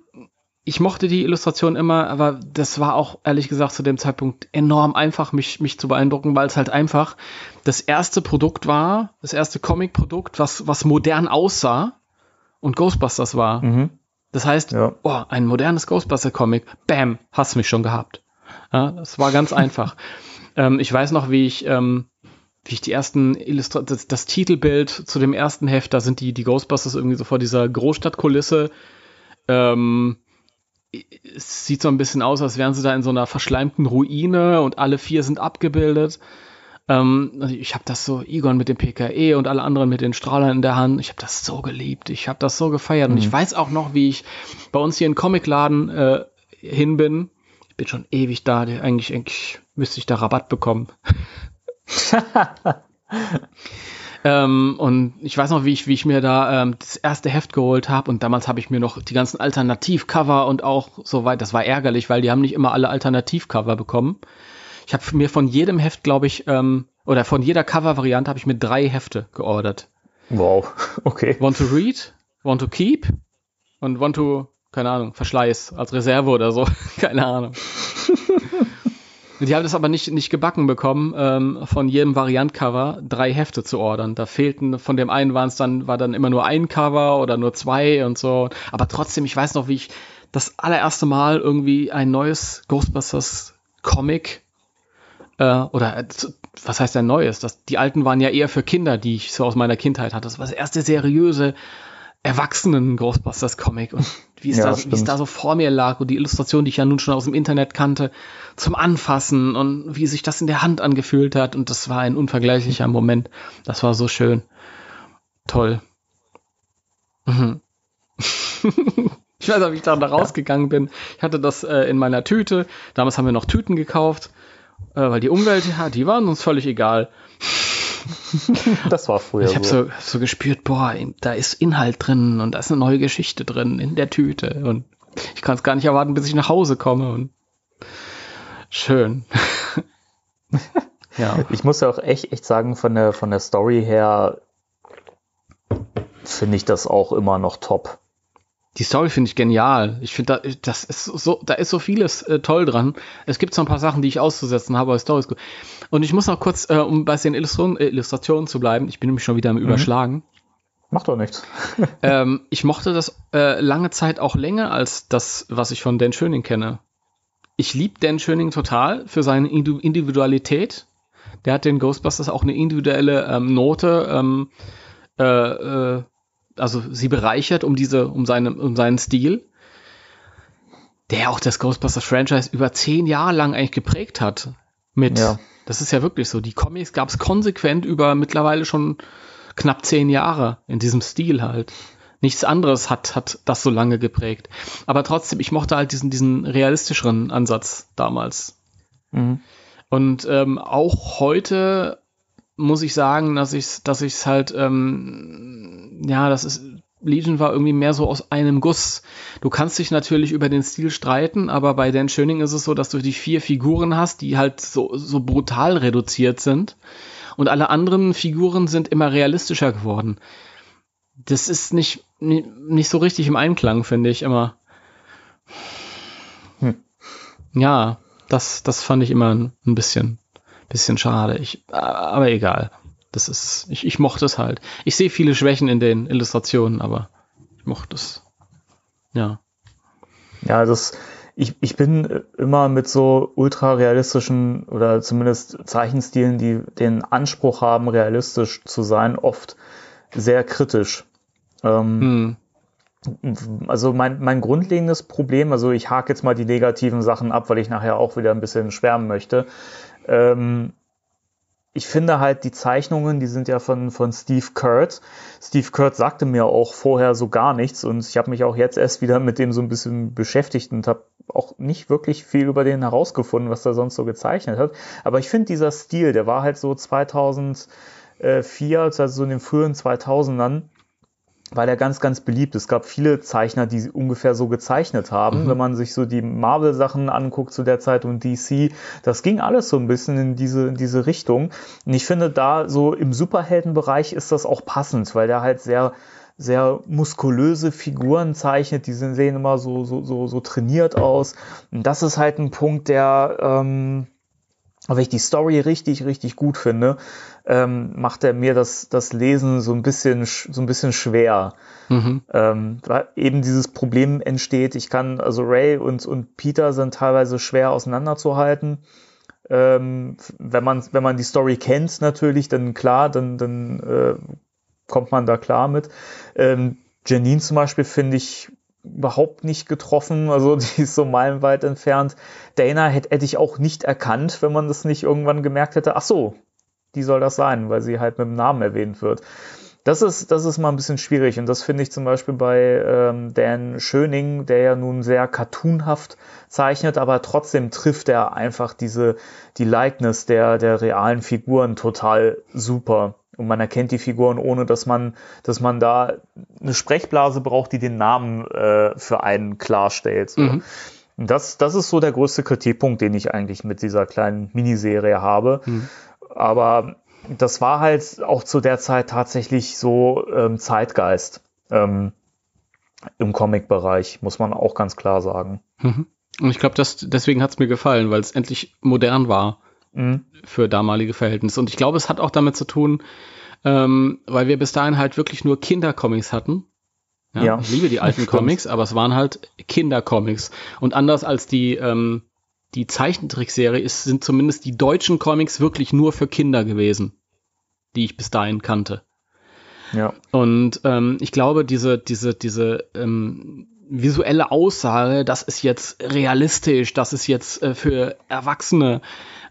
Speaker 2: ich mochte die Illustration immer, aber das war auch ehrlich gesagt zu dem Zeitpunkt enorm einfach, mich, mich zu beeindrucken, weil es halt einfach das erste Produkt war, das erste Comic-Produkt, was, was modern aussah und Ghostbusters war. Mhm. Das heißt, ja. oh, ein modernes Ghostbuster-Comic, bam, hast mich schon gehabt. Ja, das war ganz *laughs* einfach. Ähm, ich weiß noch, wie ich, ähm, wie ich die ersten Illustra das, das, Titelbild zu dem ersten Heft, da sind die, die Ghostbusters irgendwie so vor dieser Großstadtkulisse. Ähm, es sieht so ein bisschen aus, als wären sie da in so einer verschleimten Ruine und alle vier sind abgebildet. Ähm, also ich habe das so, Egon mit dem PKE und alle anderen mit den Strahlern in der Hand. Ich habe das so geliebt. Ich habe das so gefeiert. Mhm. Und ich mhm. weiß auch noch, wie ich bei uns hier in Comicladen äh, hin bin. Ich bin schon ewig da. Eigentlich, eigentlich müsste ich da Rabatt bekommen. *laughs* Ähm, und ich weiß noch, wie ich, wie ich mir da ähm, das erste Heft geholt habe und damals habe ich mir noch die ganzen Alternativcover und auch so weit, das war ärgerlich, weil die haben nicht immer alle Alternativcover bekommen. Ich habe mir von jedem Heft, glaube ich, ähm, oder von jeder Cover-Variante habe ich mir drei Hefte geordert.
Speaker 3: Wow, *laughs* okay.
Speaker 2: Want to read, want to keep und want to, keine Ahnung, Verschleiß als Reserve oder so, *laughs* keine Ahnung. *laughs* Die haben das aber nicht, nicht gebacken bekommen, ähm, von jedem Variant-Cover drei Hefte zu ordern. Da fehlten, von dem einen waren es dann, war dann immer nur ein Cover oder nur zwei und so. Aber trotzdem, ich weiß noch, wie ich das allererste Mal irgendwie ein neues Ghostbusters Comic äh, oder äh, was heißt ein neues? Das, die alten waren ja eher für Kinder, die ich so aus meiner Kindheit hatte. Das war das erste seriöse erwachsenen Ghostbusters Comic und wie es, ja, da, wie es da so vor mir lag und die Illustration, die ich ja nun schon aus dem Internet kannte, zum Anfassen und wie sich das in der Hand angefühlt hat und das war ein unvergleichlicher Moment. Das war so schön. Toll. Mhm. *laughs* ich weiß auch, wie ich da rausgegangen bin. Ich hatte das äh, in meiner Tüte. Damals haben wir noch Tüten gekauft, äh, weil die Umwelt, ja, die waren uns völlig egal. *laughs*
Speaker 3: das war früher
Speaker 2: ich hab so. Habe so, gespürt, boah, da ist Inhalt drin und da ist eine neue Geschichte drin in der Tüte und ich kann es gar nicht erwarten, bis ich nach Hause komme und schön. *laughs*
Speaker 3: ja. Ich muss ja auch echt, echt sagen, von der, von der Story her finde ich das auch immer noch top.
Speaker 2: Die Story finde ich genial. Ich finde, da, das ist so, da ist so vieles äh, toll dran. Es gibt so ein paar Sachen, die ich auszusetzen habe, aber Story ist gut. Und ich muss noch kurz, äh, um bei den Illustration, äh, Illustrationen zu bleiben, ich bin nämlich schon wieder am mhm. Überschlagen.
Speaker 3: Macht doch nichts. *laughs*
Speaker 2: ähm, ich mochte das äh, lange Zeit auch länger als das, was ich von Dan Schöning kenne. Ich liebe Dan Schöning total für seine Individualität. Der hat den Ghostbusters auch eine individuelle ähm, Note ähm, äh, äh, also sie bereichert um diese, um seinen, um seinen Stil, der auch das Ghostbusters Franchise über zehn Jahre lang eigentlich geprägt hat. Mit, ja. das ist ja wirklich so. Die Comics gab es konsequent über mittlerweile schon knapp zehn Jahre in diesem Stil halt. Nichts anderes hat, hat das so lange geprägt. Aber trotzdem, ich mochte halt diesen, diesen realistischeren Ansatz damals. Mhm. Und ähm, auch heute muss ich sagen, dass ich dass ich's halt ähm, ja, das ist Legion war irgendwie mehr so aus einem Guss. Du kannst dich natürlich über den Stil streiten, aber bei Dan Schöning ist es so, dass du die vier Figuren hast, die halt so, so brutal reduziert sind. Und alle anderen Figuren sind immer realistischer geworden. Das ist nicht, nicht so richtig im Einklang, finde ich immer. Hm. Ja, das, das fand ich immer ein bisschen bisschen schade. Ich, aber egal. Das ist, ich, ich mochte es halt. Ich sehe viele Schwächen in den Illustrationen, aber ich mochte es. Ja.
Speaker 3: Ja, das, ich, ich bin immer mit so ultra realistischen oder zumindest Zeichenstilen, die den Anspruch haben, realistisch zu sein, oft sehr kritisch. Ähm, hm. Also mein, mein grundlegendes Problem, also ich hake jetzt mal die negativen Sachen ab, weil ich nachher auch wieder ein bisschen schwärmen möchte. Ähm, ich finde halt die Zeichnungen, die sind ja von, von Steve Kurt. Steve Kurt sagte mir auch vorher so gar nichts und ich habe mich auch jetzt erst wieder mit dem so ein bisschen beschäftigt und habe auch nicht wirklich viel über den herausgefunden, was er sonst so gezeichnet hat. Aber ich finde dieser Stil, der war halt so 2004, also so in den frühen 2000ern, weil er ganz, ganz beliebt ist. Es gab viele Zeichner, die ungefähr so gezeichnet haben. Mhm. Wenn man sich so die Marvel-Sachen anguckt zu der Zeit und DC, das ging alles so ein bisschen in diese, in diese Richtung. Und ich finde, da so im Superheldenbereich ist das auch passend, weil der halt sehr, sehr muskulöse Figuren zeichnet, die sehen immer so, so, so, so trainiert aus. Und das ist halt ein Punkt, der, ähm, wenn ich die Story richtig, richtig gut finde, ähm, macht er mir das, das Lesen so ein bisschen, so ein bisschen schwer. Mhm. Ähm, weil eben dieses Problem entsteht, ich kann, also Ray und, und Peter sind teilweise schwer auseinanderzuhalten. Ähm, wenn man, wenn man die Story kennt natürlich, dann klar, dann, dann äh, kommt man da klar mit. Ähm, Janine zum Beispiel finde ich überhaupt nicht getroffen. Also *laughs* die ist so meilenweit entfernt. Dana hätte, ich auch nicht erkannt, wenn man das nicht irgendwann gemerkt hätte. Ach so, die soll das sein, weil sie halt mit dem Namen erwähnt wird. Das ist, das ist mal ein bisschen schwierig und das finde ich zum Beispiel bei ähm, Dan Schöning, der ja nun sehr cartoonhaft zeichnet, aber trotzdem trifft er einfach diese, die Likeness der, der realen Figuren total super und man erkennt die Figuren, ohne dass man, dass man da eine Sprechblase braucht, die den Namen äh, für einen klarstellt. So. Mhm. Und das, das ist so der größte Kritikpunkt, den ich eigentlich mit dieser kleinen Miniserie habe. Mhm. Aber das war halt auch zu der Zeit tatsächlich so ähm, Zeitgeist ähm, im Comic-Bereich, muss man auch ganz klar sagen.
Speaker 2: Mhm. Und ich glaube, deswegen hat es mir gefallen, weil es endlich modern war mhm. für damalige Verhältnisse. Und ich glaube, es hat auch damit zu tun, ähm, weil wir bis dahin halt wirklich nur Kindercomics hatten. Ja, ja. Ich liebe die alten *laughs* Comics, aber es waren halt Kindercomics. Und anders als die, ähm, die Zeichentrickserie ist, sind zumindest die deutschen Comics wirklich nur für Kinder gewesen, die ich bis dahin kannte. Ja. Und ähm, ich glaube, diese, diese, diese ähm, visuelle Aussage, das ist jetzt realistisch, das ist jetzt äh, für Erwachsene,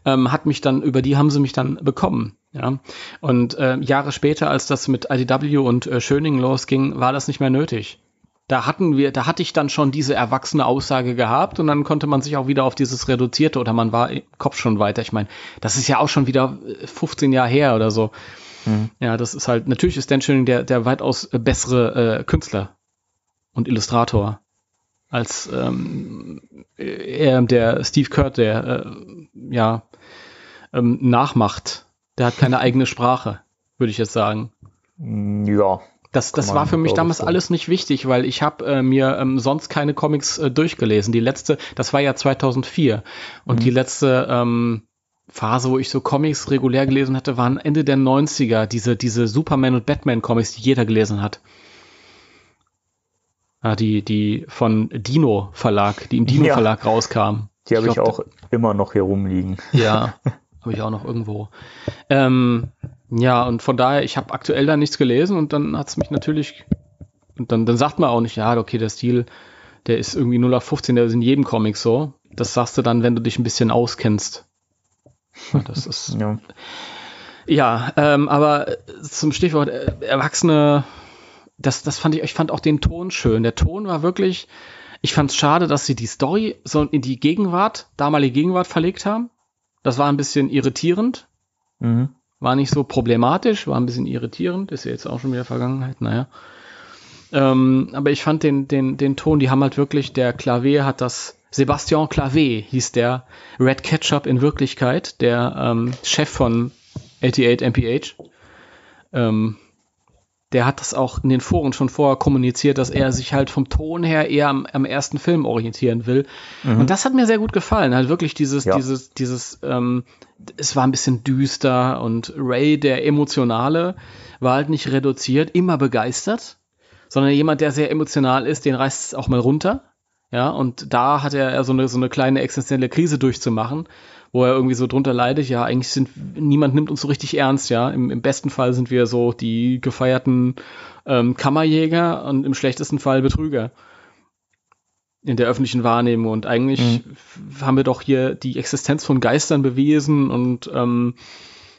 Speaker 2: ähm, hat mich dann, über die haben sie mich dann bekommen. Ja. Und äh, Jahre später, als das mit IDW und äh, Schöning losging, war das nicht mehr nötig. Da hatten wir, da hatte ich dann schon diese erwachsene Aussage gehabt und dann konnte man sich auch wieder auf dieses reduzierte oder man war im Kopf schon weiter. Ich meine, das ist ja auch schon wieder 15 äh, Jahre her oder so. Mhm. Ja, das ist halt, natürlich ist Dan Schöning der, der weitaus bessere äh, Künstler und Illustrator als ähm, er, der Steve Kurt, der äh, ja ähm, nachmacht. Der hat keine eigene Sprache, würde ich jetzt sagen.
Speaker 3: Mm, ja.
Speaker 2: Das, das war für mich damals so. alles nicht wichtig, weil ich habe äh, mir ähm, sonst keine Comics äh, durchgelesen. Die letzte, das war ja 2004 und mhm. die letzte ähm, Phase, wo ich so Comics regulär gelesen hatte, waren Ende der 90er, diese, diese Superman und Batman Comics, die jeder gelesen hat. Ja, die, die von Dino Verlag, die im Dino Verlag ja. rauskamen.
Speaker 3: Die habe ich, ich, auch immer noch hier rumliegen.
Speaker 2: Ja, *laughs* habe ich auch noch irgendwo. Ähm, ja, und von daher, ich habe aktuell da nichts gelesen und dann hat es mich natürlich, und dann, dann sagt man auch nicht, ja, okay, der Stil, der ist irgendwie 0 auf 15, der ist in jedem Comic so. Das sagst du dann, wenn du dich ein bisschen auskennst. Das ist. *laughs* ja. Ja, ähm, aber zum Stichwort äh, Erwachsene das, das fand ich, ich fand auch den Ton schön. Der Ton war wirklich, ich fand es schade, dass sie die Story so in die Gegenwart, damalige Gegenwart verlegt haben. Das war ein bisschen irritierend. Mhm. War nicht so problematisch, war ein bisschen irritierend. Ist ja jetzt auch schon wieder Vergangenheit, naja. Ähm, aber ich fand den, den, den Ton, die haben halt wirklich, der Clavier hat das, Sebastian Clavier hieß der Red Ketchup in Wirklichkeit, der ähm, Chef von 88 MPH. Ähm, der hat das auch in den Foren schon vorher kommuniziert, dass er sich halt vom Ton her eher am, am ersten Film orientieren will. Mhm. Und das hat mir sehr gut gefallen. Halt wirklich dieses, ja. dieses, dieses, ähm, es war ein bisschen düster und Ray, der Emotionale, war halt nicht reduziert, immer begeistert, sondern jemand, der sehr emotional ist, den reißt es auch mal runter. Ja, und da hat er so eine, so eine kleine existenzielle Krise durchzumachen wo er irgendwie so drunter leidet, ja, eigentlich sind, niemand nimmt uns so richtig ernst, ja. Im, im besten Fall sind wir so die gefeierten ähm, Kammerjäger und im schlechtesten Fall Betrüger in der öffentlichen Wahrnehmung. Und eigentlich mhm. haben wir doch hier die Existenz von Geistern bewiesen und ähm,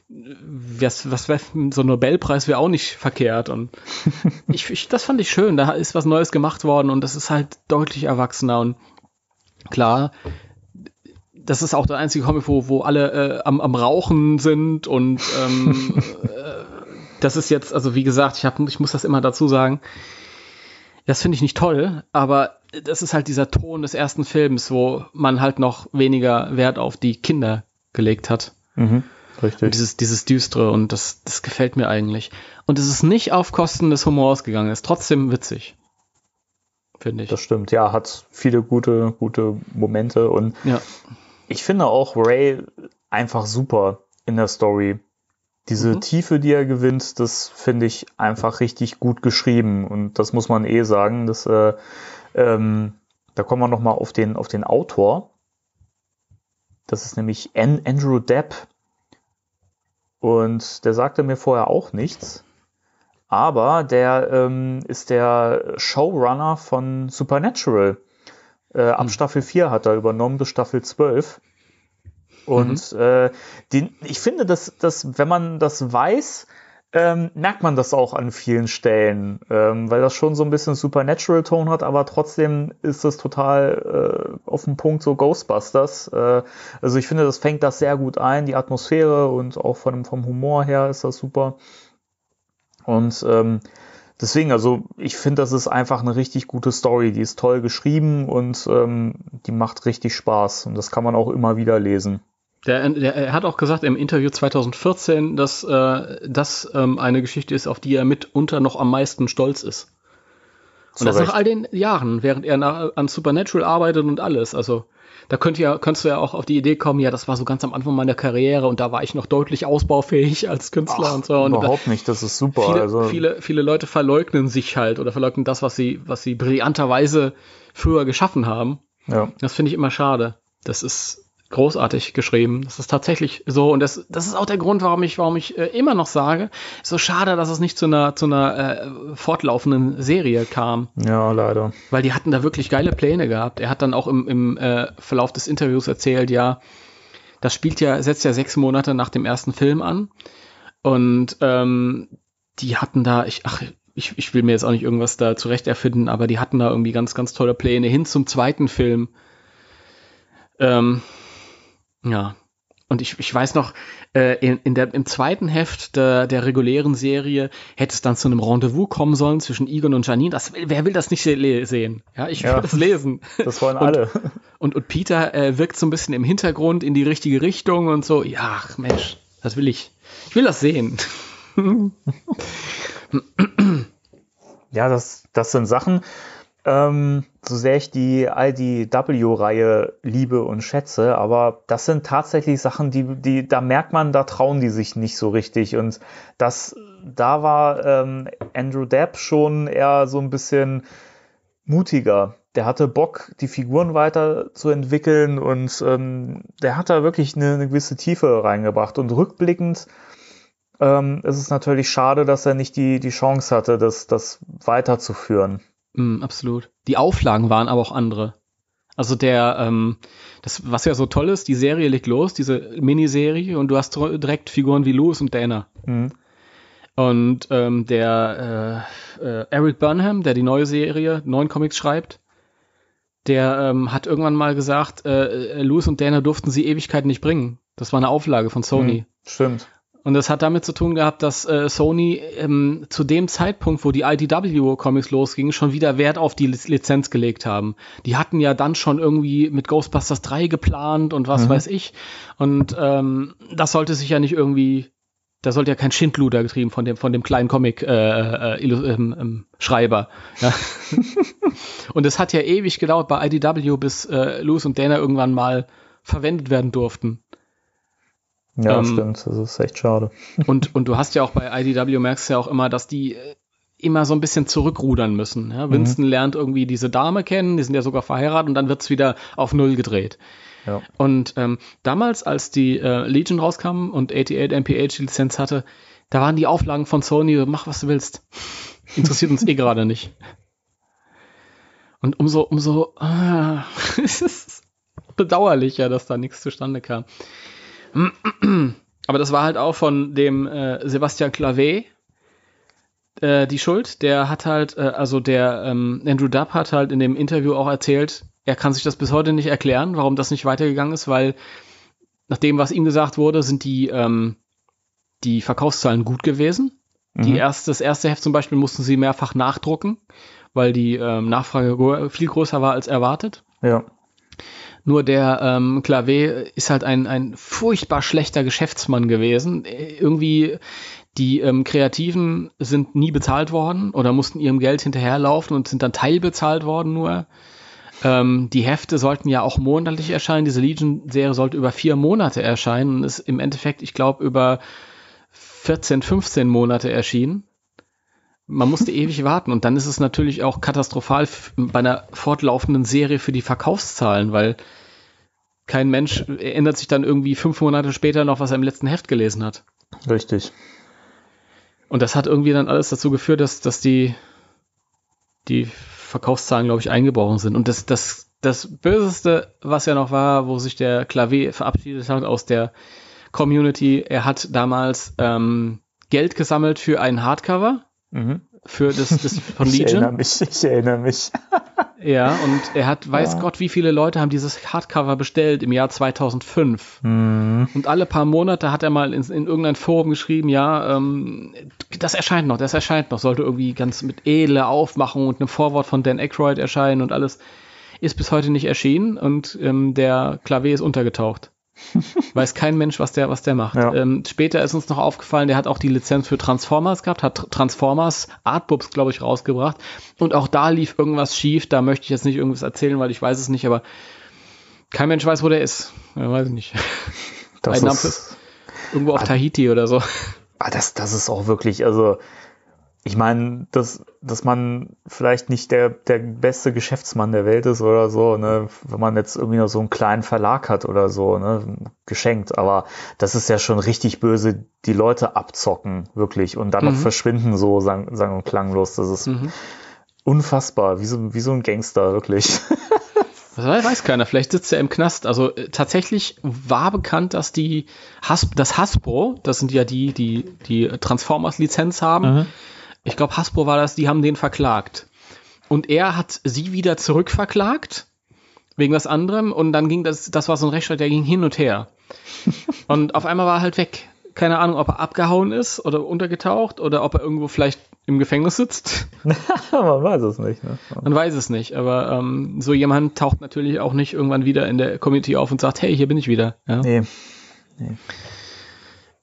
Speaker 2: was, was wär, so ein Nobelpreis wäre auch nicht verkehrt. Und *laughs* ich, ich, das fand ich schön. Da ist was Neues gemacht worden und das ist halt deutlich erwachsener. Und klar, das ist auch der einzige Comic, wo, wo alle äh, am, am Rauchen sind und ähm, *laughs* äh, das ist jetzt, also wie gesagt, ich, hab, ich muss das immer dazu sagen, das finde ich nicht toll, aber das ist halt dieser Ton des ersten Films, wo man halt noch weniger Wert auf die Kinder gelegt hat.
Speaker 3: Mhm, richtig.
Speaker 2: Und dieses, dieses Düstere und das, das gefällt mir eigentlich. Und es ist nicht auf Kosten des Humors gegangen, ist trotzdem witzig. Finde ich.
Speaker 3: Das stimmt, ja, hat viele gute, gute Momente und
Speaker 2: Ja.
Speaker 3: Ich finde auch Ray einfach super in der Story. Diese
Speaker 2: Mhm.
Speaker 3: Tiefe, die er gewinnt, das finde ich einfach richtig gut geschrieben. Und das muss man eh sagen. Dass, äh, ähm, da kommen wir nochmal auf den, auf den Autor. Das ist nämlich An Andrew Depp. Und der sagte mir vorher auch nichts. Aber der ähm, ist der Showrunner von Supernatural. Äh, ab
Speaker 2: Hm.
Speaker 3: Staffel 4 hat er übernommen bis Staffel 12. Und äh, den, ich finde, dass, dass, wenn man das weiß, ähm, merkt man das auch an vielen Stellen, ähm, weil das schon so ein bisschen Supernatural-Ton hat, aber trotzdem ist das total äh, auf den Punkt so Ghostbusters. Äh, also ich finde, das fängt das sehr gut ein, die Atmosphäre und auch von, dem- vom Humor her ist das super. Und ähm, deswegen, also ich finde, das ist einfach eine richtig gute Story. Die ist toll geschrieben und ähm, die macht richtig Spaß. Und das kann man auch immer wieder lesen.
Speaker 2: Der, der, er hat auch gesagt im Interview 2014, dass äh, das ähm, eine Geschichte ist, auf die er mitunter noch am meisten stolz ist. Und
Speaker 3: Zu
Speaker 2: das nach all den Jahren, während er nach, an Supernatural arbeitet und alles. Also da könnt ihr, könntest du ja auch auf die Idee kommen, ja, das war so ganz am Anfang meiner Karriere und da war ich noch deutlich ausbaufähig als Künstler
Speaker 3: Ach,
Speaker 2: und so. Und
Speaker 3: überhaupt nicht, das ist super.
Speaker 2: viele,
Speaker 3: also,
Speaker 2: viele, viele Leute verleugnen sich halt oder verleugnen das, was sie, was sie brillanterweise früher geschaffen haben.
Speaker 3: ja.
Speaker 2: Das finde ich immer schade. Das ist großartig geschrieben. Das ist tatsächlich so. Und das, das ist auch der Grund, warum ich, warum ich äh, immer noch sage, so schade, dass es nicht zu einer, zu einer äh, fortlaufenden Serie kam.
Speaker 3: ja, leider.
Speaker 2: Weil die hatten da wirklich geile Pläne gehabt. Er hat dann auch im, im äh, Verlauf des Interviews erzählt, ja, das spielt ja, setzt ja sechs Monate nach dem ersten Film an. Und ähm, die hatten da, ich, ach, ich, ich will mir jetzt auch nicht irgendwas da zurecht erfinden, aber die hatten da irgendwie ganz, ganz tolle Pläne hin zum zweiten Film. Ähm, ja. Und ich, ich weiß noch, äh, in, in der, im zweiten Heft der, der regulären Serie hätte es dann zu einem Rendezvous kommen sollen zwischen Egon und Janine. Das, wer will das nicht se- sehen? Ja, ich will
Speaker 3: Ja.
Speaker 2: das lesen.
Speaker 3: Das wollen
Speaker 2: Und-
Speaker 3: alle.
Speaker 2: Und, und Peter äh, wirkt so ein bisschen im Hintergrund in die richtige Richtung und so. Ja, ach, Mensch, das will ich. Ich will das sehen. *laughs*
Speaker 3: Ja, das, das sind Sachen, ähm, so sehr ich die IDW-Reihe liebe und schätze, aber das sind tatsächlich Sachen, die, die, da merkt man, da trauen die sich nicht so richtig. Und das, da war ähm, Andrew Depp schon eher so ein bisschen mutiger. Der hatte Bock, die Figuren weiterzuentwickeln und ähm, der hat da wirklich eine, eine gewisse Tiefe reingebracht. Und rückblickend ähm, ist es natürlich schade, dass er nicht die, die Chance hatte, das, das weiterzuführen.
Speaker 2: Mm, absolut. Die Auflagen waren aber auch andere. Also der, ähm, das, was ja so toll ist, die Serie legt los, diese Miniserie, und du hast direkt Figuren wie Louis und Dana.
Speaker 3: Mhm.
Speaker 2: Und ähm, der äh, äh, Eric Burnham, der die neue Serie, neuen Comics schreibt, der ähm, hat irgendwann mal gesagt, äh, äh, Louis und Dana durften sie Ewigkeiten nicht bringen. Das war eine Auflage von Sony.
Speaker 3: Mhm. Stimmt.
Speaker 2: Und das hat damit zu tun gehabt, dass äh, Sony ähm, zu dem Zeitpunkt, wo die IDW-Comics losgingen, schon wieder Wert auf die Liz Lizenz gelegt haben. Die hatten ja dann schon irgendwie mit Ghostbusters 3 geplant und was
Speaker 3: Mhm.
Speaker 2: weiß ich. Und ähm, das sollte sich ja nicht irgendwie, da sollte ja kein Schindluder getrieben von dem, von dem kleinen Comic äh, äh, ähm, ähm, Schreiber. Ja. *laughs* und es hat ja ewig gedauert bei IDW, bis äh, Louis und Dana irgendwann mal verwendet werden durften.
Speaker 3: Ja,
Speaker 2: Ähm,
Speaker 3: stimmt. Das ist echt schade. *laughs*
Speaker 2: Und, und du hast ja auch bei IDW merkst du ja auch immer, dass die äh, immer so ein bisschen zurückrudern müssen. Ja? Winston lernt irgendwie diese Dame kennen, die sind ja sogar verheiratet und dann wird's wieder auf Null gedreht.
Speaker 3: Ja.
Speaker 2: Und ähm, damals, als die äh, Legion rauskam und 88 MPH die Lizenz hatte, da waren die Auflagen von Sony, mach was du willst. *laughs* Interessiert uns eh gerade nicht. Und umso, umso ah, *laughs* es ist bedauerlicher, dass da nichts zustande kam. *clears throat* Aber das war halt auch von dem äh, Sebastian Clavet äh, die Schuld. Der hat halt, äh, also der ähm, Andrew Dubb hat halt in dem Interview auch erzählt, er kann sich das bis heute nicht erklären, warum das nicht weitergegangen ist, weil nach dem, was ihm gesagt wurde, sind die, ähm, die Verkaufszahlen gut gewesen. Die erste, das erste Heft zum Beispiel mussten sie mehrfach nachdrucken, weil die ähm, Nachfrage viel größer war als erwartet.
Speaker 3: Ja.
Speaker 2: Nur der ähm, Clavé ist halt ein, ein furchtbar schlechter Geschäftsmann gewesen. Äh, Irgendwie die ähm, Kreativen sind nie bezahlt worden oder mussten ihrem Geld hinterherlaufen und sind dann teilbezahlt worden nur. Ähm, die Hefte sollten ja auch monatlich erscheinen. Diese Legion-Serie sollte über vier Monate erscheinen und ist im Endeffekt, ich glaube, über 14, 15 Monate erschienen. Man musste ewig warten und dann ist es natürlich auch katastrophal bei einer fortlaufenden Serie für die Verkaufszahlen, weil kein Mensch erinnert sich dann irgendwie fünf Monate später noch, was er im letzten Heft gelesen hat.
Speaker 3: Richtig.
Speaker 2: Und das hat irgendwie dann alles dazu geführt, dass, dass die, die Verkaufszahlen, glaube ich, eingebrochen sind. Und das, das, das Böseste, was ja noch war, wo sich der Klavier verabschiedet hat aus der Community, er hat damals ähm, Geld gesammelt für ein Hardcover,
Speaker 3: Mhm.
Speaker 2: für das, das von
Speaker 3: Ich erinnere
Speaker 2: Legion.
Speaker 3: mich, ich erinnere mich. *laughs*
Speaker 2: Ja, und er hat, weiß
Speaker 3: Ja.
Speaker 2: Gott, wie viele Leute haben dieses Hardcover bestellt im Jahr 2005.
Speaker 3: Mhm.
Speaker 2: Und alle paar Monate hat er mal in, in irgendein Forum geschrieben, ja, ähm, das erscheint noch, das erscheint noch, sollte irgendwie ganz mit edler Aufmachung und einem Vorwort von Dan Aykroyd erscheinen und alles. Ist bis heute nicht erschienen und ähm, der Klavier ist untergetaucht. *laughs* Weiß kein Mensch, was der, was der macht.
Speaker 3: Ja.
Speaker 2: Ähm, später ist uns noch aufgefallen, der hat auch die Lizenz für Transformers gehabt, hat Transformers Artbooks, glaube ich, rausgebracht. Und auch da lief irgendwas schief. Da möchte ich jetzt nicht irgendwas erzählen, weil ich weiß es nicht, aber kein Mensch weiß, wo der ist. Ja, weiß ich nicht.
Speaker 3: Das
Speaker 2: Ein
Speaker 3: ist,
Speaker 2: Irgendwo auf
Speaker 3: Ah.
Speaker 2: Tahiti oder so.
Speaker 3: ah, das, das ist auch wirklich, also ich meine, dass, dass man vielleicht nicht der, der beste Geschäftsmann der Welt ist oder so, ne, wenn man jetzt irgendwie noch so einen kleinen Verlag hat oder so, ne, geschenkt, aber das ist ja schon richtig böse, die Leute abzocken, wirklich, und dann noch
Speaker 2: Mhm.
Speaker 3: verschwinden so, sang, sang und klanglos. Das ist
Speaker 2: Mhm.
Speaker 3: unfassbar, wie so, wie so ein Gangster, wirklich. *laughs*
Speaker 2: Das weiß keiner. Vielleicht sitzt er im Knast. Also äh, tatsächlich war bekannt, dass die Has das Hasbro, das sind ja die, die die Transformers-Lizenz haben. Ich glaube, Hasbro war das, die haben den verklagt. Und er hat sie wieder zurückverklagt wegen was anderem und dann ging das, das war so ein Rechtsstreit, der ging hin und her. *laughs* Und auf einmal war er halt weg. Keine Ahnung, ob er abgehauen ist oder untergetaucht oder ob er irgendwo vielleicht im Gefängnis sitzt. *laughs*
Speaker 3: man weiß es nicht, ne?
Speaker 2: Man weiß es nicht, aber ähm, so jemand taucht natürlich auch nicht irgendwann wieder in der Community auf und sagt, hey, hier bin ich wieder. Ja?
Speaker 3: Nee.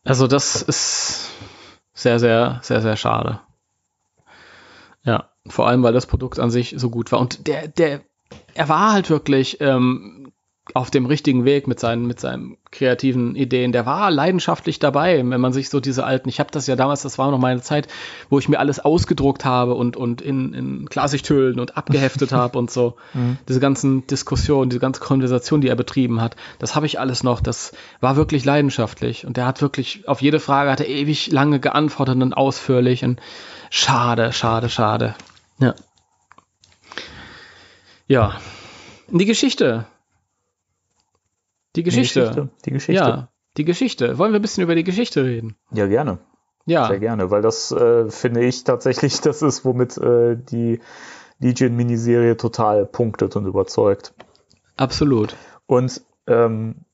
Speaker 2: Also das ist sehr, sehr, sehr, sehr schade. Vor allem, weil das Produkt an sich so gut war. Und der, der, er war halt wirklich ähm, auf dem richtigen Weg mit seinen, mit seinen kreativen Ideen. Der war leidenschaftlich dabei, wenn man sich so diese alten, ich habe das ja damals, das war noch meine Zeit, wo ich mir alles ausgedruckt habe und, und in, in Klarsichthüllen und abgeheftet *laughs* habe und so. Diese ganzen Diskussionen, diese ganze Konversation, die er betrieben hat, das habe ich alles noch. Das war wirklich leidenschaftlich. Und der hat wirklich, auf jede Frage hat er ewig lange geantwortet und ausführlich. Und schade, schade, schade. Ja. Ja. Die Geschichte. Die Geschichte.
Speaker 3: Die Geschichte.
Speaker 2: Ja, die Geschichte. Wollen wir ein bisschen über die Geschichte reden?
Speaker 3: Ja, gerne.
Speaker 2: Ja.
Speaker 3: Sehr gerne, weil das äh, finde ich tatsächlich, *laughs* das ist, womit äh, die Legion-Miniserie total punktet und überzeugt.
Speaker 2: Absolut.
Speaker 3: Und ähm,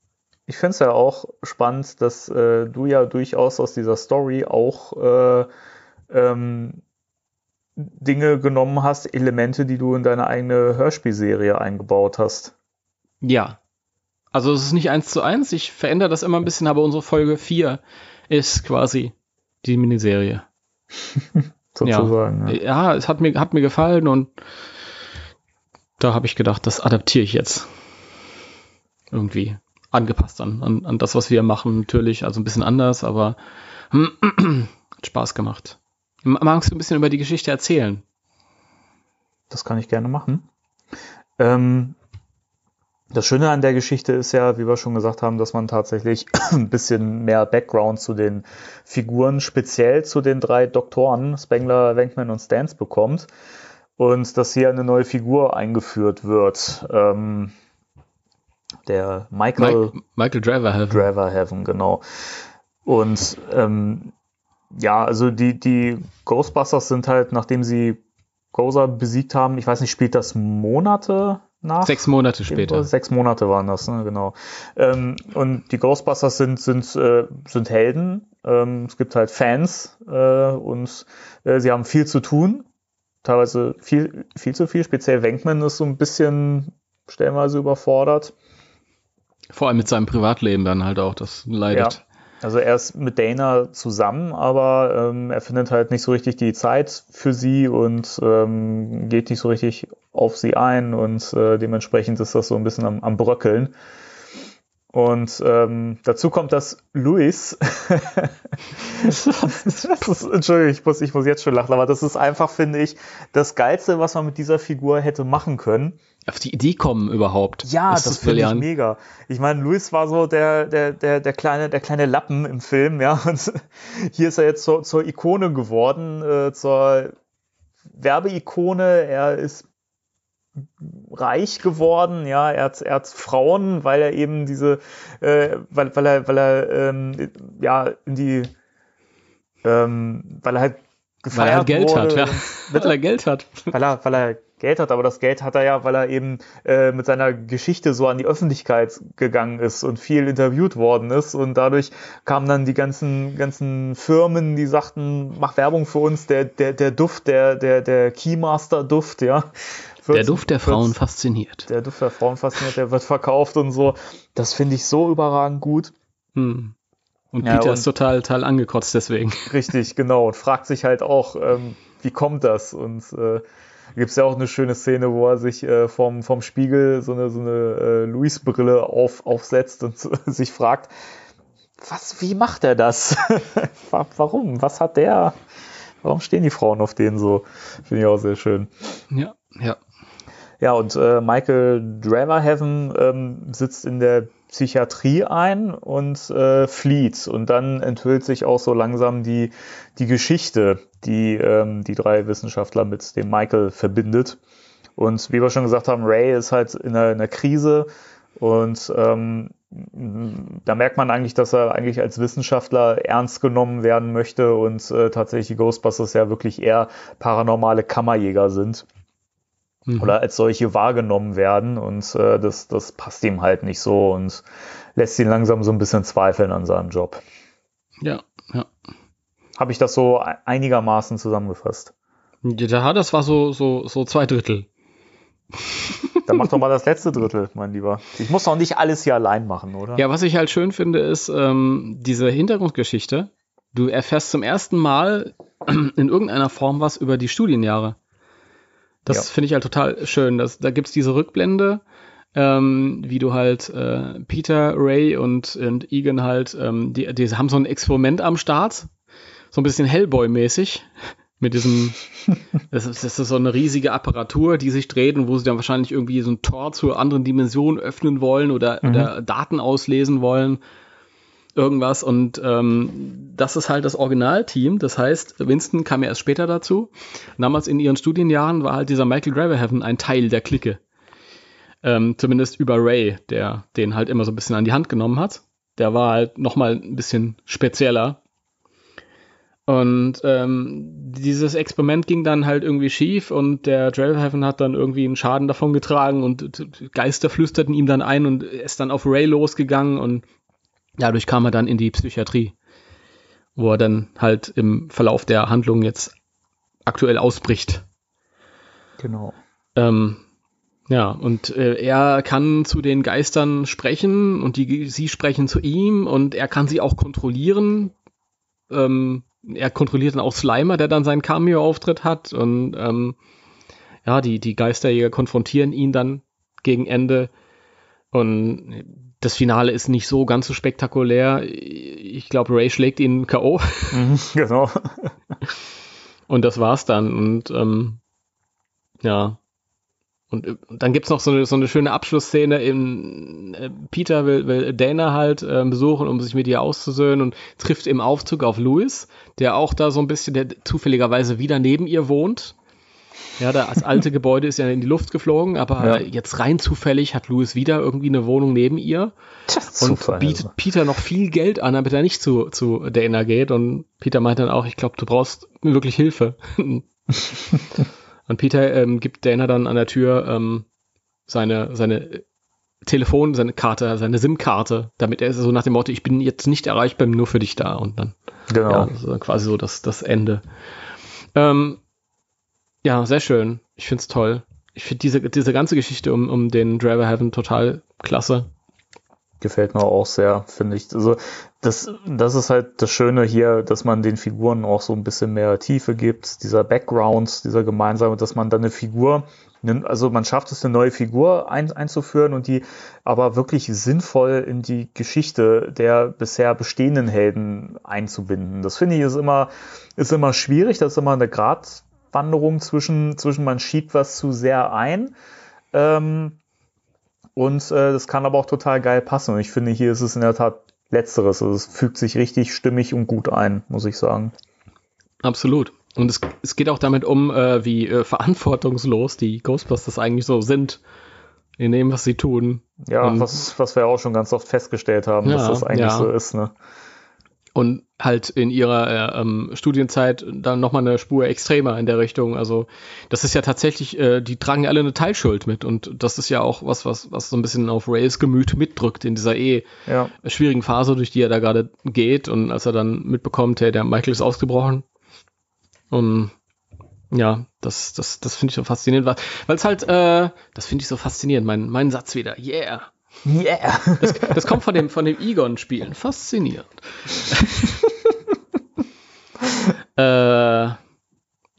Speaker 3: ich finde es ja auch spannend, dass äh, du ja durchaus aus dieser Story auch äh, ähm, Dinge genommen hast, Elemente, die du in deine eigene Hörspielserie eingebaut hast.
Speaker 2: Ja. Also es ist nicht eins zu eins. Ich verändere das immer ein bisschen, aber unsere Folge 4 ist quasi die Miniserie. *laughs*
Speaker 3: Sozusagen. Ja.
Speaker 2: Ja, es hat mir, hat mir gefallen und da habe ich gedacht, das adaptiere ich jetzt. Irgendwie angepasst an, an, an das, was wir machen, natürlich. Also ein bisschen anders, aber *clears throat* hat Spaß gemacht. Magst du ein bisschen über die Geschichte erzählen?
Speaker 3: Das kann ich gerne machen. Ähm, das Schöne an der Geschichte ist ja, wie wir schon gesagt haben, dass man tatsächlich *clears throat* ein bisschen mehr Background zu den Figuren, speziell zu den drei Doktoren, Spengler, Wenkman und Stans bekommt. Und dass hier eine neue Figur eingeführt wird. Ähm, der Michael
Speaker 2: Mike, Michael Driver.
Speaker 3: Driverhaven, genau. Und ähm, ja, also die, die Ghostbusters sind halt, nachdem sie Gozer besiegt haben, ich weiß nicht, spielt das Monate nach.
Speaker 2: Sechs Monate später.
Speaker 3: Sechs Monate waren das, ne? genau. Ähm, und die Ghostbusters sind, sind, äh, sind Helden. Ähm, es gibt halt Fans äh, und äh, sie haben viel zu tun. Teilweise viel, viel zu viel. Speziell Wenkman ist so ein bisschen stellenweise überfordert.
Speaker 2: Vor allem mit seinem Privatleben dann halt auch, das leidet.
Speaker 3: Ja. Also er ist mit Dana zusammen, aber ähm, er findet halt nicht so richtig die Zeit für sie und ähm, geht nicht so richtig auf sie ein und äh, dementsprechend ist das so ein bisschen am, am Bröckeln. Und ähm, dazu kommt, dass Luis, *laughs* das ist, Entschuldigung, ich muss, ich muss jetzt schon lachen, aber das ist einfach, finde ich, das Geilste, was man mit dieser Figur hätte machen können.
Speaker 2: Auf die Idee kommen überhaupt.
Speaker 3: Ja, das, das finde ich mega. Ich meine, Luis war so der, der, der, der, kleine, der kleine Lappen im Film, ja, und *laughs* hier ist er jetzt zur, zur Ikone geworden, äh, zur Werbeikone. Er ist reich geworden, ja, er hat, er hat Frauen, weil er eben diese, äh, weil, weil er, weil er, ähm, ja, in die, ähm, weil er halt
Speaker 2: gefeiert Weil er Geld
Speaker 3: wurde.
Speaker 2: hat, ja. weil er Geld hat.
Speaker 3: Weil er, weil er Geld hat, aber das Geld hat er ja, weil er eben äh, mit seiner Geschichte so an die Öffentlichkeit gegangen ist und viel interviewt worden ist und dadurch kamen dann die ganzen ganzen Firmen, die sagten, mach Werbung für uns, der der der Duft, der der der Keymaster Duft, ja.
Speaker 2: Der Duft der Frauen fasziniert.
Speaker 3: Der Duft der Frauen fasziniert, der wird verkauft und so. Das finde ich so überragend gut.
Speaker 2: Hm. Und Peter ja, und ist total, total angekotzt deswegen. *laughs*
Speaker 3: Richtig, genau. Und fragt sich halt auch, ähm, wie kommt das? Und äh, gibt es ja auch eine schöne Szene, wo er sich äh, vom, vom Spiegel so eine, so eine äh, Louis-Brille auf, aufsetzt und *laughs* sich fragt, was, wie macht er das? *laughs* Warum? Was hat der? Warum stehen die Frauen auf denen so? Finde ich auch sehr schön.
Speaker 2: Ja, ja.
Speaker 3: Ja, und äh, Michael Draverhaven ähm, sitzt in der Psychiatrie ein und äh, flieht. Und dann enthüllt sich auch so langsam die, die Geschichte, die ähm, die drei Wissenschaftler mit dem Michael verbindet. Und wie wir schon gesagt haben, Ray ist halt in einer, in einer Krise und ähm, da merkt man eigentlich, dass er eigentlich als Wissenschaftler ernst genommen werden möchte und äh, tatsächlich die Ghostbusters ja wirklich eher paranormale Kammerjäger sind mhm. oder als solche wahrgenommen werden und äh, das, das passt ihm halt nicht so und lässt ihn langsam so ein bisschen zweifeln an seinem Job.
Speaker 2: Ja, ja.
Speaker 3: Habe ich das so einigermaßen zusammengefasst?
Speaker 2: Ja, das war so, so, so zwei Drittel. *laughs*
Speaker 3: Dann mach doch mal das letzte Drittel, mein Lieber. Ich muss doch nicht alles hier allein machen, oder?
Speaker 2: Ja, was ich halt schön finde, ist ähm, diese Hintergrundgeschichte. Du erfährst zum ersten Mal *clears throat* in irgendeiner Form was über die Studienjahre. Das ja. finde ich halt total schön. Das, da gibt's diese Rückblende, ähm, wie du halt äh, Peter, Ray und, und Egan halt, ähm, die, die haben so ein Experiment am Start, so ein bisschen Hellboy-mäßig. *laughs* Mit diesem, *laughs* das ist, das ist so eine riesige Apparatur, die sich dreht und wo sie dann wahrscheinlich irgendwie so ein Tor zur anderen Dimension öffnen wollen oder, mhm. oder Daten auslesen wollen irgendwas und ähm, das ist halt das Originalteam. Das heißt, Winston kam ja erst später dazu. Damals in ihren Studienjahren war halt dieser Michael Graverhaven ein Teil der Clique. Ähm, zumindest über Ray, der den halt immer so ein bisschen an die Hand genommen hat. Der war halt nochmal ein bisschen spezieller. Und ähm, dieses Experiment ging dann halt irgendwie schief und der Trailhaven hat dann irgendwie einen Schaden davon getragen und Geister flüsterten ihm dann ein und ist dann auf Ray losgegangen und Dadurch kam er dann in die Psychiatrie, wo er dann halt im Verlauf der Handlung jetzt aktuell ausbricht.
Speaker 3: Genau.
Speaker 2: Ähm, ja, und äh, er kann zu den Geistern sprechen und die, sie sprechen zu ihm und er kann sie auch kontrollieren. Ähm, er kontrolliert dann auch Slimer, der dann seinen Cameo-Auftritt hat und ähm, ja, die, die Geisterjäger konfrontieren ihn dann gegen Ende und das Finale ist nicht so ganz so spektakulär. Ich glaube, Ray schlägt ihn K.O.
Speaker 3: Mhm, genau.
Speaker 2: Und das war's dann. Und ähm, ja. Und, und dann gibt's noch so eine, so eine schöne Abschlussszene. In, äh, Peter will, will Dana halt äh, besuchen, um sich mit ihr auszusöhnen und trifft im Aufzug auf Louis, der auch da so ein bisschen, der zufälligerweise wieder neben ihr wohnt. Ja, das alte Gebäude ist ja in die Luft geflogen, aber ja. jetzt rein zufällig hat Louis wieder irgendwie eine Wohnung neben ihr und Zufall, bietet also. Peter noch viel Geld an, damit er nicht zu, zu Dana geht. Und Peter meint dann auch, ich glaube, du brauchst wirklich Hilfe. *laughs* und Peter ähm, gibt Dana dann an der Tür ähm, seine, seine Telefon, seine Karte, seine SIM-Karte, damit er so nach dem Motto, ich bin jetzt nicht erreichbar, nur für dich da und dann
Speaker 3: Genau.
Speaker 2: ja, so quasi so das, das Ende. Ähm, ja, sehr schön. Ich find's toll. Ich finde diese, diese ganze Geschichte um, um den Driver Heaven total klasse.
Speaker 3: Gefällt mir auch sehr, finde ich. Also das, das ist halt das Schöne hier, dass man den Figuren auch so ein bisschen mehr Tiefe gibt, dieser Background, dieser gemeinsame, dass man dann eine Figur, also man schafft es, eine neue Figur ein, einzuführen und die aber wirklich sinnvoll in die Geschichte der bisher bestehenden Helden einzubinden. Das finde ich ist immer, ist immer schwierig, das ist immer eine Gratwanderung zwischen, zwischen man schiebt was zu sehr ein. Ähm, und äh, das kann aber auch total geil passen. Und ich finde, hier ist es in der Tat Letzteres. Also es fügt sich richtig stimmig und gut ein, muss ich sagen.
Speaker 2: Absolut. Und es, es geht auch damit um, äh, wie äh, verantwortungslos die Ghostbusters eigentlich so sind in dem, was sie tun.
Speaker 3: Ja,
Speaker 2: Und-
Speaker 3: was, was wir auch schon ganz oft festgestellt haben, dass
Speaker 2: Ja,
Speaker 3: das eigentlich
Speaker 2: ja.
Speaker 3: so ist. Ne?
Speaker 2: Und halt in ihrer äh, ähm, Studienzeit dann nochmal eine Spur extremer in der Richtung. Also das ist ja tatsächlich, äh, die tragen ja alle eine Teilschuld mit. Und das ist ja auch was, was, was so ein bisschen auf Rays Gemüt mitdrückt in dieser eh
Speaker 3: Ja,
Speaker 2: schwierigen Phase, durch die er da gerade geht. Und als er dann mitbekommt, hey, der Michael ist ausgebrochen. Und ja, das, das, das finde ich so faszinierend, weil es halt, äh, das finde ich so faszinierend, mein, mein Satz wieder, yeah.
Speaker 3: Yeah.
Speaker 2: Das, das kommt von dem, von dem Egon-Spielen, faszinierend. *laughs* äh,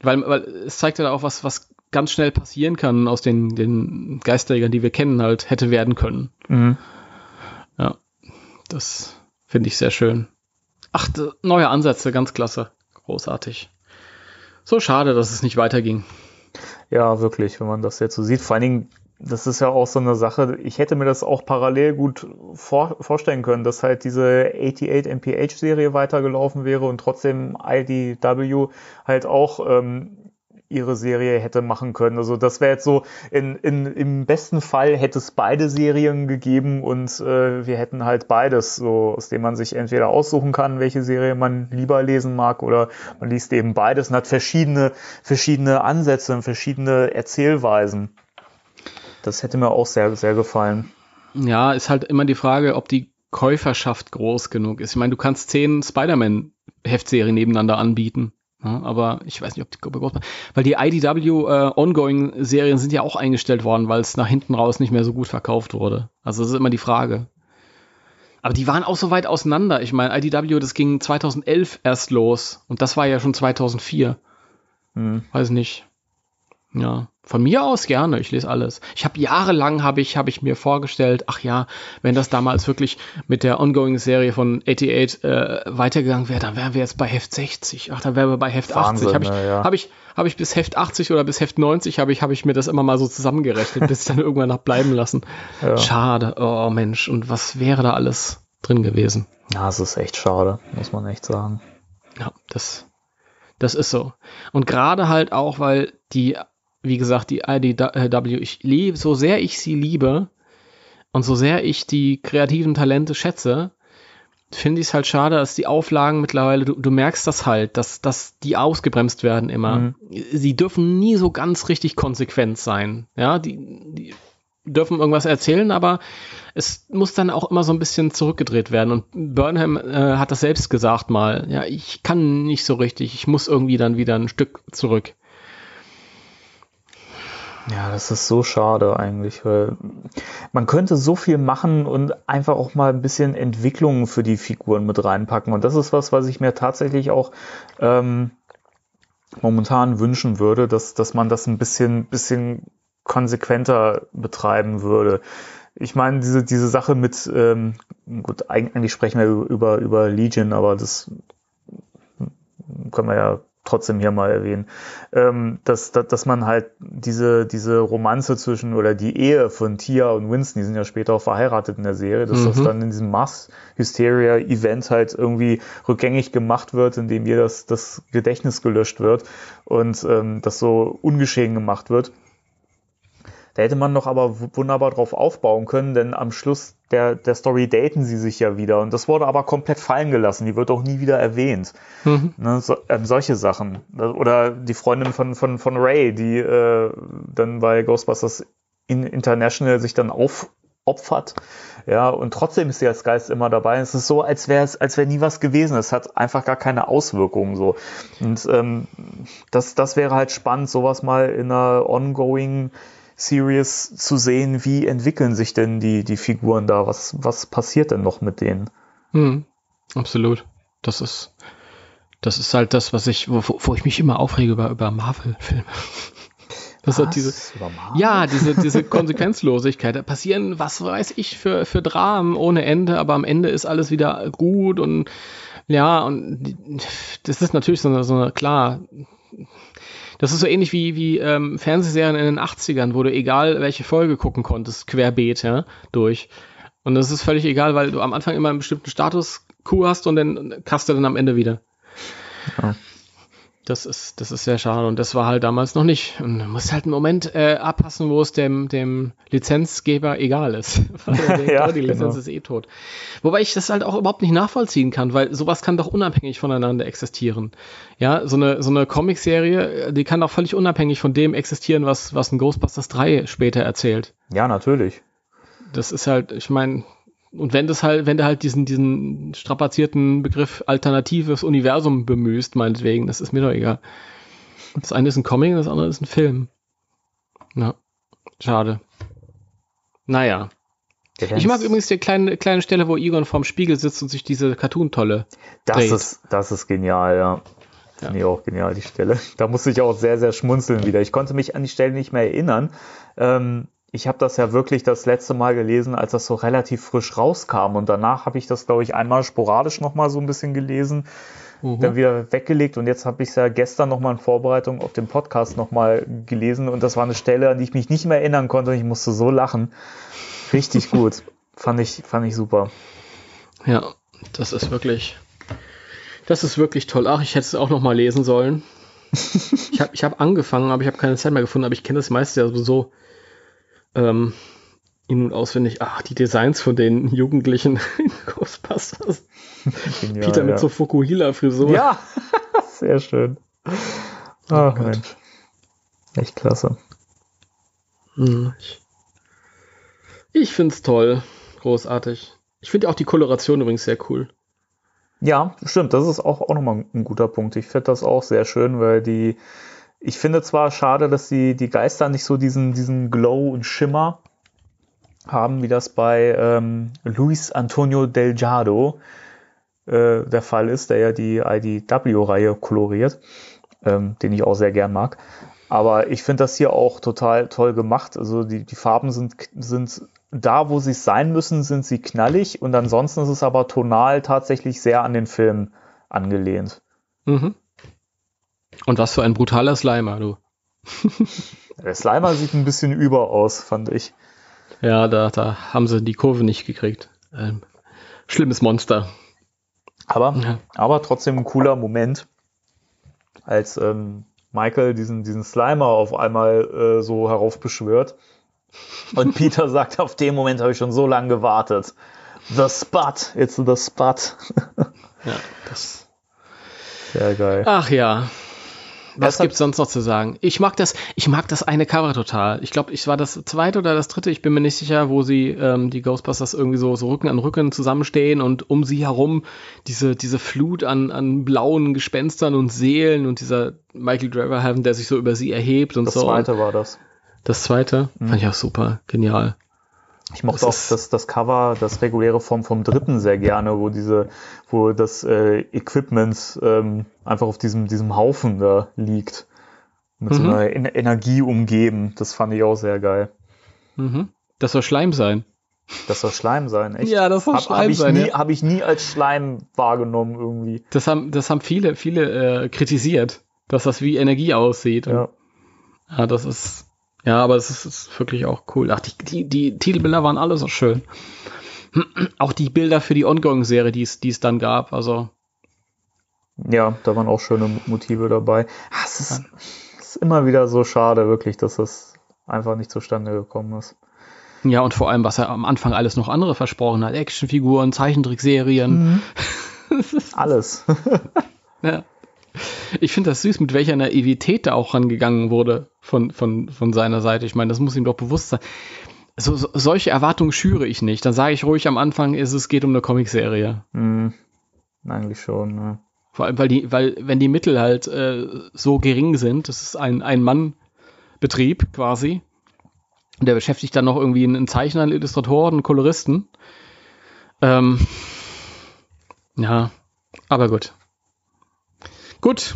Speaker 2: weil, weil es zeigt ja auch was, was ganz schnell passieren kann aus den, den Geisterjägern, die wir kennen, halt hätte werden können.
Speaker 3: mhm.
Speaker 2: Ja, das finde ich sehr schön. Ach, neue Ansätze, ganz klasse. Großartig. So schade, dass es nicht weiterging.
Speaker 3: Ja, wirklich, wenn man das jetzt so sieht. Vor allen Dingen, das ist ja auch so eine Sache, ich hätte mir das auch parallel gut vor, vorstellen können, dass halt diese 88 MPH-Serie weitergelaufen wäre und trotzdem IDW halt auch ähm, ihre Serie hätte machen können. Also das wäre jetzt so, in, in, im besten Fall hätte es beide Serien gegeben und äh, wir hätten halt beides, so aus dem man sich entweder aussuchen kann, welche Serie man lieber lesen mag oder man liest eben beides und hat verschiedene, verschiedene Ansätze und verschiedene Erzählweisen. Das hätte mir auch sehr, sehr gefallen.
Speaker 2: Ja, ist halt immer die Frage, ob die Käuferschaft groß genug ist. Ich meine, du kannst zehn Spider-Man-Heftserien nebeneinander anbieten. Ja, aber ich weiß nicht, ob die Gruppe groß Weil die IDW äh, Ongoing-Serien sind ja auch eingestellt worden, weil es nach hinten raus nicht mehr so gut verkauft wurde. Also das ist immer die Frage. Aber die waren auch so weit auseinander. Ich meine, IDW, das ging 2011 erst los. Und das war ja schon 2004.
Speaker 3: Hm.
Speaker 2: Weiß nicht. Ja, von mir aus gerne. Ich lese alles. Ich habe jahrelang habe ich habe ich mir vorgestellt, ach ja, wenn das damals wirklich mit der Ongoing-Serie von 88 äh, weitergegangen wäre, dann wären wir jetzt bei Heft 60. Ach, dann wären wir bei Heft
Speaker 3: Wahnsinn,
Speaker 2: 80. Habe ich,
Speaker 3: ne, ja.
Speaker 2: hab ich, hab ich bis Heft 80 oder bis Heft 90 habe ich habe ich mir das immer mal so zusammengerechnet, bis ich dann *laughs* irgendwann hab bleiben lassen.
Speaker 3: Ja.
Speaker 2: Schade. Oh Mensch, und was wäre da alles drin gewesen?
Speaker 3: ja, es ist echt schade, muss man echt sagen.
Speaker 2: Ja, das, das ist so. Und gerade halt auch, weil die, wie gesagt, die IDW, ich liebe, so sehr ich sie liebe und so sehr ich die kreativen Talente schätze, finde ich es halt schade, dass die Auflagen mittlerweile, du, du merkst das halt, dass, dass die ausgebremst werden immer.
Speaker 3: Mhm.
Speaker 2: Sie dürfen nie so ganz richtig konsequent sein. Ja, die, die dürfen irgendwas erzählen, aber es muss dann auch immer so ein bisschen zurückgedreht werden. Und Burnham äh, hat das selbst gesagt mal. Ja, ich kann nicht so richtig. Ich muss irgendwie dann wieder ein Stück zurück.
Speaker 3: Ja, das ist so schade eigentlich, weil man könnte so viel machen und einfach auch mal ein bisschen Entwicklung für die Figuren mit reinpacken. Und das ist was, was ich mir tatsächlich auch ähm, momentan wünschen würde, dass, dass man das ein bisschen, bisschen konsequenter betreiben würde. Ich meine, diese, diese Sache mit, ähm, gut, eigentlich sprechen wir über, über Legion, aber das können wir ja trotzdem hier mal erwähnen, ähm, dass, dass, dass man halt diese, diese Romanze zwischen oder die Ehe von Tia und Winston, die sind ja später auch verheiratet in der Serie, dass das
Speaker 2: Mhm.
Speaker 3: dann in diesem Mass Hysteria Event halt irgendwie rückgängig gemacht wird, indem ihr das, das Gedächtnis gelöscht wird und ähm, das so ungeschehen gemacht wird. Da hätte man noch aber wunderbar drauf aufbauen können, denn am Schluss der, der Story daten sie sich ja wieder. Und das wurde aber komplett fallen gelassen. Die wird auch nie wieder erwähnt.
Speaker 2: Mhm.
Speaker 3: Ne, so, ähm, solche Sachen. Oder die Freundin von, von, von Ray, die äh, dann bei Ghostbusters in International sich dann aufopfert. Ja, und trotzdem ist sie als Geist immer dabei. Es ist so, als wäre es, als wäre nie was gewesen. Es hat einfach gar keine Auswirkungen so. Und ähm, das, das wäre halt spannend, sowas mal in einer ongoing Series zu sehen, wie entwickeln sich denn die, die Figuren da? Was, was passiert denn noch mit denen?
Speaker 2: Hm, absolut. Das ist, das ist halt das, was ich, wo, wo ich mich immer aufrege über, über Marvel-Filme. *laughs* Das hat diese, ja, diese, diese Konsequenzlosigkeit. Da passieren, was weiß ich, für, für Dramen ohne Ende, aber am Ende ist alles wieder gut und ja, und das ist natürlich so eine, so eine klar, das ist so ähnlich wie, wie ähm, Fernsehserien in den 80ern, wo du egal welche Folge gucken konntest, querbeet, ja, durch. Und das ist völlig egal, weil du am Anfang immer einen bestimmten Status Q hast und dann kannst du dann am Ende wieder. Ja. Das ist, das ist sehr schade und das war halt damals noch nicht. Und du musst halt einen Moment äh, abpassen, wo es dem, dem Lizenzgeber egal ist. *laughs* *laughs* ja, die Lizenz genau. ist eh tot. Wobei ich das halt auch überhaupt nicht nachvollziehen kann, weil sowas kann doch unabhängig voneinander existieren. Ja, so eine, so eine Comicserie, die kann doch völlig unabhängig von dem existieren, was, was ein Ghostbusters 3 später erzählt.
Speaker 3: Ja, natürlich.
Speaker 2: Das ist halt, ich meine, und wenn das halt, wenn du halt diesen, diesen strapazierten Begriff alternatives Universum bemühst, meinetwegen, das ist mir doch egal. Das eine ist ein Comic, das andere ist ein Film. Na, schade. Naja. Ich mag übrigens die kleine, kleine Stelle, wo Egon vorm Spiegel sitzt und sich diese Cartoon-Tolle.
Speaker 3: Das dreht. ist, das ist genial, ja. Finde ja. ich auch genial, die Stelle. Da musste ich auch sehr, sehr schmunzeln wieder. Ich konnte mich an die Stelle nicht mehr erinnern. Ähm, ich habe das ja wirklich das letzte Mal gelesen, als das so relativ frisch rauskam. Und danach habe ich das, glaube ich, einmal sporadisch nochmal so ein bisschen gelesen, mhm. dann wieder weggelegt. Und jetzt habe ich es ja gestern nochmal in Vorbereitung auf den Podcast nochmal gelesen. Und das war eine Stelle, an die ich mich nicht mehr erinnern konnte. Und ich musste so lachen. Richtig *laughs* gut. fand, ich, fand ich super.
Speaker 2: Ja, das ist wirklich, das ist wirklich toll. Ach, ich hätte es auch nochmal lesen sollen. *laughs* ich habe ich hab angefangen, aber ich habe keine Zeit mehr gefunden. Aber ich kenne das meiste ja so ähm, in- und auswendig, ach, die Designs von den Jugendlichen in Ghostbusters. Genial, Peter mit ja. so Fukuhila-Frisur.
Speaker 3: Ja, *laughs* sehr schön. Ach, oh Mensch. Echt klasse.
Speaker 2: Hm, ich, ich finde es toll. Großartig. Ich finde auch die Koloration übrigens sehr cool.
Speaker 3: Ja, stimmt. Das ist auch, auch nochmal ein guter Punkt. Ich finde das auch sehr schön, weil die, ich finde zwar schade, dass die, die Geister nicht so diesen, diesen Glow und Schimmer haben, wie das bei ähm, Luis Antonio Delgado äh, der Fall ist, der ja die IDW-Reihe koloriert, ähm, den ich auch sehr gern mag. Aber ich finde das hier auch total toll gemacht. Also die, die Farben sind, sind da, wo sie sein müssen, sind sie knallig und ansonsten ist es aber tonal tatsächlich sehr an den Film angelehnt. Mhm.
Speaker 2: Und was für ein brutaler Slimer, du.
Speaker 3: Der Slimer sieht ein bisschen über aus, fand ich.
Speaker 2: Ja, da, da haben sie die Kurve nicht gekriegt. Ähm, schlimmes Monster.
Speaker 3: Aber, ja. aber trotzdem ein cooler Moment, als ähm, Michael diesen, diesen Slimer auf einmal äh, so heraufbeschwört. Und *laughs* Peter sagt, auf den Moment habe ich schon so lange gewartet. The Spot, it's the Spot.
Speaker 2: ja, das.
Speaker 3: Sehr geil.
Speaker 2: Ach ja, was gibt's sonst noch zu sagen? Ich mag das, ich mag das eine Cover total. Ich glaube, ich war das zweite oder das dritte, ich bin mir nicht sicher, wo sie ähm, die Ghostbusters irgendwie so, so Rücken an Rücken zusammenstehen und um sie herum diese, diese Flut an, an blauen Gespenstern und Seelen und dieser Michael Draverhaven, der sich so über sie erhebt und
Speaker 3: das
Speaker 2: so.
Speaker 3: Das zweite war das.
Speaker 2: Das zweite? Mhm. Fand ich auch super, genial.
Speaker 3: Ich mochte das auch das, das Cover, das reguläre vom, vom dritten sehr gerne, wo diese, wo das äh, Equipment ähm, einfach auf diesem, diesem Haufen da liegt. Mit mhm. so einer en Energie umgeben. Das fand ich auch sehr geil.
Speaker 2: Mhm. Das soll Schleim sein.
Speaker 3: Das soll Schleim sein, echt?
Speaker 2: Ja, das soll hab, Schleim hab
Speaker 3: ich
Speaker 2: sein.
Speaker 3: Nie, ja. Habe ich nie als Schleim wahrgenommen irgendwie.
Speaker 2: Das haben, das haben viele, viele äh, kritisiert, dass das wie Energie aussieht.
Speaker 3: Ja.
Speaker 2: ja, das ist, ja, aber es ist, ist, wirklich auch cool. Ach, die, die, die Titelbilder waren alle so schön. *clears throat* auch die Bilder für die Ongoing-Serie, die es dann gab, also.
Speaker 3: Ja, da waren auch schöne Motive dabei. Ach, es, ist, ist immer wieder so schade, wirklich, dass das einfach nicht zustande gekommen ist.
Speaker 2: Ja, und vor allem, was er am Anfang alles noch andere versprochen hat. Actionfiguren, Zeichentrickserien.
Speaker 3: Mhm. *laughs* Alles. *laughs*
Speaker 2: ja. Ich finde das süß, mit welcher Naivität da auch rangegangen wurde von, von, von seiner Seite. Ich meine, das muss ihm doch bewusst sein. So, so, solche Erwartungen schüre ich nicht. Dann sage ich ruhig am Anfang, ist, es geht um eine Comicserie.
Speaker 3: Hm, eigentlich schon, ne?
Speaker 2: Vor allem, weil die, weil, wenn die Mittel halt äh, so gering sind, das ist ein Ein-Mann-Betrieb quasi. Und der beschäftigt dann noch irgendwie einen Zeichner, einen Illustrator, einen Koloristen. Ähm, ja, aber gut. Gut.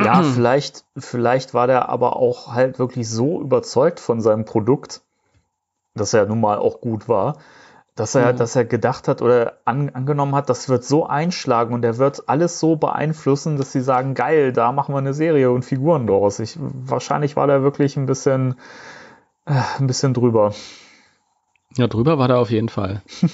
Speaker 3: Ja, vielleicht, vielleicht war der aber auch halt wirklich so überzeugt von seinem Produkt, dass er nun mal auch gut war, dass er,
Speaker 2: Mhm.
Speaker 3: dass er gedacht hat oder an, angenommen hat, das wird so einschlagen und er wird alles so beeinflussen, dass sie sagen, geil, da machen wir eine Serie und Figuren draus. Ich, wahrscheinlich war der wirklich ein bisschen, äh, ein bisschen drüber.
Speaker 2: Ja, drüber war der auf jeden Fall. *laughs*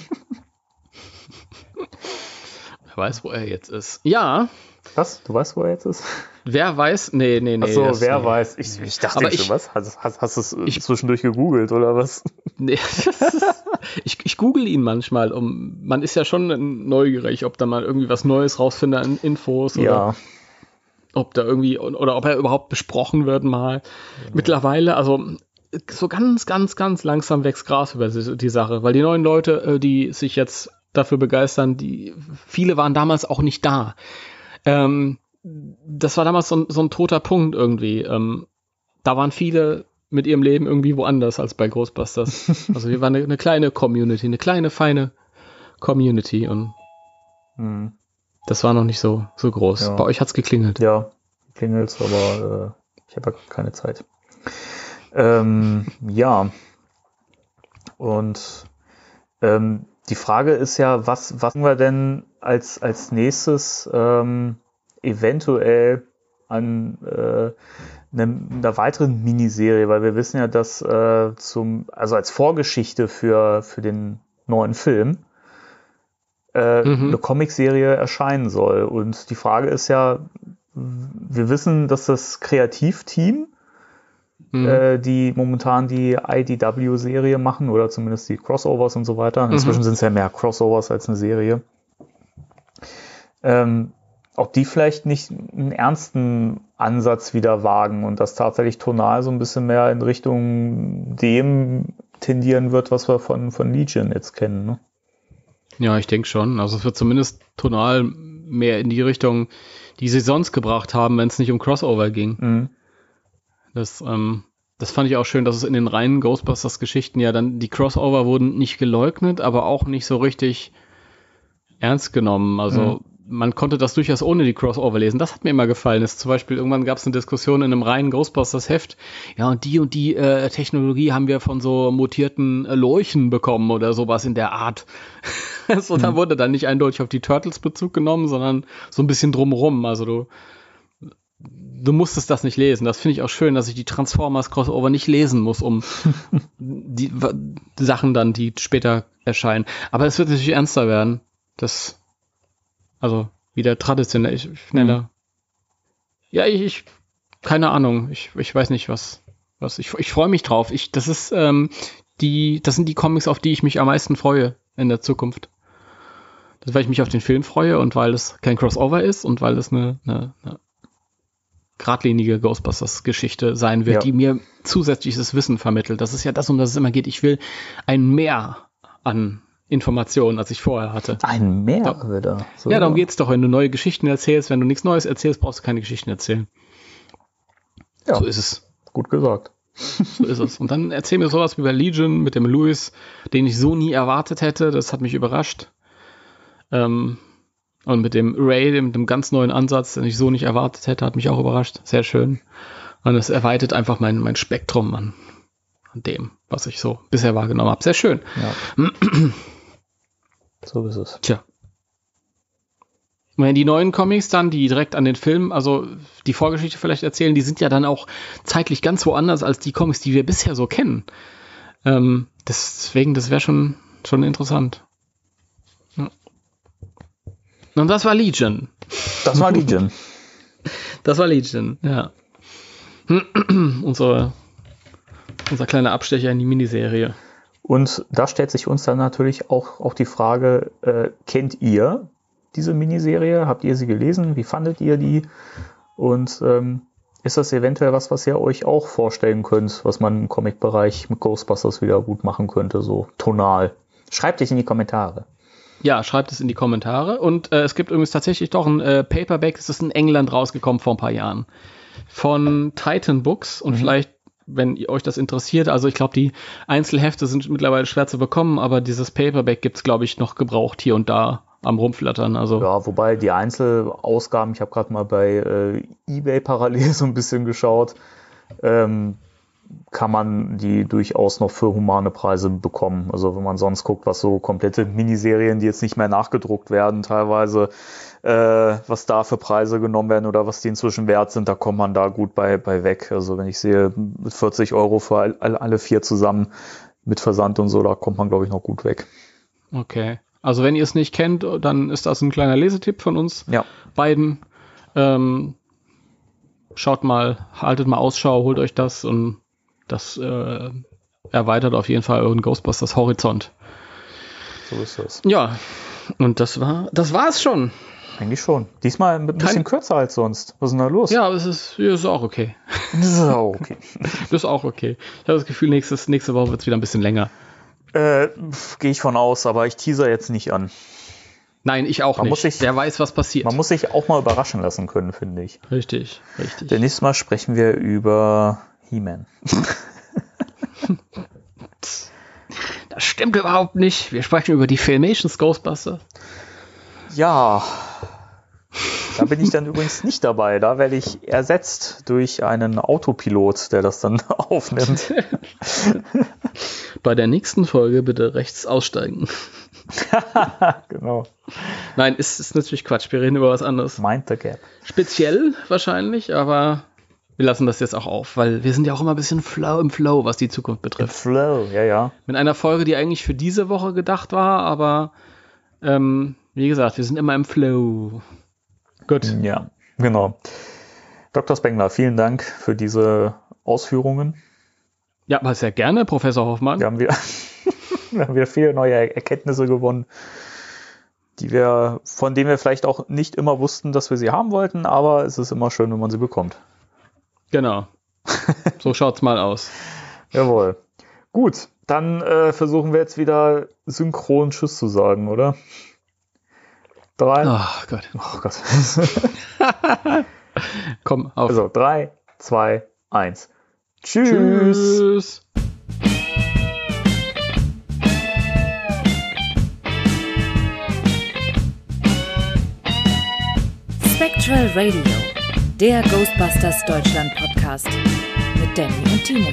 Speaker 2: wer weiß, wo er jetzt ist. Ja,
Speaker 3: Was? Du weißt, wo er jetzt ist?
Speaker 2: wer weiß? Nee, nee, nee.
Speaker 3: Achso, wer
Speaker 2: nee.
Speaker 3: weiß? Ich, ich dachte
Speaker 2: Aber
Speaker 3: schon, was? Hast, hast, hast du es
Speaker 2: Ich-
Speaker 3: zwischendurch gegoogelt oder was?
Speaker 2: Nee. *laughs* ich, ich google ihn manchmal, um man ist ja schon neugierig, ob da mal irgendwie was Neues rausfindet an Infos oder
Speaker 3: Ja.
Speaker 2: ob da irgendwie oder ob er überhaupt besprochen wird mal. Mittlerweile, also so ganz, ganz, ganz langsam wächst Gras über die, die Sache, weil die neuen Leute, äh, die sich jetzt dafür begeistern, die viele waren damals auch nicht da. Ähm, das war damals so ein, so ein toter Punkt irgendwie. Ähm, da waren viele mit ihrem Leben irgendwie woanders als bei Ghostbusters. *laughs* Also wir waren eine, eine kleine Community, eine kleine, feine Community und
Speaker 3: Hm.
Speaker 2: das war noch nicht so, so groß.
Speaker 3: Ja.
Speaker 2: Bei euch hat's geklingelt.
Speaker 3: Ja, klingelt's, aber äh, ich habe ja keine Zeit. Ähm, ja. Und ähm, die Frage ist ja, was, was machen wir denn als, als nächstes ähm, eventuell an äh, einer, einer weiteren Miniserie, weil wir wissen ja, dass äh, zum, also als Vorgeschichte für, für den neuen Film äh,
Speaker 2: Mhm.
Speaker 3: eine Comicserie erscheinen soll. Und die Frage ist ja, wir wissen, dass das Kreativteam,
Speaker 2: Mhm.
Speaker 3: äh, die momentan die IDW-Serie machen oder zumindest die Crossovers und so weiter. Inzwischen
Speaker 2: Mhm.
Speaker 3: sind es ja mehr Crossovers als eine Serie. Ähm, ob die vielleicht nicht einen ernsten Ansatz wieder wagen und das tatsächlich tonal so ein bisschen mehr in Richtung dem tendieren wird, was wir von, von Legion jetzt kennen. Ne?
Speaker 2: Ja, ich denke schon. Also es wird zumindest tonal mehr in die Richtung, die sie sonst gebracht haben, wenn es nicht um Crossover ging.
Speaker 3: Mhm.
Speaker 2: Das, ähm, das fand ich auch schön, dass es in den reinen Ghostbusters-Geschichten ja dann, die Crossover wurden nicht geleugnet, aber auch nicht so richtig ernst genommen. Also man konnte das durchaus ohne die Crossover lesen. Das hat mir immer gefallen. Ist zum Beispiel irgendwann gab es eine Diskussion in einem reinen Ghostbusters-Heft. Ja, und die und die äh, Technologie haben wir von so mutierten äh, Lorchen bekommen oder sowas in der Art. *laughs* so, da wurde dann nicht eindeutig auf die Turtles Bezug genommen, sondern so ein bisschen drumrum. Also du du musstest das nicht lesen. Das finde ich auch schön, dass ich die Transformers Crossover nicht lesen muss, um *laughs* die, die Sachen dann, die später erscheinen. Aber es wird natürlich ernster werden. Das, also wieder traditionell, schneller. Ja, ich, ich, keine Ahnung. Ich, ich weiß nicht, was, was. Ich, ich freue mich drauf. Ich, das ist, ähm, die, das sind die Comics, auf die ich mich am meisten freue in der Zukunft. Das, weil ich mich auf den Film freue und weil es kein Crossover ist und weil es eine, eine, eine geradlinige Ghostbusters-Geschichte sein wird,
Speaker 3: Ja.
Speaker 2: die mir zusätzliches Wissen vermittelt. Das ist ja das, um das es immer geht. Ich will ein Mehr an Informationen, als ich vorher hatte.
Speaker 3: Ein Mehr
Speaker 2: Ja.
Speaker 3: wieder. So.
Speaker 2: Ja, darum geht's doch, wenn du neue Geschichten erzählst. Wenn du nichts Neues erzählst, brauchst du keine Geschichten erzählen.
Speaker 3: Ja.
Speaker 2: So ist es.
Speaker 3: Gut gesagt.
Speaker 2: So ist es. Und dann erzähl mir sowas wie bei Legion mit dem Louis, den ich so nie erwartet hätte. Das hat mich überrascht. Ähm, und mit dem Ray, dem, dem ganz neuen Ansatz, den ich so nicht erwartet hätte, hat mich auch überrascht. Sehr schön. Und es erweitert einfach mein, mein Spektrum an, an dem, was ich so bisher wahrgenommen habe. Sehr schön.
Speaker 3: Ja. *clears throat* so ist es.
Speaker 2: Tja. Wenn die neuen Comics dann, die direkt an den Film, also die Vorgeschichte vielleicht erzählen, die sind ja dann auch zeitlich ganz woanders als die Comics, die wir bisher so kennen. Ähm, deswegen, das wäre schon, schon interessant. Und das war Legion.
Speaker 3: Das war Legion.
Speaker 2: Das war Legion, ja. *clears throat* Unsere, unser kleiner Abstecher in die Miniserie.
Speaker 3: Und da stellt sich uns dann natürlich auch, auch die Frage, äh, kennt ihr diese Miniserie? Habt ihr sie gelesen? Wie fandet ihr die? Und ähm, ist das eventuell was, was ihr euch auch vorstellen könnt, was man im Comic-Bereich mit Ghostbusters wieder gut machen könnte, so tonal? Schreibt es in die Kommentare.
Speaker 2: Ja, schreibt es in die Kommentare. Und äh, es gibt übrigens tatsächlich doch ein äh, Paperback, das ist in England rausgekommen vor ein paar Jahren. Von Titan Books. Und mhm. vielleicht, wenn ihr euch das interessiert, also ich glaube, die Einzelhefte sind mittlerweile schwer zu bekommen, aber dieses Paperback gibt es, glaube ich, noch gebraucht hier und da am Rumflattern. Also.
Speaker 3: Ja, wobei die Einzelausgaben, ich habe gerade mal bei äh, eBay parallel *laughs* so ein bisschen geschaut, ähm, kann man die durchaus noch für humane Preise bekommen. Also wenn man sonst guckt, was so komplette Miniserien, die jetzt nicht mehr nachgedruckt werden, teilweise, äh, was da für Preise genommen werden oder was die inzwischen wert sind, da kommt man da gut bei, bei weg. Also wenn ich sehe, 40 Euro für alle vier zusammen mit Versand und so, da kommt man, glaube ich, noch gut weg.
Speaker 2: Okay. Also wenn ihr es nicht kennt, dann ist das ein kleiner Lesetipp von uns
Speaker 3: ja.
Speaker 2: beiden. Ähm, schaut mal, haltet mal Ausschau, holt euch das und das äh, erweitert auf jeden Fall euren Ghostbusters Horizont.
Speaker 3: So ist das.
Speaker 2: Ja, und das war, das war es schon.
Speaker 3: Eigentlich schon. Diesmal ein bisschen Kein, kürzer als sonst. Was ist denn da los?
Speaker 2: Ja, aber es ist, ist auch okay.
Speaker 3: Das *laughs* ist auch okay.
Speaker 2: das *laughs* ist auch okay. Ich habe das Gefühl, nächstes, nächste Woche wird es wieder ein bisschen länger.
Speaker 3: Äh, Gehe ich von aus, aber ich teaser jetzt nicht an.
Speaker 2: Nein, ich auch man nicht.
Speaker 3: Sich,
Speaker 2: Der weiß, was passiert.
Speaker 3: Man muss sich auch mal überraschen lassen können, finde ich.
Speaker 2: Richtig, richtig.
Speaker 3: Denn nächstes Mal sprechen wir über He-Man. *laughs*
Speaker 2: das stimmt überhaupt nicht. Wir sprechen über die Filmations Ghostbusters.
Speaker 3: Ja. Da bin ich dann übrigens nicht dabei. Da werde ich ersetzt durch einen Autopilot, der das dann *laughs* aufnimmt. *laughs*
Speaker 2: Bei der nächsten Folge bitte rechts aussteigen.
Speaker 3: genau.
Speaker 2: Nein, ist, ist natürlich Quatsch. Wir reden über was anderes.
Speaker 3: Mind the Gap.
Speaker 2: Speziell wahrscheinlich, aber wir lassen das jetzt auch auf, weil wir sind ja auch immer ein bisschen flow im Flow, was die Zukunft betrifft.
Speaker 3: Im Flow, ja, ja.
Speaker 2: Mit einer Folge, die eigentlich für diese Woche gedacht war, aber ähm, wie gesagt, wir sind immer im Flow.
Speaker 3: Gut. Ja, genau. Dr. Spengler, vielen Dank für diese Ausführungen.
Speaker 2: Ja, aber sehr gerne, Professor Hoffmann.
Speaker 3: Wir haben wir, *laughs* wir haben wieder viele neue Erkenntnisse gewonnen, die wir, von denen wir vielleicht auch nicht immer wussten, dass wir sie haben wollten, aber es ist immer schön, wenn man sie bekommt.
Speaker 2: Genau. *laughs* So schaut's mal aus.
Speaker 3: Jawohl. Gut, dann äh, versuchen wir jetzt wieder synchron Tschüss zu sagen, oder? Drei.
Speaker 2: Oh Gott.
Speaker 3: Oh Gott. *laughs*
Speaker 2: Komm, auf.
Speaker 3: Also, drei, zwei, eins. Tschüss. Tschüss.
Speaker 4: Spectral Radio der Ghostbusters Deutschland Podcast mit Danny und Timo.